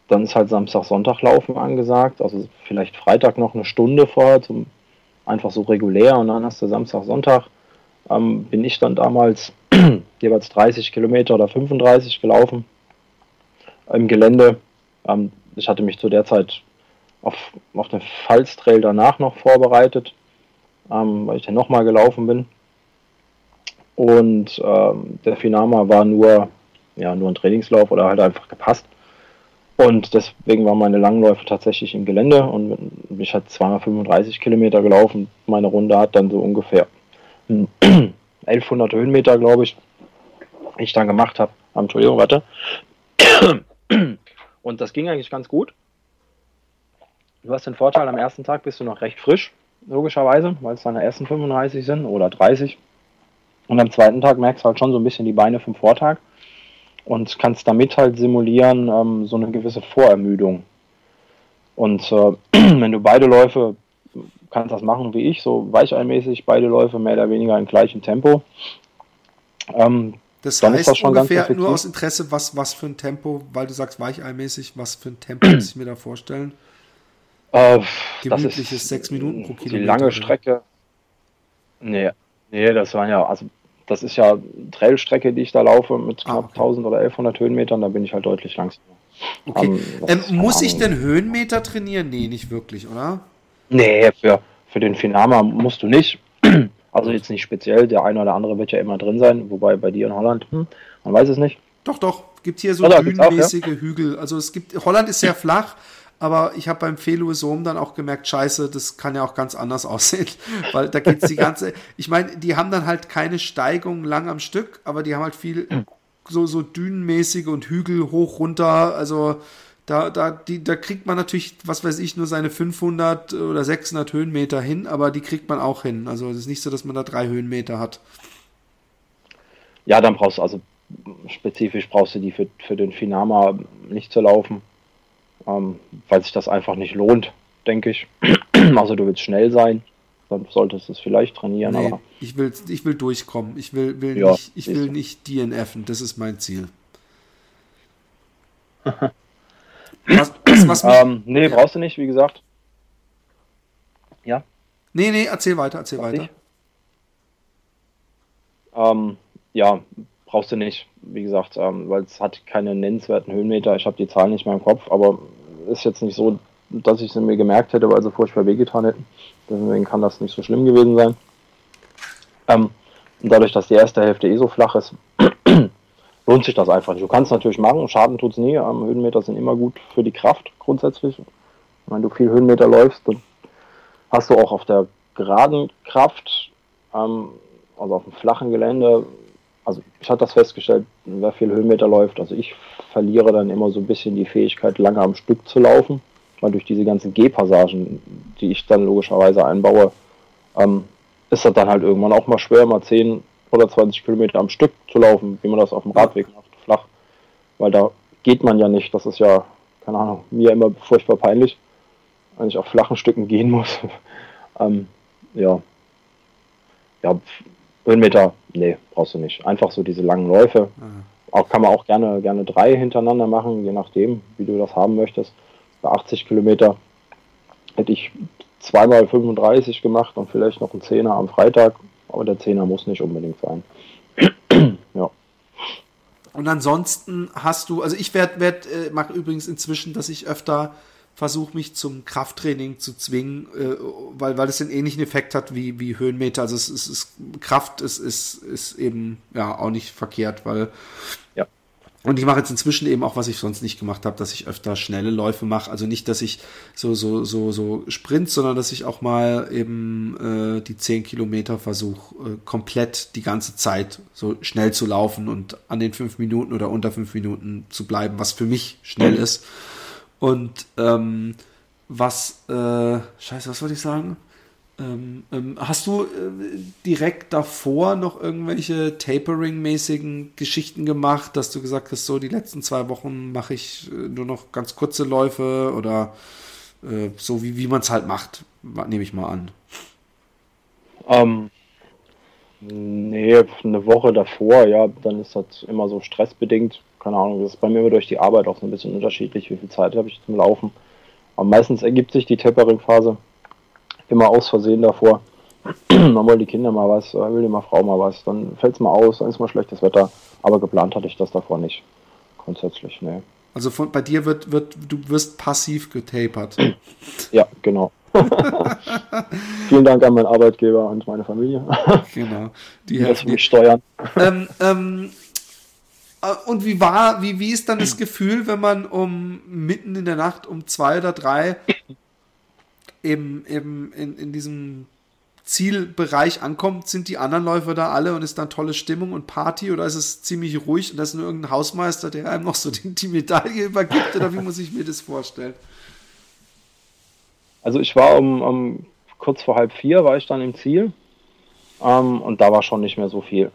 dann ist halt Samstag, Sonntag laufen angesagt. Also vielleicht Freitag noch eine Stunde vorher, zum, einfach so regulär. Und dann hast du Samstag, Sonntag. Ähm, bin ich dann damals jeweils 30 Kilometer oder 35 gelaufen im Gelände. Ähm, ich hatte mich zu der Zeit auf, auf den Pfalztrail danach noch vorbereitet, ähm, weil ich dann nochmal gelaufen bin. Und ähm, der Finama war nur, ja, nur ein Trainingslauf oder halt einfach gepasst. Und deswegen waren meine Langläufe tatsächlich im Gelände und ich hatte 235 Kilometer gelaufen. Meine Runde hat dann so ungefähr 1100 Höhenmeter, glaube ich, ich dann gemacht habe. Entschuldigung, warte. Und das ging eigentlich ganz gut. Du hast den Vorteil, am ersten Tag bist du noch recht frisch, logischerweise, weil es deine ersten 35 sind oder 30. Und am zweiten Tag merkst du halt schon so ein bisschen die Beine vom Vortag und kannst damit halt simulieren, ähm, so eine gewisse Vorermüdung. Und äh, wenn du beide Läufe kannst das machen wie ich, so weicheinmäßig, beide Läufe mehr oder weniger in gleichem Tempo. Ähm, das dann heißt ist das schon ungefähr ganz nur aus Interesse, was, was für ein Tempo, weil du sagst weicheinmäßig, was für ein Tempo muss ich mir da vorstellen? Äh, Gemütliches das ist sechs Minuten pro Kilometer. Die lange Strecke. Nee, nee, das waren ja, also das ist ja Trailstrecke, die ich da laufe mit ah, knapp okay. 1000 oder 1100 Höhenmetern, da bin ich halt deutlich langsamer. Okay. Um, ähm, ähm muss ich denn Höhenmeter trainieren? Nee, nicht wirklich, oder? Nee, für, für den Finama musst du nicht. Also jetzt nicht speziell, der eine oder andere wird ja immer drin sein, wobei bei dir in Holland, hm, man weiß es nicht. Doch, doch, gibt hier so dünenmäßige ja? Hügel. Also es gibt, Holland ist sehr flach, aber ich habe beim Feluisom dann auch gemerkt, scheiße, das kann ja auch ganz anders aussehen, weil da geht's die ganze, ich meine, die haben dann halt keine Steigung lang am Stück, aber die haben halt viel so, so dünenmäßige und Hügel hoch, runter, also da, da, die, da kriegt man natürlich, was weiß ich, nur seine 500 oder 600 Höhenmeter hin, aber die kriegt man auch hin. Also es ist nicht so, dass man da drei Höhenmeter hat. Ja, dann brauchst du also spezifisch brauchst du die für, für den Finama nicht zu laufen, ähm, weil sich das einfach nicht lohnt, denke ich. also du willst schnell sein, dann solltest du es vielleicht trainieren. Nee, aber ich will, ich will durchkommen. Ich will, will ja, nicht, ich will nicht DNFen. Das ist mein Ziel. was, was, was mich, ähm, nee, ja. brauchst du nicht, wie gesagt. Ja. Nee, nee, erzähl weiter, erzähl was weiter. Ähm, ja, brauchst du nicht, wie gesagt, ähm, weil es hat keine nennenswerten Höhenmeter. Ich habe die Zahlen nicht mehr im Kopf, aber ist jetzt nicht so, dass ich sie mir gemerkt hätte, weil sie furchtbar wehgetan hätten. Deswegen kann das nicht so schlimm gewesen sein. Ähm, und dadurch, dass die erste Hälfte eh so flach ist, lohnt sich das einfach nicht. Du kannst natürlich machen, Schaden tut es nie. Ähm, Höhenmeter sind immer gut für die Kraft grundsätzlich. Wenn du viel Höhenmeter läufst, dann hast du auch auf der geraden Kraft, ähm, also auf dem flachen Gelände, also ich hatte das festgestellt, wer viel Höhenmeter läuft, also ich verliere dann immer so ein bisschen die Fähigkeit, lange am Stück zu laufen, weil durch diese ganzen G-Passagen, die ich dann logischerweise einbaue, ähm, ist das dann halt irgendwann auch mal schwer, mal 10 oder 20 Kilometer am Stück zu laufen, wie man das auf dem Radweg macht, flach, weil da geht man ja nicht, das ist ja, keine Ahnung, mir immer furchtbar peinlich, wenn ich auf flachen Stücken gehen muss. ähm, ja, ja, Höhenmeter, nee, brauchst du nicht. Einfach so diese langen Läufe. Mhm. Auch kann man auch gerne, gerne drei hintereinander machen, je nachdem, wie du das haben möchtest. Bei 80 Kilometer hätte ich zweimal 35 gemacht und vielleicht noch einen Zehner am Freitag, aber der Zehner muss nicht unbedingt sein. ja. Und ansonsten hast du, also ich werde, werd, äh, mache übrigens inzwischen, dass ich öfter versuche mich zum Krafttraining zu zwingen, äh, weil, weil es einen ähnlichen Effekt hat wie, wie Höhenmeter. Also es, es ist Kraft ist, ist, ist eben ja auch nicht verkehrt, weil ja. Und ich mache jetzt inzwischen eben auch, was ich sonst nicht gemacht habe, dass ich öfter schnelle Läufe mache. Also nicht, dass ich so, so, so, so Sprints, sondern dass ich auch mal eben äh, die 10 Kilometer versuche, äh, komplett die ganze Zeit so schnell zu laufen und an den fünf Minuten oder unter fünf Minuten zu bleiben, was für mich schnell mhm. Und ähm, was, äh, scheiße, was wollte ich sagen? Ähm, ähm, hast du äh, direkt davor noch irgendwelche Tapering-mäßigen Geschichten gemacht, dass du gesagt hast, so die letzten zwei Wochen mache ich äh, nur noch ganz kurze Läufe oder äh, so wie, wie man es halt macht, nehme ich mal an. Ähm, nee, eine Woche davor, ja, dann ist das immer so stressbedingt keine Ahnung, das ist bei mir immer durch die Arbeit auch so ein bisschen unterschiedlich, wie viel Zeit habe ich zum Laufen. Aber meistens ergibt sich die Tapering-Phase immer aus Versehen davor. dann wollen die Kinder mal was, will die mal Frau mal was, dann fällt es mal aus, dann ist mal schlechtes Wetter. Aber geplant hatte ich das davor nicht. Grundsätzlich, ne. Also von, bei dir wird, wird, du wirst passiv getapert. Ja, genau. Vielen Dank an meinen Arbeitgeber und meine Familie. Genau. Die, die helfen mich steuern. Ähm, ähm, äh, und wie war, wie, wie ist dann das Gefühl, wenn man um mitten in der Nacht um zwei oder drei eben, eben in, in diesem Zielbereich ankommt, sind die anderen Läufer da alle und ist dann tolle Stimmung und Party oder ist es ziemlich ruhig und da ist nur irgendein Hausmeister, der einem noch so die, die Medaille übergibt oder wie muss ich mir das vorstellen? Also ich war um, um kurz vor halb vier war ich dann im Ziel ähm, und da war schon nicht mehr so viel.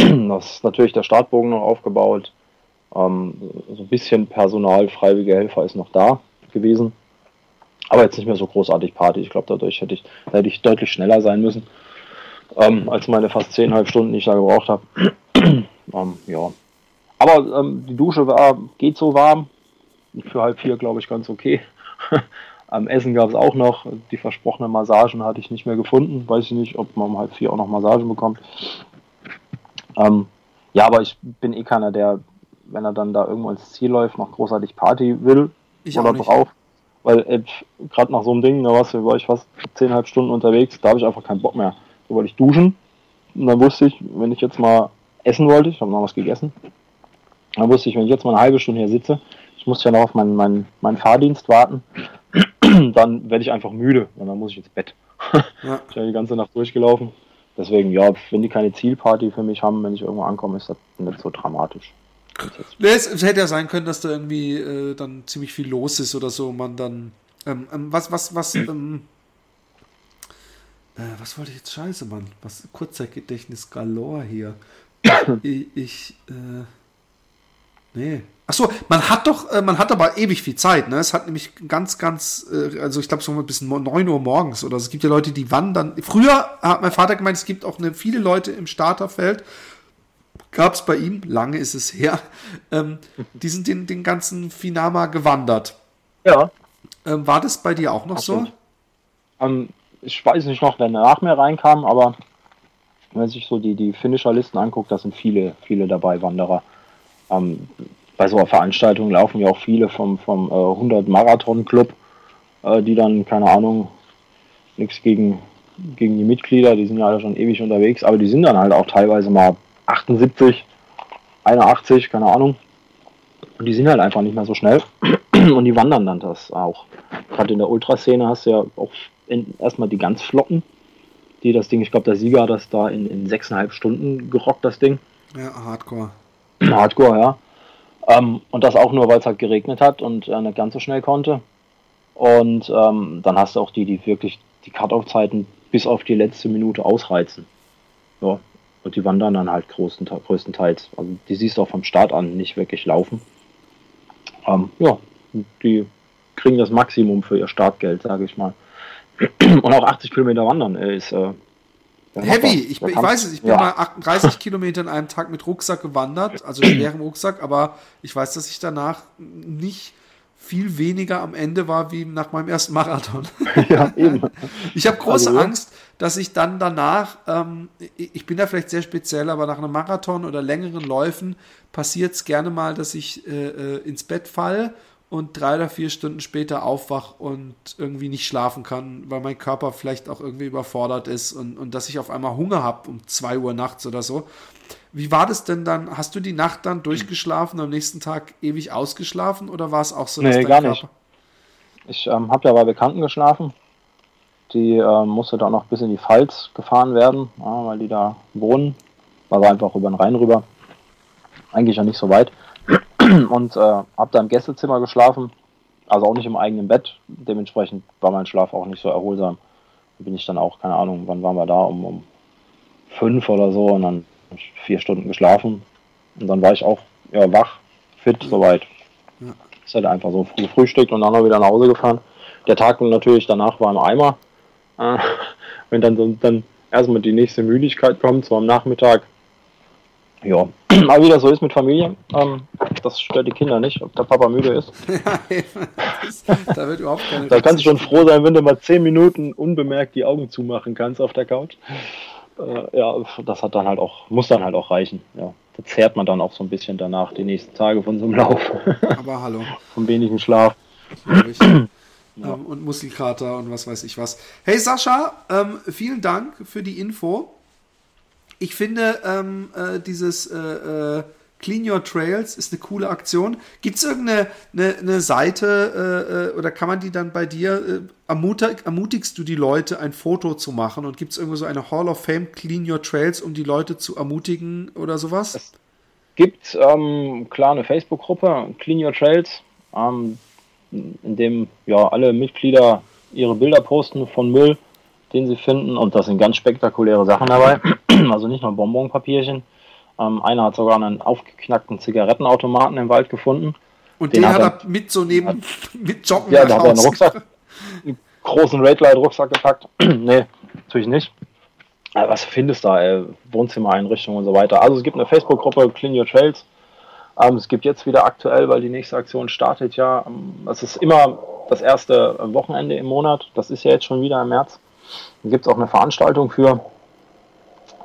Das ist natürlich der Startbogen noch aufgebaut. Ähm, so ein bisschen Personal, freiwillige Helfer ist noch da gewesen. Aber jetzt nicht mehr so großartig Party. Ich glaube, dadurch hätte ich, hätte ich deutlich schneller sein müssen, ähm, als meine fast zehnhalb Stunden, die ich da gebraucht habe. ähm, ja. Aber ähm, die Dusche war, geht so warm. Für halb vier, glaube ich, ganz okay. Am Essen gab es auch noch. Die versprochenen Massagen hatte ich nicht mehr gefunden. Weiß ich nicht, ob man um halb vier auch noch Massagen bekommt. Ähm, ja, aber ich bin eh keiner, der, wenn er dann da irgendwo ins Ziel läuft, noch großartig Party will ich oder braucht. Weil äh, gerade nach so einem Ding, da warst du, war ich fast zehnhalb Stunden unterwegs, da habe ich einfach keinen Bock mehr. Da wollte ich duschen und dann wusste ich, wenn ich jetzt mal essen wollte, ich habe noch was gegessen, dann wusste ich, wenn ich jetzt mal eine halbe Stunde hier sitze, ich muss ja noch auf meinen, meinen, meinen Fahrdienst warten, dann werde ich einfach müde und dann muss ich ins Bett. Ja. ich habe die ganze Nacht durchgelaufen. Deswegen, ja, wenn die keine Zielparty für mich haben, wenn ich irgendwo ankomme, ist das nicht so dramatisch. Nee, es, es, hätte ja sein können, dass da irgendwie äh, dann ziemlich viel los ist oder so. Man dann. Ähm, ähm, was, was, was, ähm, äh, was wollte ich jetzt? Scheiße, Mann. Was Kurzzeitgedächtnis Galore hier. ich, ich äh, nee. Achso, man hat doch, äh, man hat aber ewig viel Zeit, ne? Es hat nämlich ganz, ganz, äh, also ich glaube so bis 9 Uhr morgens oder es gibt ja Leute, die wandern. Früher hat mein Vater gemeint, es gibt auch eine, viele Leute im Starterfeld, gab es bei ihm, lange ist es her, ähm, die sind den, den ganzen Finama gewandert. Ja. Ähm, war das bei dir auch noch so? Ähm, ich weiß nicht noch, wer nach mir reinkam, aber wenn man sich so die, die Finisher-Listen anguckt, da sind viele, viele dabei, Wanderer. Ähm, bei so einer Veranstaltung laufen ja auch viele vom, vom äh, 100 Marathon Club, äh, die dann, keine Ahnung, nichts gegen, gegen die Mitglieder, die sind ja alle schon ewig unterwegs, aber die sind dann halt auch teilweise mal 78, 81, keine Ahnung. Und die sind halt einfach nicht mehr so schnell. Und die wandern dann das auch. Gerade in der Ultraszene hast du ja auch erstmal die ganz Flotten, die das Ding, ich glaube, der Sieger hat das da in, in sechseinhalb Stunden gerockt, das Ding. Ja, Hardcore. Hardcore, ja. Ähm, und das auch nur, weil es halt geregnet hat und er nicht ganz so schnell konnte. Und ähm, dann hast du auch die, die wirklich die Cut-Off-Zeiten bis auf die letzte Minute ausreizen. Ja, und die wandern dann halt größtenteils. Also die siehst du auch vom Start an nicht wirklich laufen. Ähm, ja, die kriegen das Maximum für ihr Startgeld, sage ich mal. Und auch 80 Kilometer wandern ist äh, Heavy, ich, ich, weiß es, ich bin ja. mal 38 Kilometer in einem Tag mit Rucksack gewandert, also schwerem Rucksack, aber ich weiß, dass ich danach nicht viel weniger am Ende war wie nach meinem ersten Marathon. Ja, eben. Ich habe große also, Angst, dass ich dann danach, ähm, ich bin da vielleicht sehr speziell, aber nach einem Marathon oder längeren Läufen passiert es gerne mal, dass ich äh, äh, ins Bett falle und drei oder vier Stunden später aufwach und irgendwie nicht schlafen kann, weil mein Körper vielleicht auch irgendwie überfordert ist und, und dass ich auf einmal Hunger habe um zwei Uhr nachts oder so. Wie war das denn dann? Hast du die Nacht dann durchgeschlafen und am nächsten Tag ewig ausgeschlafen oder war es auch so? Dass nee, gar Körper nicht. Ich ähm, habe ja bei Bekannten geschlafen. Die ähm, musste dann noch bis in die Pfalz gefahren werden, ja, weil die da wohnen. War einfach über den Rhein rüber. Eigentlich ja nicht so weit. Und äh, habe da im Gästezimmer geschlafen, also auch nicht im eigenen Bett. Dementsprechend war mein Schlaf auch nicht so erholsam. Da bin ich dann auch, keine Ahnung, wann waren wir da, um, um fünf oder so und dann vier Stunden geschlafen. Und dann war ich auch ja, wach, fit, soweit. Ja. Ist halt einfach so früh gefrühstückt und dann noch wieder nach Hause gefahren. Der Tag natürlich danach war im Eimer. Äh, wenn dann, dann erstmal die nächste Müdigkeit kommt, so am Nachmittag, ja, aber wie das so ist mit Familie, ähm, das stört die Kinder nicht, ob der Papa müde ist. da wird überhaupt keine Da kannst du schon froh sein, wenn du mal zehn Minuten unbemerkt die Augen zumachen kannst auf der Couch. Äh, ja, das hat dann halt auch, muss dann halt auch reichen. Ja, da zehrt man dann auch so ein bisschen danach die nächsten Tage von so einem Lauf. Aber hallo. Vom wenigen Schlaf. Ja. Ähm, und Muskelkater und was weiß ich was. Hey Sascha, ähm, vielen Dank für die Info ich finde, ähm, äh, dieses äh, äh, Clean Your Trails ist eine coole Aktion. Gibt es irgendeine eine, eine Seite äh, äh, oder kann man die dann bei dir, äh, ermutig, ermutigst du die Leute, ein Foto zu machen und gibt es irgendwo so eine Hall of Fame Clean Your Trails, um die Leute zu ermutigen oder sowas? Es gibt ähm, klar eine Facebook-Gruppe, Clean Your Trails, ähm, in dem ja alle Mitglieder ihre Bilder posten von Müll den sie finden. Und das sind ganz spektakuläre Sachen dabei. Also nicht nur Bonbonpapierchen. Ähm, einer hat sogar einen aufgeknackten Zigarettenautomaten im Wald gefunden. Und den, den hat, er mit so neben, hat, mit Joggen Ja, da hat er einen Rucksack, einen großen Raidlight-Rucksack gepackt. nee, natürlich nicht. Aber was findest du da? Ey? Wohnzimmereinrichtung und so weiter. Also es gibt eine Facebook-Gruppe Clean Your Trails. Ähm, es gibt jetzt wieder aktuell, weil die nächste Aktion startet ja. Ähm, es ist immer das erste Wochenende im Monat. Das ist ja jetzt schon wieder im März. Da gibt es auch eine Veranstaltung für.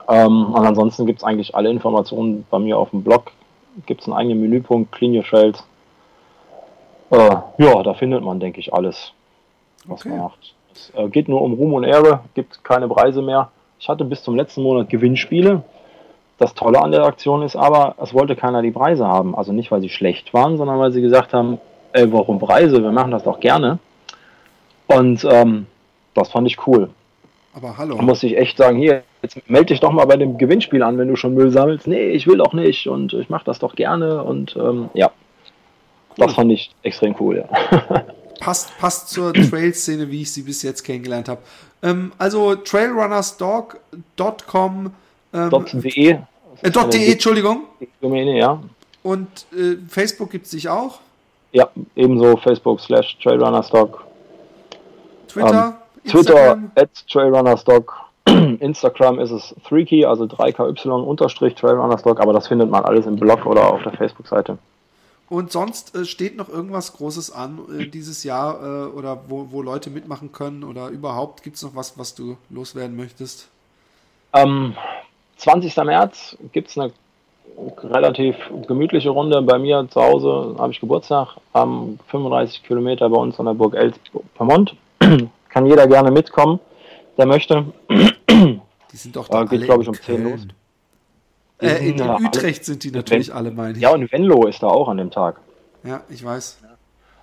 Ähm, und ansonsten gibt es eigentlich alle Informationen bei mir auf dem Blog. Gibt es einen eigenen Menüpunkt, Clean Your Trails. Äh, ja, da findet man, denke ich, alles, was okay. man macht. Es äh, geht nur um Ruhm und Ehre, gibt keine Preise mehr. Ich hatte bis zum letzten Monat Gewinnspiele. das Tolle an der Aktion ist aber, es wollte keiner die Preise haben. Also nicht, weil sie schlecht waren, sondern weil sie gesagt haben, ey, warum Preise? Wir machen das doch gerne. Und ähm, das fand ich cool. Aber hallo. Da muss ich echt sagen, hier, jetzt melde dich doch mal bei dem Gewinnspiel an, wenn du schon Müll sammelst. Nee, ich will doch nicht und ich mache das doch gerne. Und ähm, ja, cool. das fand ich extrem cool, ja. Passt, passt zur Trail-Szene, wie ich sie bis jetzt kennengelernt habe. Ähm, also trailrunnersdog.com ähm, .de. Äh, .de, Entschuldigung. Domäne, ja. Und äh, Facebook gibt es sich auch? Ja, ebenso Facebook slash Trailrunnerstock. Twitter? Ähm, Twitter at Trailrunnerstock. Instagram ist es 3key, also 3ky unterstrich Trailrunnerstock, aber das findet man alles im Blog oder auf der Facebook-Seite. Und sonst äh, steht noch irgendwas Großes an äh, dieses Jahr äh, oder wo, wo Leute mitmachen können oder überhaupt gibt es noch was, was du loswerden möchtest? Ähm, 20. März gibt es eine relativ gemütliche Runde bei mir zu Hause, habe ich Geburtstag, am 35 Kilometer bei uns an der Burg Els-Vermont. Kann jeder gerne mitkommen, der möchte. Die sind doch da äh, Geht, glaube ich, um 10 los. Äh, in, in Utrecht sind die natürlich alle, meine ich. Ja, und Venlo ist da auch an dem Tag. Ja, ich weiß.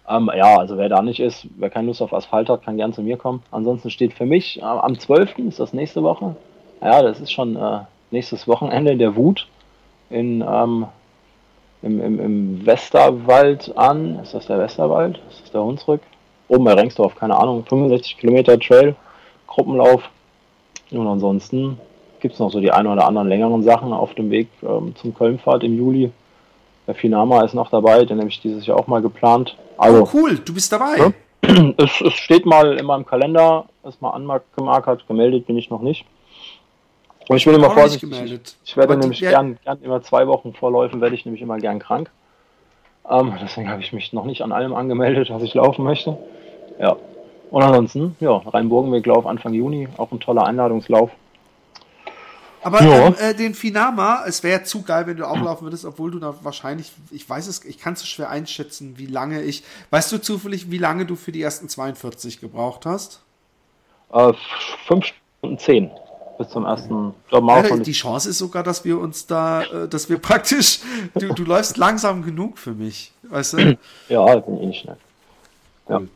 Ähm, ja, also wer da nicht ist, wer keine Lust auf Asphalt hat, kann gern zu mir kommen. Ansonsten steht für mich äh, am 12. ist das nächste Woche. Ja, das ist schon äh, nächstes Wochenende der Wut in, ähm, im, im, im, Westerwald an. Ist das der Westerwald? Ist das der Hunsrück? Oben bei Rengsdorf, keine Ahnung. 65 Kilometer Trail, Gruppenlauf. Und ansonsten gibt es noch so die ein oder anderen längeren Sachen auf dem Weg ähm, zum Kölnfahrt im Juli. Der Finama ist noch dabei, den habe ich dieses Jahr auch mal geplant. Also, oh, cool, du bist dabei. Ja, es, es, steht mal in meinem Kalender, ist mal angemarkert, gemeldet bin ich noch nicht. Und ich bin immer vorsichtig. Ich, ich werde nämlich gern, gern immer zwei Wochen vorläufen, werde ich nämlich immer gern krank. Ähm, deswegen habe ich mich noch nicht an allem angemeldet, was ich laufen möchte. Ja. Und ansonsten, ja, Rhein-Burgenweg-Lauf Anfang Juni, auch ein toller Einladungslauf. Aber ähm, äh, den Finama, es wäre zu geil, wenn du auch laufen würdest, obwohl du da wahrscheinlich, ich weiß es, ich kann es so schwer einschätzen, wie lange ich. Weißt du zufällig, wie lange du für die ersten 42 gebraucht hast? Äh, fünf Stunden zehn bis zum ersten ja, Die Chance ist sogar, dass wir uns da, äh, dass wir praktisch, du, du läufst langsam genug für mich, weißt du? Ja, ich bin eh nicht schnell. Ja. Cool.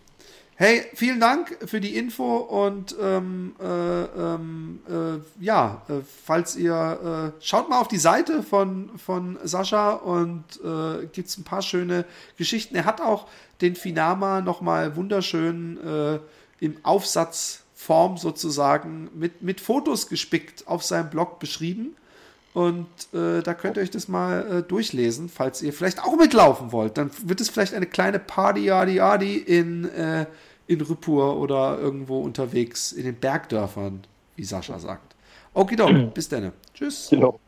Hey, vielen Dank für die Info und ähm, äh, ähm, äh, ja, äh, falls ihr äh, schaut mal auf die Seite von, von Sascha und äh, gibt es ein paar schöne Geschichten. Er hat auch den Finama nochmal wunderschön äh, im Aufsatzform sozusagen mit, mit Fotos gespickt auf seinem Blog beschrieben. Und äh, da könnt ihr euch das mal äh, durchlesen, falls ihr vielleicht auch mitlaufen wollt. Dann wird es vielleicht eine kleine Party Yadi Yadi in, äh, in Rüppur oder irgendwo unterwegs in den Bergdörfern, wie Sascha sagt. Okay, doch, bis dann. Tschüss. Genau.